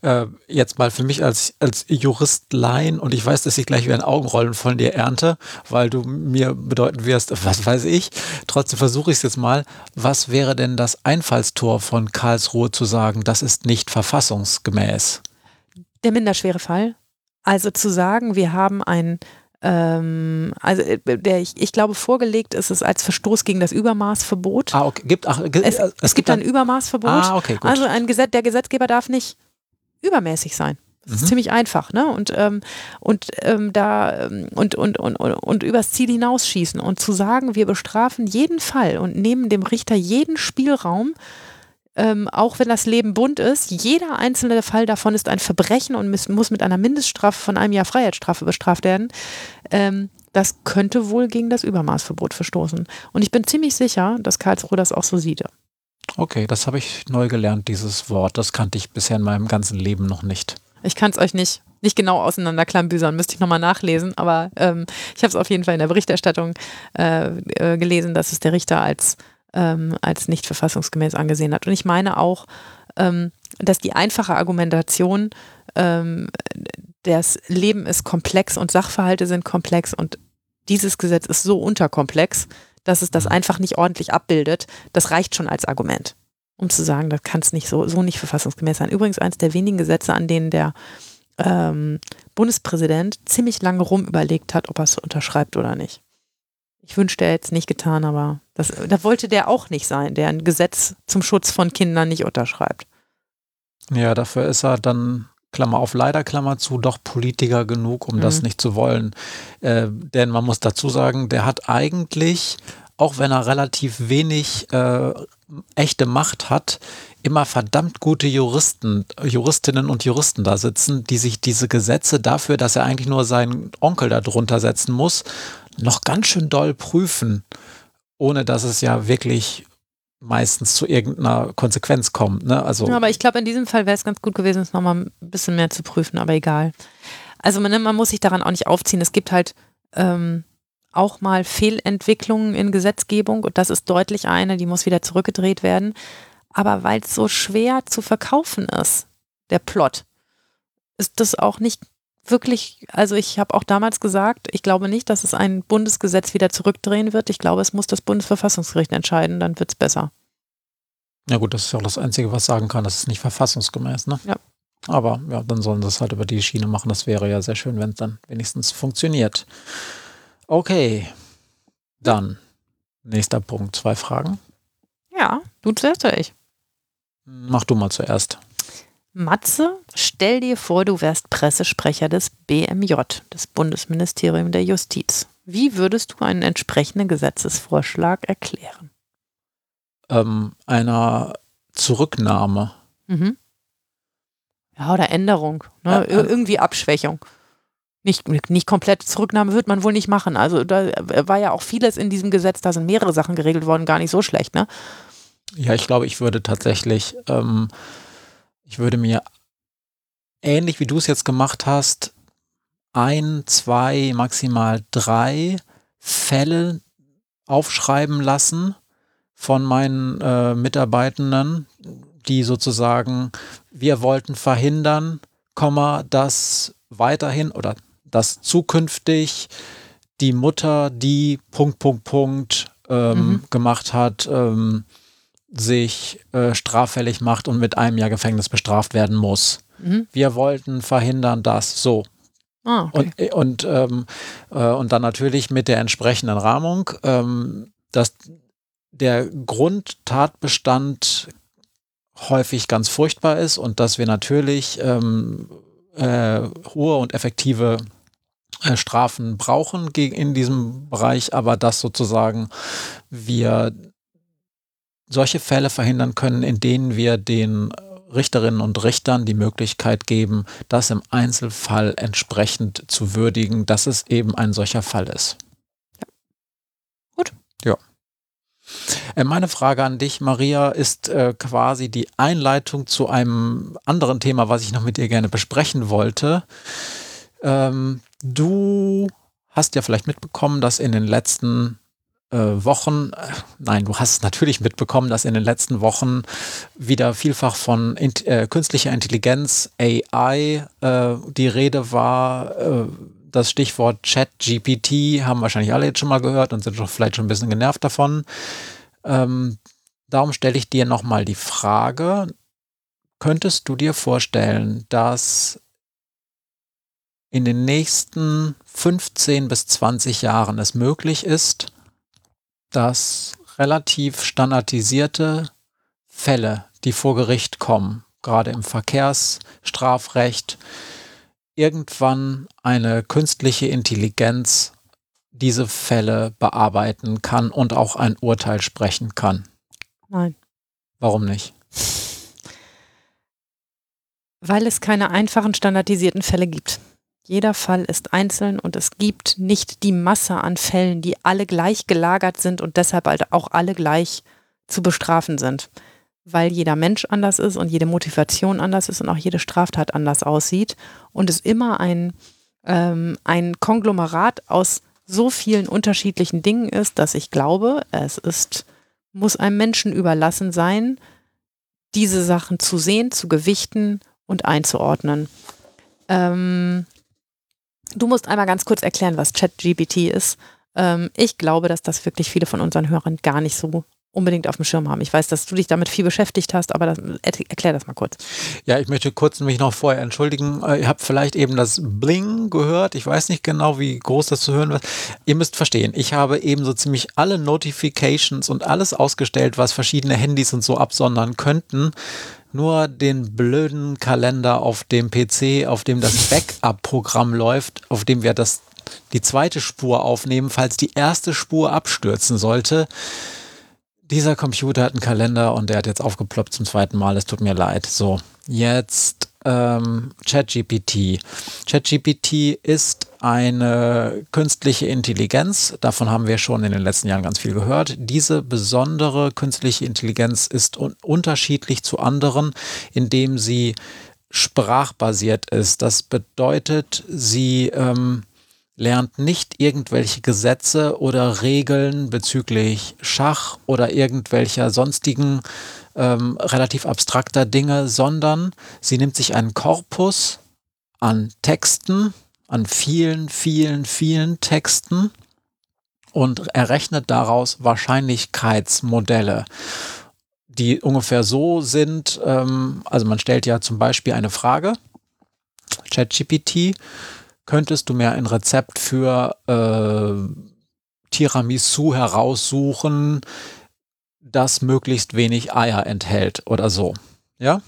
S1: Äh, jetzt mal für mich als, als Jurist Laien und ich weiß, dass ich gleich wieder ein Augenrollen von dir ernte, weil du mir bedeuten wirst, was weiß ich. Trotzdem versuche ich es jetzt mal. Was wäre denn das Einfallstor von Karlsruhe zu sagen, das ist nicht verfassungsgemäß?
S2: Der minderschwere Fall. Also zu sagen, wir haben ein ähm, also äh, der, ich, ich, glaube, vorgelegt ist es als Verstoß gegen das Übermaßverbot.
S1: Ah, okay. Gibt, ach,
S2: ge es, es, es, gibt ein Übermaßverbot. Ah, okay, gut. Also ein Gesetz, der Gesetzgeber darf nicht übermäßig sein. Das ist mhm. ziemlich einfach, ne? Und, ähm, und ähm, da ähm, und, und, und, und, und übers Ziel hinausschießen und zu sagen, wir bestrafen jeden Fall und nehmen dem Richter jeden Spielraum, ähm, auch wenn das Leben bunt ist, jeder einzelne Fall davon ist ein Verbrechen und muss, muss mit einer Mindeststrafe von einem Jahr Freiheitsstrafe bestraft werden. Ähm, das könnte wohl gegen das Übermaßverbot verstoßen. Und ich bin ziemlich sicher, dass Karlsruhe das auch so sieht.
S1: Okay, das habe ich neu gelernt, dieses Wort. Das kannte ich bisher in meinem ganzen Leben noch nicht.
S2: Ich kann es euch nicht, nicht genau auseinanderklambüsern, müsste ich nochmal nachlesen, aber ähm, ich habe es auf jeden Fall in der Berichterstattung äh, äh, gelesen, dass es der Richter als, ähm, als nicht verfassungsgemäß angesehen hat. Und ich meine auch, ähm, dass die einfache Argumentation, ähm, das Leben ist komplex und Sachverhalte sind komplex und dieses Gesetz ist so unterkomplex, dass es das mhm. einfach nicht ordentlich abbildet, das reicht schon als Argument, um zu sagen, das kann es nicht so, so nicht verfassungsgemäß sein. Übrigens eines der wenigen Gesetze, an denen der ähm, Bundespräsident ziemlich lange rumüberlegt hat, ob er es unterschreibt oder nicht. Ich wünschte, er hätte es nicht getan, aber das, da wollte der auch nicht sein, der ein Gesetz zum Schutz von Kindern nicht unterschreibt.
S1: Ja, dafür ist er dann Klammer auf leider, Klammer zu, doch Politiker genug, um mhm. das nicht zu wollen. Äh, denn man muss dazu sagen, der hat eigentlich, auch wenn er relativ wenig äh, echte Macht hat, immer verdammt gute Juristen, Juristinnen und Juristen da sitzen, die sich diese Gesetze dafür, dass er eigentlich nur seinen Onkel da drunter setzen muss, noch ganz schön doll prüfen, ohne dass es ja wirklich meistens zu irgendeiner Konsequenz kommt. Ne? Also
S2: ja, aber ich glaube, in diesem Fall wäre es ganz gut gewesen, es nochmal ein bisschen mehr zu prüfen, aber egal. Also man, man muss sich daran auch nicht aufziehen. Es gibt halt ähm, auch mal Fehlentwicklungen in Gesetzgebung und das ist deutlich eine, die muss wieder zurückgedreht werden. Aber weil es so schwer zu verkaufen ist, der Plot, ist das auch nicht wirklich, also ich habe auch damals gesagt, ich glaube nicht, dass es ein Bundesgesetz wieder zurückdrehen wird. Ich glaube, es muss das Bundesverfassungsgericht entscheiden, dann wird es besser.
S1: Ja gut, das ist ja auch das Einzige, was sagen kann, das ist nicht verfassungsgemäß, ne?
S2: Ja.
S1: Aber ja, dann sollen sie es halt über die Schiene machen. Das wäre ja sehr schön, wenn es dann wenigstens funktioniert. Okay, dann nächster Punkt, zwei Fragen.
S2: Ja, du zuerst oder ich?
S1: Mach du mal zuerst.
S2: Matze, stell dir vor, du wärst Pressesprecher des BMJ, des Bundesministerium der Justiz. Wie würdest du einen entsprechenden Gesetzesvorschlag erklären?
S1: Ähm, einer Zurücknahme.
S2: Mhm. Ja, oder Änderung. Ne? Äh, Irgendwie Abschwächung. Nicht, nicht komplett Zurücknahme wird man wohl nicht machen. Also da war ja auch vieles in diesem Gesetz, da sind mehrere Sachen geregelt worden, gar nicht so schlecht, ne?
S1: Ja, ich glaube, ich würde tatsächlich ähm, ich würde mir ähnlich wie du es jetzt gemacht hast, ein, zwei, maximal drei Fälle aufschreiben lassen von meinen äh, Mitarbeitenden, die sozusagen, wir wollten verhindern, Komma, dass weiterhin oder dass zukünftig die Mutter, die Punkt, Punkt, Punkt ähm, mhm. gemacht hat, ähm, sich äh, straffällig macht und mit einem Jahr Gefängnis bestraft werden muss. Mhm. Wir wollten verhindern, dass so. Ah, okay. Und, äh, und, ähm, äh, und dann natürlich mit der entsprechenden Rahmung, ähm, dass der Grundtatbestand häufig ganz furchtbar ist und dass wir natürlich ähm, äh, hohe und effektive äh, Strafen brauchen in diesem Bereich, aber dass sozusagen wir solche Fälle verhindern können, in denen wir den Richterinnen und Richtern die Möglichkeit geben, das im Einzelfall entsprechend zu würdigen, dass es eben ein solcher Fall ist.
S2: Ja. Gut.
S1: Ja. Äh, meine Frage an dich, Maria, ist äh, quasi die Einleitung zu einem anderen Thema, was ich noch mit dir gerne besprechen wollte. Ähm, du hast ja vielleicht mitbekommen, dass in den letzten Wochen, äh, nein, du hast natürlich mitbekommen, dass in den letzten Wochen wieder vielfach von in, äh, künstlicher Intelligenz, AI, äh, die Rede war. Äh, das Stichwort Chat-GPT haben wahrscheinlich alle jetzt schon mal gehört und sind doch vielleicht schon ein bisschen genervt davon. Ähm, darum stelle ich dir nochmal die Frage, könntest du dir vorstellen, dass in den nächsten 15 bis 20 Jahren es möglich ist, dass relativ standardisierte Fälle, die vor Gericht kommen, gerade im Verkehrsstrafrecht, irgendwann eine künstliche Intelligenz diese Fälle bearbeiten kann und auch ein Urteil sprechen kann.
S2: Nein.
S1: Warum nicht?
S2: Weil es keine einfachen standardisierten Fälle gibt. Jeder Fall ist einzeln und es gibt nicht die Masse an Fällen, die alle gleich gelagert sind und deshalb halt auch alle gleich zu bestrafen sind. Weil jeder Mensch anders ist und jede Motivation anders ist und auch jede Straftat anders aussieht und es immer ein, ähm, ein Konglomerat aus so vielen unterschiedlichen Dingen ist, dass ich glaube, es ist, muss einem Menschen überlassen sein, diese Sachen zu sehen, zu gewichten und einzuordnen. Ähm, Du musst einmal ganz kurz erklären, was ChatGPT ist. Ähm, ich glaube, dass das wirklich viele von unseren Hörern gar nicht so unbedingt auf dem Schirm haben. Ich weiß, dass du dich damit viel beschäftigt hast, aber das, erklär das mal kurz.
S1: Ja, ich möchte kurz mich noch vorher entschuldigen. Äh, ihr habt vielleicht eben das Bling gehört. Ich weiß nicht genau, wie groß das zu hören war. Ihr müsst verstehen, ich habe eben so ziemlich alle Notifications und alles ausgestellt, was verschiedene Handys und so absondern könnten nur den blöden Kalender auf dem PC, auf dem das Backup-Programm läuft, auf dem wir das, die zweite Spur aufnehmen, falls die erste Spur abstürzen sollte. Dieser Computer hat einen Kalender und der hat jetzt aufgeploppt zum zweiten Mal. Es tut mir leid. So, jetzt ähm, ChatGPT. ChatGPT ist eine künstliche Intelligenz. Davon haben wir schon in den letzten Jahren ganz viel gehört. Diese besondere künstliche Intelligenz ist un unterschiedlich zu anderen, indem sie sprachbasiert ist. Das bedeutet, sie ähm, lernt nicht irgendwelche Gesetze oder Regeln bezüglich Schach oder irgendwelcher sonstigen ähm, relativ abstrakter Dinge, sondern sie nimmt sich einen Korpus an Texten, an vielen, vielen, vielen Texten und errechnet daraus Wahrscheinlichkeitsmodelle, die ungefähr so sind, ähm, also man stellt ja zum Beispiel eine Frage, ChatGPT, könntest du mir ein Rezept für äh, Tiramisu heraussuchen, das möglichst wenig Eier enthält oder so. Ja?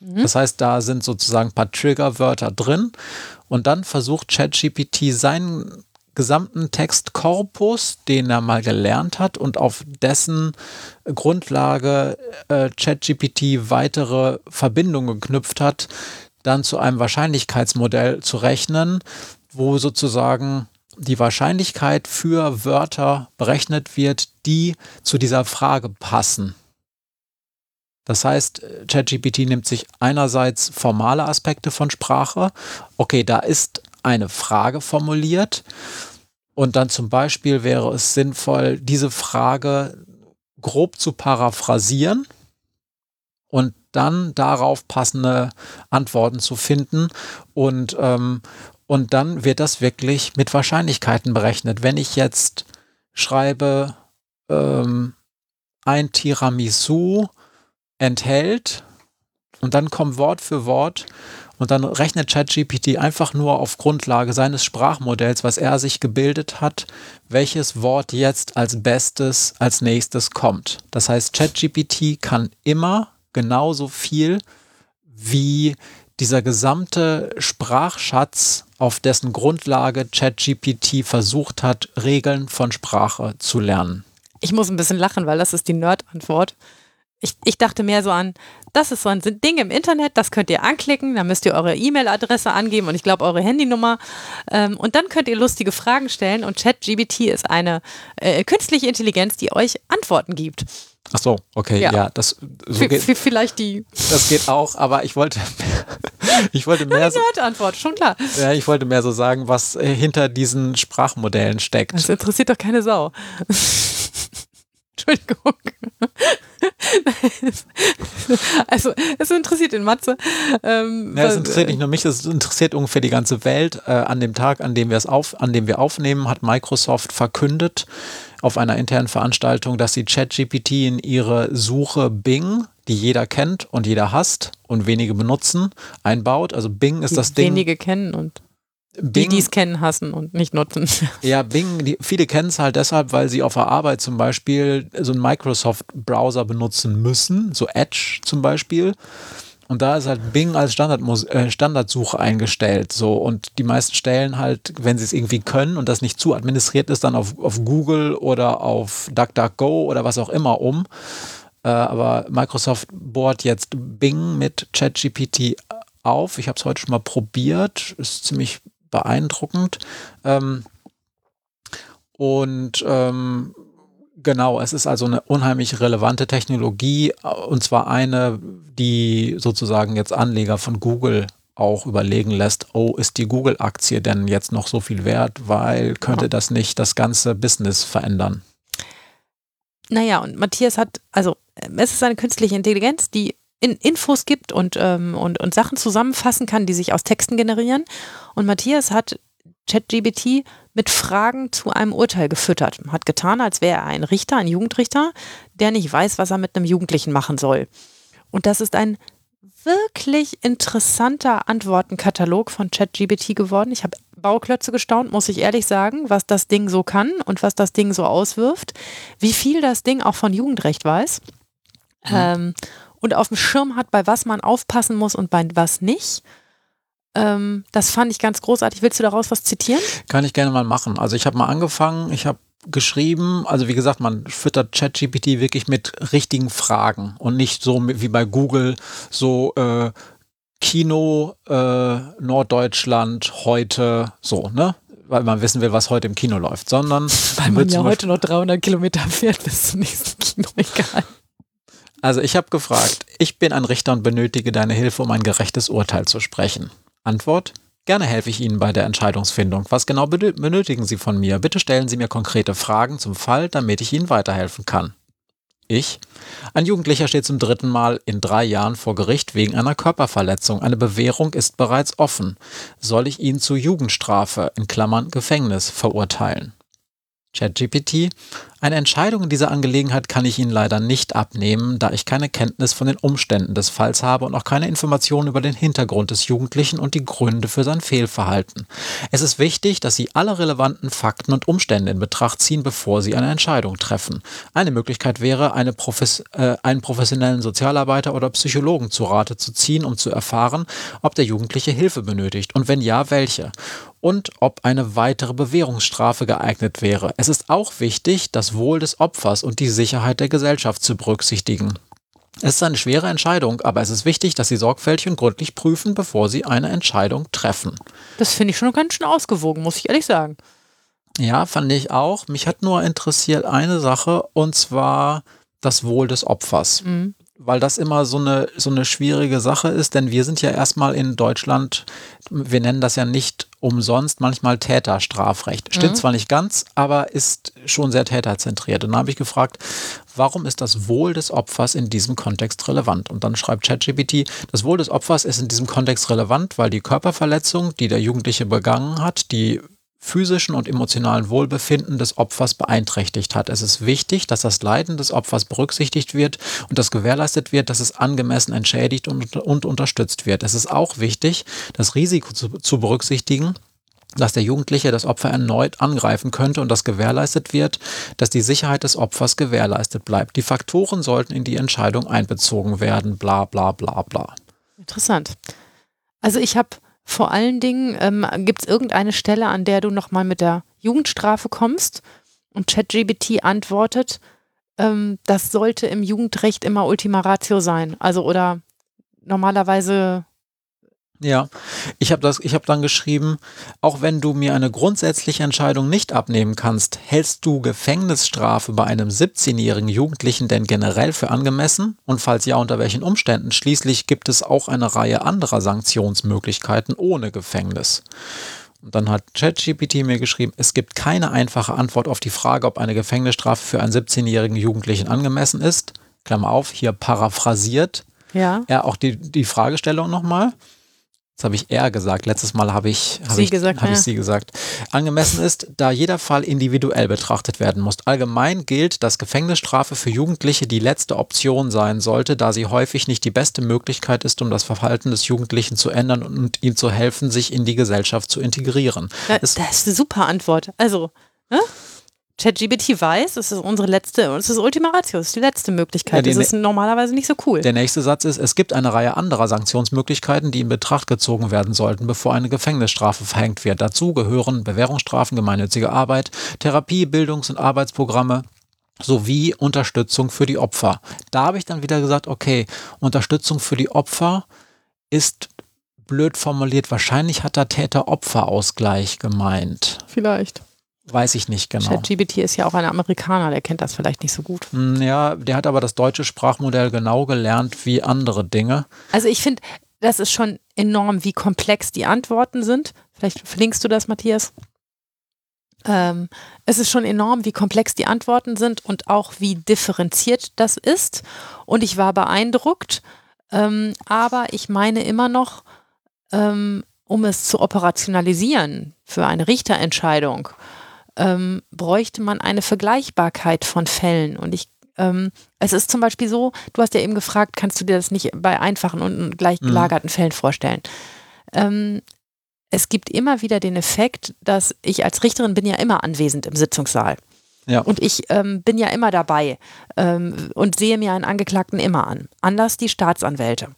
S1: Mhm. Das heißt, da sind sozusagen ein paar Triggerwörter drin und dann versucht ChatGPT seinen gesamten Textkorpus, den er mal gelernt hat und auf dessen Grundlage äh, ChatGPT weitere Verbindungen geknüpft hat, dann zu einem Wahrscheinlichkeitsmodell zu rechnen, wo sozusagen die Wahrscheinlichkeit für Wörter berechnet wird, die zu dieser Frage passen. Das heißt, ChatGPT nimmt sich einerseits formale Aspekte von Sprache. Okay, da ist eine Frage formuliert. Und dann zum Beispiel wäre es sinnvoll, diese Frage grob zu paraphrasieren und dann darauf passende Antworten zu finden. Und ähm, und dann wird das wirklich mit Wahrscheinlichkeiten berechnet. Wenn ich jetzt schreibe, ähm, ein Tiramisu enthält und dann kommt Wort für Wort und dann rechnet ChatGPT einfach nur auf Grundlage seines Sprachmodells, was er sich gebildet hat, welches Wort jetzt als bestes als nächstes kommt. Das heißt, ChatGPT kann immer genauso viel wie dieser gesamte Sprachschatz auf dessen Grundlage ChatGPT versucht hat, Regeln von Sprache zu lernen?
S2: Ich muss ein bisschen lachen, weil das ist die Nerd-Antwort. Ich, ich dachte mehr so an, das ist so ein Ding im Internet, das könnt ihr anklicken, da müsst ihr eure E-Mail-Adresse angeben und ich glaube eure Handynummer. Ähm, und dann könnt ihr lustige Fragen stellen und ChatGPT ist eine äh, künstliche Intelligenz, die euch Antworten gibt.
S1: Ach so, okay, ja, ja das
S2: so geht, vielleicht die.
S1: Das geht auch, aber ich wollte, ich wollte mehr.
S2: so, Antwort, schon klar.
S1: Ja, ich wollte mehr so sagen, was äh, hinter diesen Sprachmodellen steckt.
S2: Das interessiert doch keine Sau. Entschuldigung. also, es interessiert den Matze.
S1: Ähm, ja, es interessiert nicht nur mich, es interessiert ungefähr die ganze Welt. Äh, an dem Tag, an dem wir es auf, an dem wir aufnehmen, hat Microsoft verkündet auf einer internen Veranstaltung, dass sie ChatGPT in ihre Suche Bing, die jeder kennt und jeder hasst und wenige benutzen, einbaut. Also Bing ist das
S2: Ding.
S1: Wenige
S2: kennen und Bing, die, die es kennen, hassen und nicht nutzen.
S1: Ja, Bing, die, viele kennen es halt deshalb, weil sie auf der Arbeit zum Beispiel so einen Microsoft-Browser benutzen müssen, so Edge zum Beispiel. Und da ist halt Bing als Standard, äh, Standardsuche eingestellt. So. Und die meisten stellen halt, wenn sie es irgendwie können und das nicht zu administriert ist, dann auf, auf Google oder auf DuckDuckGo oder was auch immer um. Äh, aber Microsoft bohrt jetzt Bing mit ChatGPT auf. Ich habe es heute schon mal probiert. Ist ziemlich beeindruckend. Ähm, und ähm, genau, es ist also eine unheimlich relevante Technologie und zwar eine, die sozusagen jetzt Anleger von Google auch überlegen lässt, oh, ist die Google-Aktie denn jetzt noch so viel wert, weil könnte das nicht das ganze Business verändern?
S2: Naja, und Matthias hat, also es ist eine künstliche Intelligenz, die in Infos gibt und, ähm, und, und Sachen zusammenfassen kann, die sich aus Texten generieren. Und Matthias hat ChatGBT mit Fragen zu einem Urteil gefüttert. Hat getan, als wäre er ein Richter, ein Jugendrichter, der nicht weiß, was er mit einem Jugendlichen machen soll. Und das ist ein wirklich interessanter Antwortenkatalog von ChatGBT geworden. Ich habe Bauklötze gestaunt, muss ich ehrlich sagen, was das Ding so kann und was das Ding so auswirft, wie viel das Ding auch von Jugendrecht weiß. Mhm. Ähm, und auf dem Schirm hat, bei was man aufpassen muss und bei was nicht. Ähm, das fand ich ganz großartig. Willst du daraus was zitieren?
S1: Kann ich gerne mal machen. Also ich habe mal angefangen, ich habe geschrieben, also wie gesagt, man füttert ChatGPT wirklich mit richtigen Fragen und nicht so wie bei Google so äh, Kino äh, Norddeutschland heute so, ne? Weil man wissen will, was heute im Kino läuft, sondern
S2: weil man ja heute noch 300 Kilometer fährt bis zum nächsten Kino, egal.
S1: Also ich habe gefragt, ich bin ein Richter und benötige deine Hilfe, um ein gerechtes Urteil zu sprechen. Antwort, Gerne helfe ich Ihnen bei der Entscheidungsfindung. Was genau benötigen Sie von mir? Bitte stellen Sie mir konkrete Fragen zum Fall, damit ich Ihnen weiterhelfen kann. Ich. Ein Jugendlicher steht zum dritten Mal in drei Jahren vor Gericht wegen einer Körperverletzung. Eine Bewährung ist bereits offen. Soll ich ihn zu Jugendstrafe in Klammern Gefängnis verurteilen? ChatGPT. Eine Entscheidung in dieser Angelegenheit kann ich Ihnen leider nicht abnehmen, da ich keine Kenntnis von den Umständen des Falls habe und auch keine Informationen über den Hintergrund des Jugendlichen und die Gründe für sein Fehlverhalten. Es ist wichtig, dass Sie alle relevanten Fakten und Umstände in Betracht ziehen, bevor Sie eine Entscheidung treffen. Eine Möglichkeit wäre, eine Profes äh, einen professionellen Sozialarbeiter oder Psychologen zu Rate zu ziehen, um zu erfahren, ob der Jugendliche Hilfe benötigt und wenn ja, welche und ob eine weitere Bewährungsstrafe geeignet wäre. Es ist auch wichtig, das Wohl des Opfers und die Sicherheit der Gesellschaft zu berücksichtigen. Es ist eine schwere Entscheidung, aber es ist wichtig, dass Sie sorgfältig und gründlich prüfen, bevor Sie eine Entscheidung treffen.
S2: Das finde ich schon ganz schön ausgewogen, muss ich ehrlich sagen.
S1: Ja, fand ich auch. Mich hat nur interessiert eine Sache und zwar das Wohl des Opfers. Mhm weil das immer so eine, so eine schwierige Sache ist, denn wir sind ja erstmal in Deutschland, wir nennen das ja nicht umsonst manchmal Täterstrafrecht. Stimmt mhm. zwar nicht ganz, aber ist schon sehr täterzentriert. Und dann habe ich gefragt, warum ist das Wohl des Opfers in diesem Kontext relevant? Und dann schreibt ChatGPT, das Wohl des Opfers ist in diesem Kontext relevant, weil die Körperverletzung, die der Jugendliche begangen hat, die physischen und emotionalen Wohlbefinden des Opfers beeinträchtigt hat. Es ist wichtig, dass das Leiden des Opfers berücksichtigt wird und dass gewährleistet wird, dass es angemessen entschädigt und, und unterstützt wird. Es ist auch wichtig, das Risiko zu, zu berücksichtigen, dass der Jugendliche das Opfer erneut angreifen könnte und dass gewährleistet wird, dass die Sicherheit des Opfers gewährleistet bleibt. Die Faktoren sollten in die Entscheidung einbezogen werden, bla bla bla bla.
S2: Interessant. Also ich habe vor allen Dingen, ähm, gibt es irgendeine Stelle, an der du nochmal mit der Jugendstrafe kommst? Und ChatGBT antwortet, ähm, das sollte im Jugendrecht immer Ultima Ratio sein. Also oder normalerweise
S1: ja, ich habe das, ich habe dann geschrieben, auch wenn du mir eine grundsätzliche Entscheidung nicht abnehmen kannst, hältst du Gefängnisstrafe bei einem 17-jährigen Jugendlichen denn generell für angemessen? Und falls ja, unter welchen Umständen? Schließlich gibt es auch eine Reihe anderer Sanktionsmöglichkeiten ohne Gefängnis. Und dann hat ChatGPT mir geschrieben, es gibt keine einfache Antwort auf die Frage, ob eine Gefängnisstrafe für einen 17-jährigen Jugendlichen angemessen ist. Klammer auf, hier paraphrasiert.
S2: Ja.
S1: Ja, auch die, die Fragestellung nochmal. Jetzt habe ich er gesagt. Letztes Mal habe ich, hab
S2: sie,
S1: ich,
S2: gesagt,
S1: hab ja. ich sie gesagt. Angemessen ist, da jeder Fall individuell betrachtet werden muss. Allgemein gilt, dass Gefängnisstrafe für Jugendliche die letzte Option sein sollte, da sie häufig nicht die beste Möglichkeit ist, um das Verhalten des Jugendlichen zu ändern und ihm zu helfen, sich in die Gesellschaft zu integrieren.
S2: Ja, das ist eine super Antwort. Also, ne? ChatGPT weiß, es ist unsere letzte, es ist Ultima Ratio, es ist die letzte Möglichkeit. Ja, das ist normalerweise nicht so cool.
S1: Der nächste Satz ist, es gibt eine Reihe anderer Sanktionsmöglichkeiten, die in Betracht gezogen werden sollten, bevor eine Gefängnisstrafe verhängt wird. Dazu gehören Bewährungsstrafen, gemeinnützige Arbeit, Therapie, Bildungs- und Arbeitsprogramme, sowie Unterstützung für die Opfer. Da habe ich dann wieder gesagt, okay, Unterstützung für die Opfer ist blöd formuliert. Wahrscheinlich hat da Täter-Opfer-Ausgleich gemeint.
S2: Vielleicht.
S1: Weiß ich nicht genau.
S2: ChatGPT ist ja auch ein Amerikaner, der kennt das vielleicht nicht so gut.
S1: Hm, ja, der hat aber das deutsche Sprachmodell genau gelernt wie andere Dinge.
S2: Also ich finde, das ist schon enorm, wie komplex die Antworten sind. Vielleicht verlinkst du das, Matthias. Ähm, es ist schon enorm, wie komplex die Antworten sind und auch wie differenziert das ist. Und ich war beeindruckt. Ähm, aber ich meine immer noch, ähm, um es zu operationalisieren für eine Richterentscheidung, ähm, bräuchte man eine Vergleichbarkeit von Fällen. Und ich, ähm, es ist zum Beispiel so, du hast ja eben gefragt, kannst du dir das nicht bei einfachen und gleich mhm. gelagerten mhm. Fällen vorstellen? Ähm, es gibt immer wieder den Effekt, dass ich als Richterin bin ja immer anwesend im Sitzungssaal. Ja. Und ich ähm, bin ja immer dabei ähm, und sehe mir einen Angeklagten immer an. Anders die Staatsanwälte.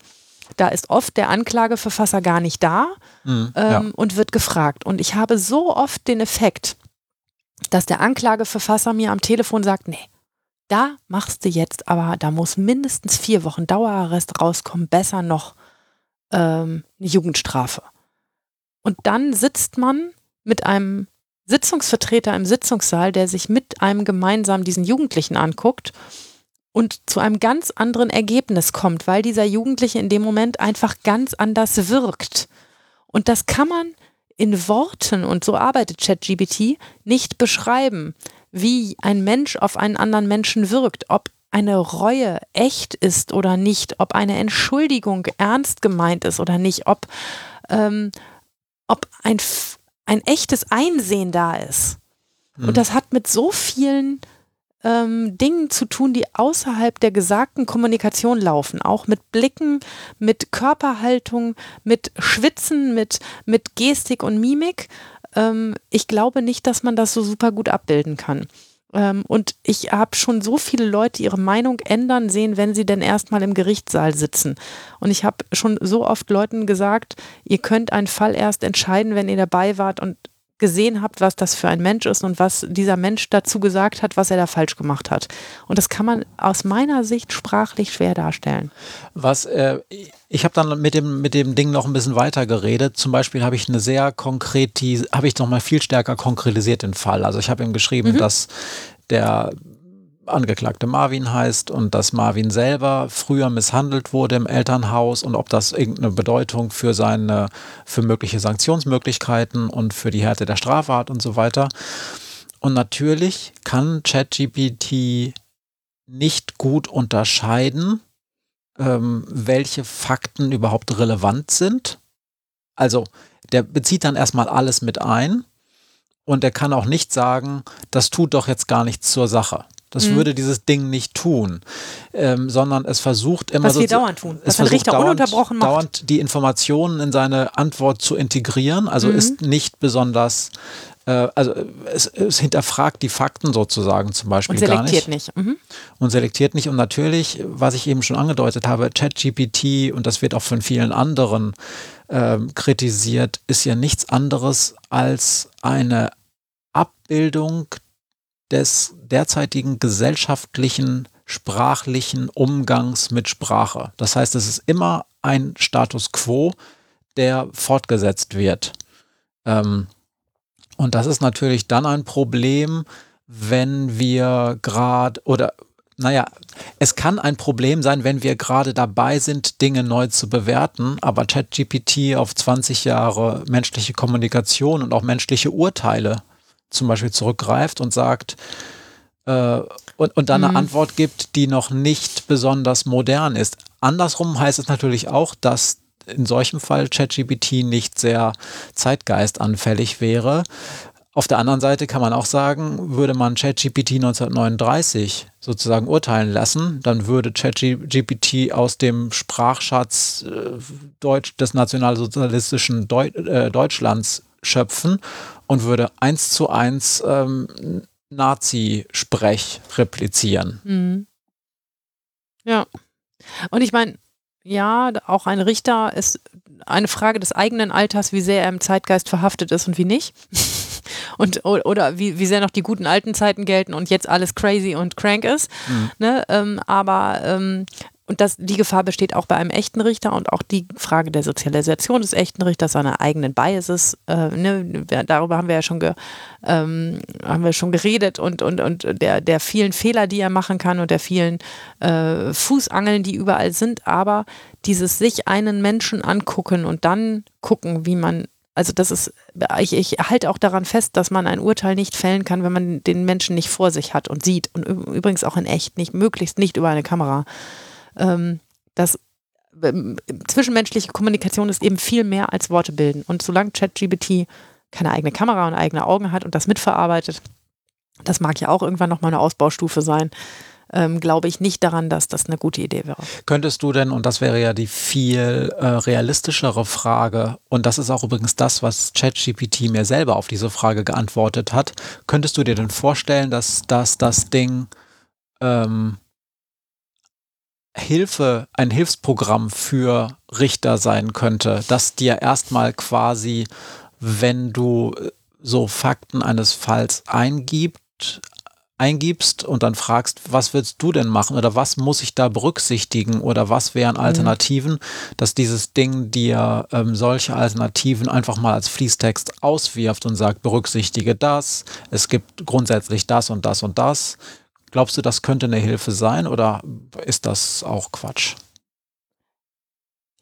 S2: Da ist oft der Anklageverfasser gar nicht da mhm, ähm, ja. und wird gefragt. Und ich habe so oft den Effekt, dass der Anklageverfasser mir am Telefon sagt, nee, da machst du jetzt, aber da muss mindestens vier Wochen Dauerarrest rauskommen, besser noch ähm, eine Jugendstrafe. Und dann sitzt man mit einem Sitzungsvertreter im Sitzungssaal, der sich mit einem gemeinsam diesen Jugendlichen anguckt und zu einem ganz anderen Ergebnis kommt, weil dieser Jugendliche in dem Moment einfach ganz anders wirkt. Und das kann man in Worten, und so arbeitet ChatGBT, nicht beschreiben, wie ein Mensch auf einen anderen Menschen wirkt, ob eine Reue echt ist oder nicht, ob eine Entschuldigung ernst gemeint ist oder nicht, ob, ähm, ob ein, ein echtes Einsehen da ist. Mhm. Und das hat mit so vielen ähm, Dingen zu tun, die außerhalb der gesagten Kommunikation laufen. Auch mit Blicken, mit Körperhaltung, mit Schwitzen, mit, mit Gestik und Mimik. Ähm, ich glaube nicht, dass man das so super gut abbilden kann. Ähm, und ich habe schon so viele Leute ihre Meinung ändern sehen, wenn sie denn erstmal im Gerichtssaal sitzen. Und ich habe schon so oft Leuten gesagt, ihr könnt einen Fall erst entscheiden, wenn ihr dabei wart und gesehen habt, was das für ein Mensch ist und was dieser Mensch dazu gesagt hat, was er da falsch gemacht hat. Und das kann man aus meiner Sicht sprachlich schwer darstellen.
S1: Was äh, ich habe dann mit dem mit dem Ding noch ein bisschen weiter geredet. Zum Beispiel habe ich eine sehr konkrete, habe ich noch mal viel stärker konkretisiert den Fall. Also ich habe ihm geschrieben, mhm. dass der Angeklagte Marvin heißt und dass Marvin selber früher misshandelt wurde im Elternhaus und ob das irgendeine Bedeutung für seine, für mögliche Sanktionsmöglichkeiten und für die Härte der Strafe hat und so weiter. Und natürlich kann ChatGPT nicht gut unterscheiden, ähm, welche Fakten überhaupt relevant sind. Also der bezieht dann erstmal alles mit ein und er kann auch nicht sagen, das tut doch jetzt gar nichts zur Sache. Das mhm. würde dieses Ding nicht tun, ähm, sondern es versucht immer
S2: was so, wir dauernd tun, was ein Richter dauernd, ununterbrochen macht.
S1: dauernd die Informationen in seine Antwort zu integrieren. Also mhm. ist nicht besonders äh, also es, es, hinterfragt die Fakten sozusagen zum Beispiel gar nicht. Und selektiert
S2: nicht. nicht. Mhm.
S1: Und selektiert nicht. Und natürlich, was ich eben schon angedeutet habe, ChatGPT, und das wird auch von vielen anderen äh, kritisiert, ist ja nichts anderes als eine Abbildung des derzeitigen gesellschaftlichen, sprachlichen Umgangs mit Sprache. Das heißt, es ist immer ein Status quo, der fortgesetzt wird. Ähm, und das ist natürlich dann ein Problem, wenn wir gerade oder naja, es kann ein Problem sein, wenn wir gerade dabei sind, Dinge neu zu bewerten, aber ChatGPT auf 20 Jahre menschliche Kommunikation und auch menschliche Urteile zum Beispiel zurückgreift und sagt, äh, und, und dann mhm. eine Antwort gibt, die noch nicht besonders modern ist. Andersrum heißt es natürlich auch, dass in solchem Fall ChatGPT nicht sehr zeitgeistanfällig wäre. Auf der anderen Seite kann man auch sagen, würde man ChatGPT 1939 sozusagen urteilen lassen, dann würde ChatGPT aus dem Sprachschatz äh, Deutsch, des nationalsozialistischen Deu äh, Deutschlands schöpfen und würde eins zu eins ähm, Nazi-Sprech replizieren.
S2: Mhm. Ja. Und ich meine, ja, auch ein Richter ist eine Frage des eigenen Alters, wie sehr er im Zeitgeist verhaftet ist und wie nicht. und, oder wie, wie sehr noch die guten alten Zeiten gelten und jetzt alles crazy und crank ist. Mhm. Ne? Ähm, aber ähm, und das, die Gefahr besteht auch bei einem echten Richter und auch die Frage der Sozialisation des echten Richters, seiner eigenen Biases. Äh, ne, darüber haben wir ja schon, ge, ähm, haben wir schon geredet und, und, und der, der vielen Fehler, die er machen kann und der vielen äh, Fußangeln, die überall sind. Aber dieses sich einen Menschen angucken und dann gucken, wie man also das ist, ich, ich halte auch daran fest, dass man ein Urteil nicht fällen kann, wenn man den Menschen nicht vor sich hat und sieht. Und übrigens auch in echt nicht, möglichst nicht über eine Kamera ähm, dass ähm, zwischenmenschliche Kommunikation ist eben viel mehr als Worte bilden. Und solange ChatGBT keine eigene Kamera und eigene Augen hat und das mitverarbeitet, das mag ja auch irgendwann nochmal eine Ausbaustufe sein, ähm, glaube ich nicht daran, dass das eine gute Idee wäre.
S1: Könntest du denn, und das wäre ja die viel äh, realistischere Frage, und das ist auch übrigens das, was ChatGPT mir selber auf diese Frage geantwortet hat, könntest du dir denn vorstellen, dass, dass das Ding ähm, Hilfe, ein Hilfsprogramm für Richter sein könnte, das dir erstmal quasi, wenn du äh, so Fakten eines Falls eingibt, eingibst und dann fragst, was willst du denn machen oder was muss ich da berücksichtigen oder was wären mhm. Alternativen, mhm. dass dieses Ding dir ähm, solche Alternativen einfach mal als Fließtext auswirft und sagt, berücksichtige das, es gibt grundsätzlich das und das und das. Glaubst du, das könnte eine Hilfe sein oder ist das auch Quatsch?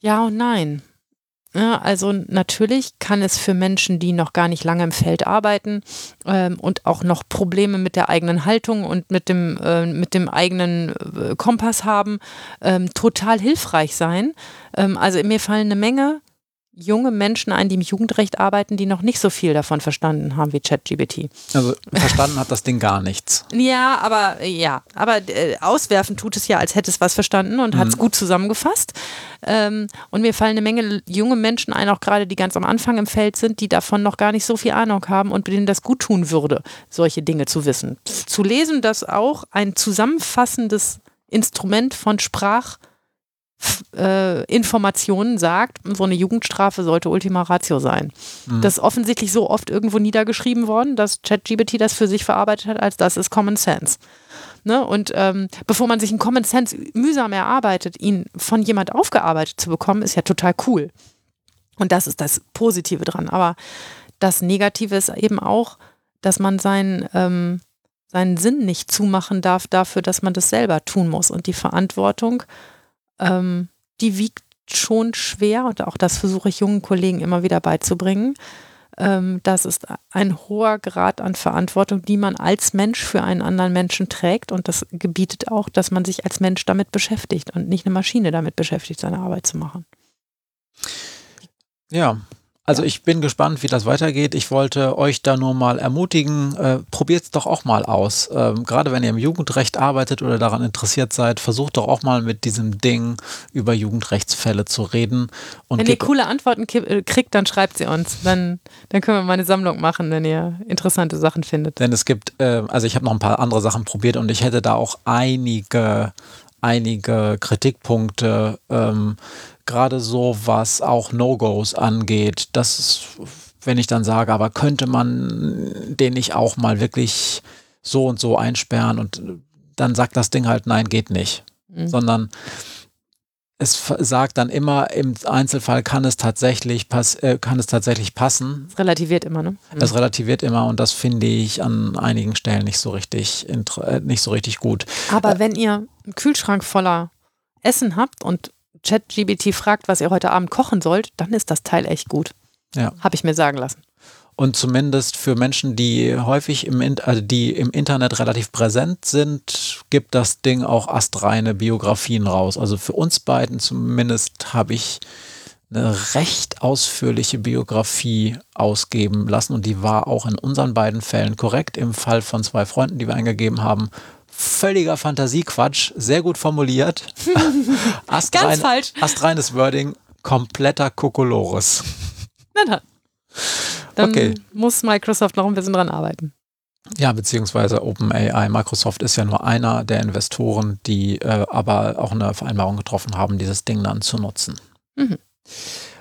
S2: Ja und nein. Ja, also natürlich kann es für Menschen, die noch gar nicht lange im Feld arbeiten ähm, und auch noch Probleme mit der eigenen Haltung und mit dem, äh, mit dem eigenen äh, Kompass haben, ähm, total hilfreich sein. Ähm, also mir fallen eine Menge junge Menschen ein, die im Jugendrecht arbeiten, die noch nicht so viel davon verstanden haben wie ChatGPT.
S1: Also verstanden hat das Ding gar nichts.
S2: Ja, aber ja, aber äh, auswerfen tut es ja, als hätte es was verstanden und mhm. hat es gut zusammengefasst. Ähm, und mir fallen eine Menge junge Menschen ein, auch gerade die ganz am Anfang im Feld sind, die davon noch gar nicht so viel Ahnung haben und denen das gut tun würde, solche Dinge zu wissen. Zu lesen, dass auch ein zusammenfassendes Instrument von Sprach äh, Informationen sagt, so eine Jugendstrafe sollte Ultima Ratio sein. Mhm. Das ist offensichtlich so oft irgendwo niedergeschrieben worden, dass ChatGPT das für sich verarbeitet hat, als das ist Common Sense. Ne? Und ähm, bevor man sich einen Common Sense mühsam erarbeitet, ihn von jemand aufgearbeitet zu bekommen, ist ja total cool. Und das ist das Positive dran. Aber das Negative ist eben auch, dass man seinen, ähm, seinen Sinn nicht zumachen darf dafür, dass man das selber tun muss. Und die Verantwortung ähm, die wiegt schon schwer und auch das versuche ich jungen Kollegen immer wieder beizubringen. Ähm, das ist ein hoher Grad an Verantwortung, die man als Mensch für einen anderen Menschen trägt und das gebietet auch, dass man sich als Mensch damit beschäftigt und nicht eine Maschine damit beschäftigt, seine Arbeit zu machen.
S1: Ja, also ich bin gespannt, wie das weitergeht. Ich wollte euch da nur mal ermutigen, äh, probiert es doch auch mal aus. Ähm, Gerade wenn ihr im Jugendrecht arbeitet oder daran interessiert seid, versucht doch auch mal mit diesem Ding über Jugendrechtsfälle zu reden.
S2: Und wenn ihr coole Antworten äh, kriegt, dann schreibt sie uns. Dann, dann können wir mal eine Sammlung machen, wenn ihr interessante Sachen findet.
S1: Denn es gibt, äh, also ich habe noch ein paar andere Sachen probiert und ich hätte da auch einige einige Kritikpunkte, ähm, gerade so was auch No-Gos angeht. Das ist, wenn ich dann sage, aber könnte man den nicht auch mal wirklich so und so einsperren und dann sagt das Ding halt, nein, geht nicht. Mhm. Sondern es sagt dann immer, im Einzelfall kann es tatsächlich, pass, äh, kann es tatsächlich passen.
S2: Es relativiert immer, ne?
S1: Mhm. Es relativiert immer und das finde ich an einigen Stellen nicht so richtig, äh, nicht so richtig gut.
S2: Aber äh, wenn ihr einen Kühlschrank voller Essen habt und ChatGBT fragt, was ihr heute Abend kochen sollt, dann ist das Teil echt gut. Ja. Habe ich mir sagen lassen.
S1: Und zumindest für Menschen, die häufig im, also die im Internet relativ präsent sind, gibt das Ding auch astreine Biografien raus. Also für uns beiden zumindest habe ich eine recht ausführliche Biografie ausgeben lassen und die war auch in unseren beiden Fällen korrekt. Im Fall von zwei Freunden, die wir eingegeben haben, völliger Fantasiequatsch, sehr gut formuliert.
S2: Astrein, Ganz falsch.
S1: Astreines Wording, kompletter Kokolores.
S2: Na dann. Dann okay. muss Microsoft noch ein bisschen dran arbeiten.
S1: Ja, beziehungsweise OpenAI. Microsoft ist ja nur einer der Investoren, die äh, aber auch eine Vereinbarung getroffen haben, dieses Ding dann zu nutzen. Mhm.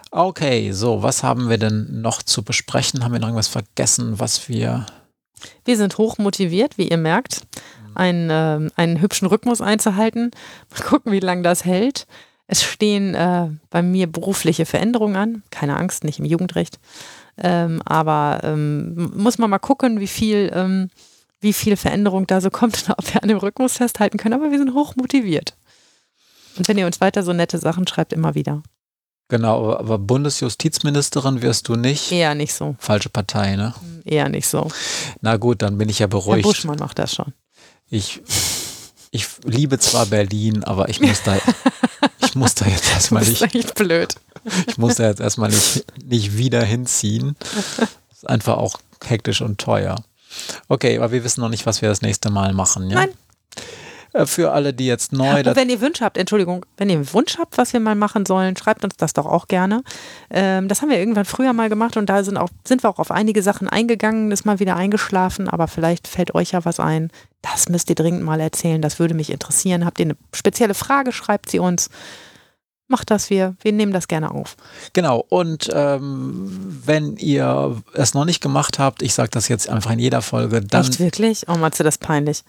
S1: Okay, so, was haben wir denn noch zu besprechen? Haben wir noch irgendwas vergessen, was wir.
S2: Wir sind hoch motiviert, wie ihr merkt einen, äh, einen hübschen Rhythmus einzuhalten. Mal gucken, wie lange das hält. Es stehen äh, bei mir berufliche Veränderungen an. Keine Angst, nicht im Jugendrecht. Ähm, aber ähm, muss man mal gucken, wie viel, ähm, wie viel Veränderung da so kommt und ob wir an dem Rhythmus festhalten können. Aber wir sind hoch motiviert. Und wenn ihr uns weiter so nette Sachen schreibt, immer wieder.
S1: Genau, aber Bundesjustizministerin wirst du nicht.
S2: Eher nicht so.
S1: Falsche Partei, ne?
S2: Eher nicht so.
S1: Na gut, dann bin ich ja beruhigt.
S2: Herr Buschmann macht das schon
S1: ich, ich liebe zwar Berlin, aber ich muss da, ich muss da jetzt erstmal nicht. Das ist echt blöd. Ich muss da jetzt erstmal nicht, nicht wieder hinziehen. Das ist einfach auch hektisch und teuer. Okay, aber wir wissen noch nicht, was wir das nächste Mal machen. Ja? Nein. Äh, für alle, die jetzt neu.
S2: Und wenn ihr Wünsche habt, Entschuldigung, wenn ihr einen Wunsch habt, was wir mal machen sollen, schreibt uns das doch auch gerne. Ähm, das haben wir irgendwann früher mal gemacht und da sind, auch, sind wir auch auf einige Sachen eingegangen, ist mal wieder eingeschlafen, aber vielleicht fällt euch ja was ein. Das müsst ihr dringend mal erzählen, das würde mich interessieren. Habt ihr eine spezielle Frage, schreibt sie uns macht das, wir, wir nehmen das gerne auf.
S1: Genau, und ähm, wenn ihr es noch nicht gemacht habt, ich sage das jetzt einfach in jeder Folge, dann.
S2: Echt wirklich? Oh, Matze, das peinlich.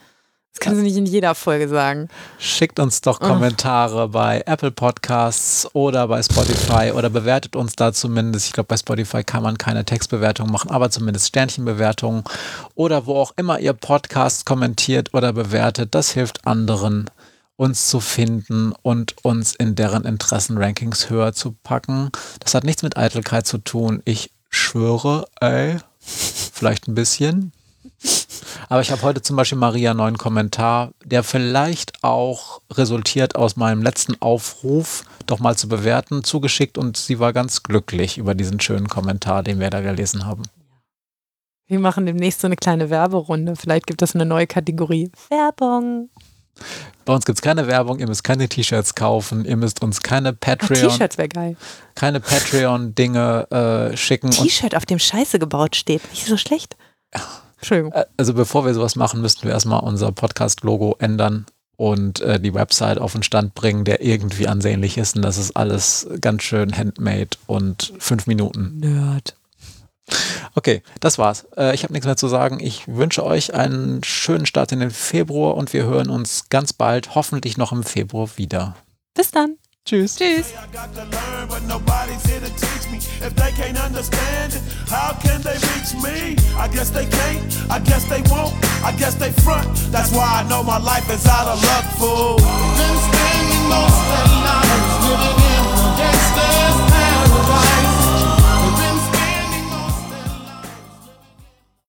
S2: Das können Sie nicht in jeder Folge sagen.
S1: Schickt uns doch Kommentare oh. bei Apple Podcasts oder bei Spotify oder bewertet uns da zumindest. Ich glaube, bei Spotify kann man keine Textbewertung machen, aber zumindest Sternchenbewertungen oder wo auch immer ihr Podcast kommentiert oder bewertet. Das hilft anderen, uns zu finden und uns in deren Interessenrankings höher zu packen. Das hat nichts mit Eitelkeit zu tun. Ich schwöre, ey, vielleicht ein bisschen. Aber ich habe heute zum Beispiel Maria einen neuen Kommentar, der vielleicht auch resultiert aus meinem letzten Aufruf, doch mal zu bewerten, zugeschickt und sie war ganz glücklich über diesen schönen Kommentar, den wir da gelesen haben.
S2: Wir machen demnächst so eine kleine Werberunde. Vielleicht gibt es eine neue Kategorie. Werbung.
S1: Bei uns gibt es keine Werbung, ihr müsst keine T-Shirts kaufen, ihr müsst uns keine Patreon.
S2: T-Shirts wäre geil.
S1: Keine Patreon-Dinge äh, schicken.
S2: T-Shirt, auf dem Scheiße gebaut steht. Nicht so schlecht.
S1: Entschuldigung. Äh, also bevor wir sowas machen, müssten wir erstmal unser Podcast-Logo ändern und äh, die Website auf den Stand bringen, der irgendwie ansehnlich ist. Und das ist alles ganz schön handmade und fünf Minuten.
S2: Nerd.
S1: Okay, das war's. Äh, ich habe nichts mehr zu sagen. Ich wünsche euch einen schönen Start in den Februar und wir hören uns ganz bald, hoffentlich noch im Februar wieder.
S2: Bis dann.
S1: Tschüss.
S2: Tschüss.
S3: If they can't understand it, how can they reach me? I guess they can't, I guess they won't, I guess they front. That's why I know my life is out of luck, fool. Been spending most of life living in the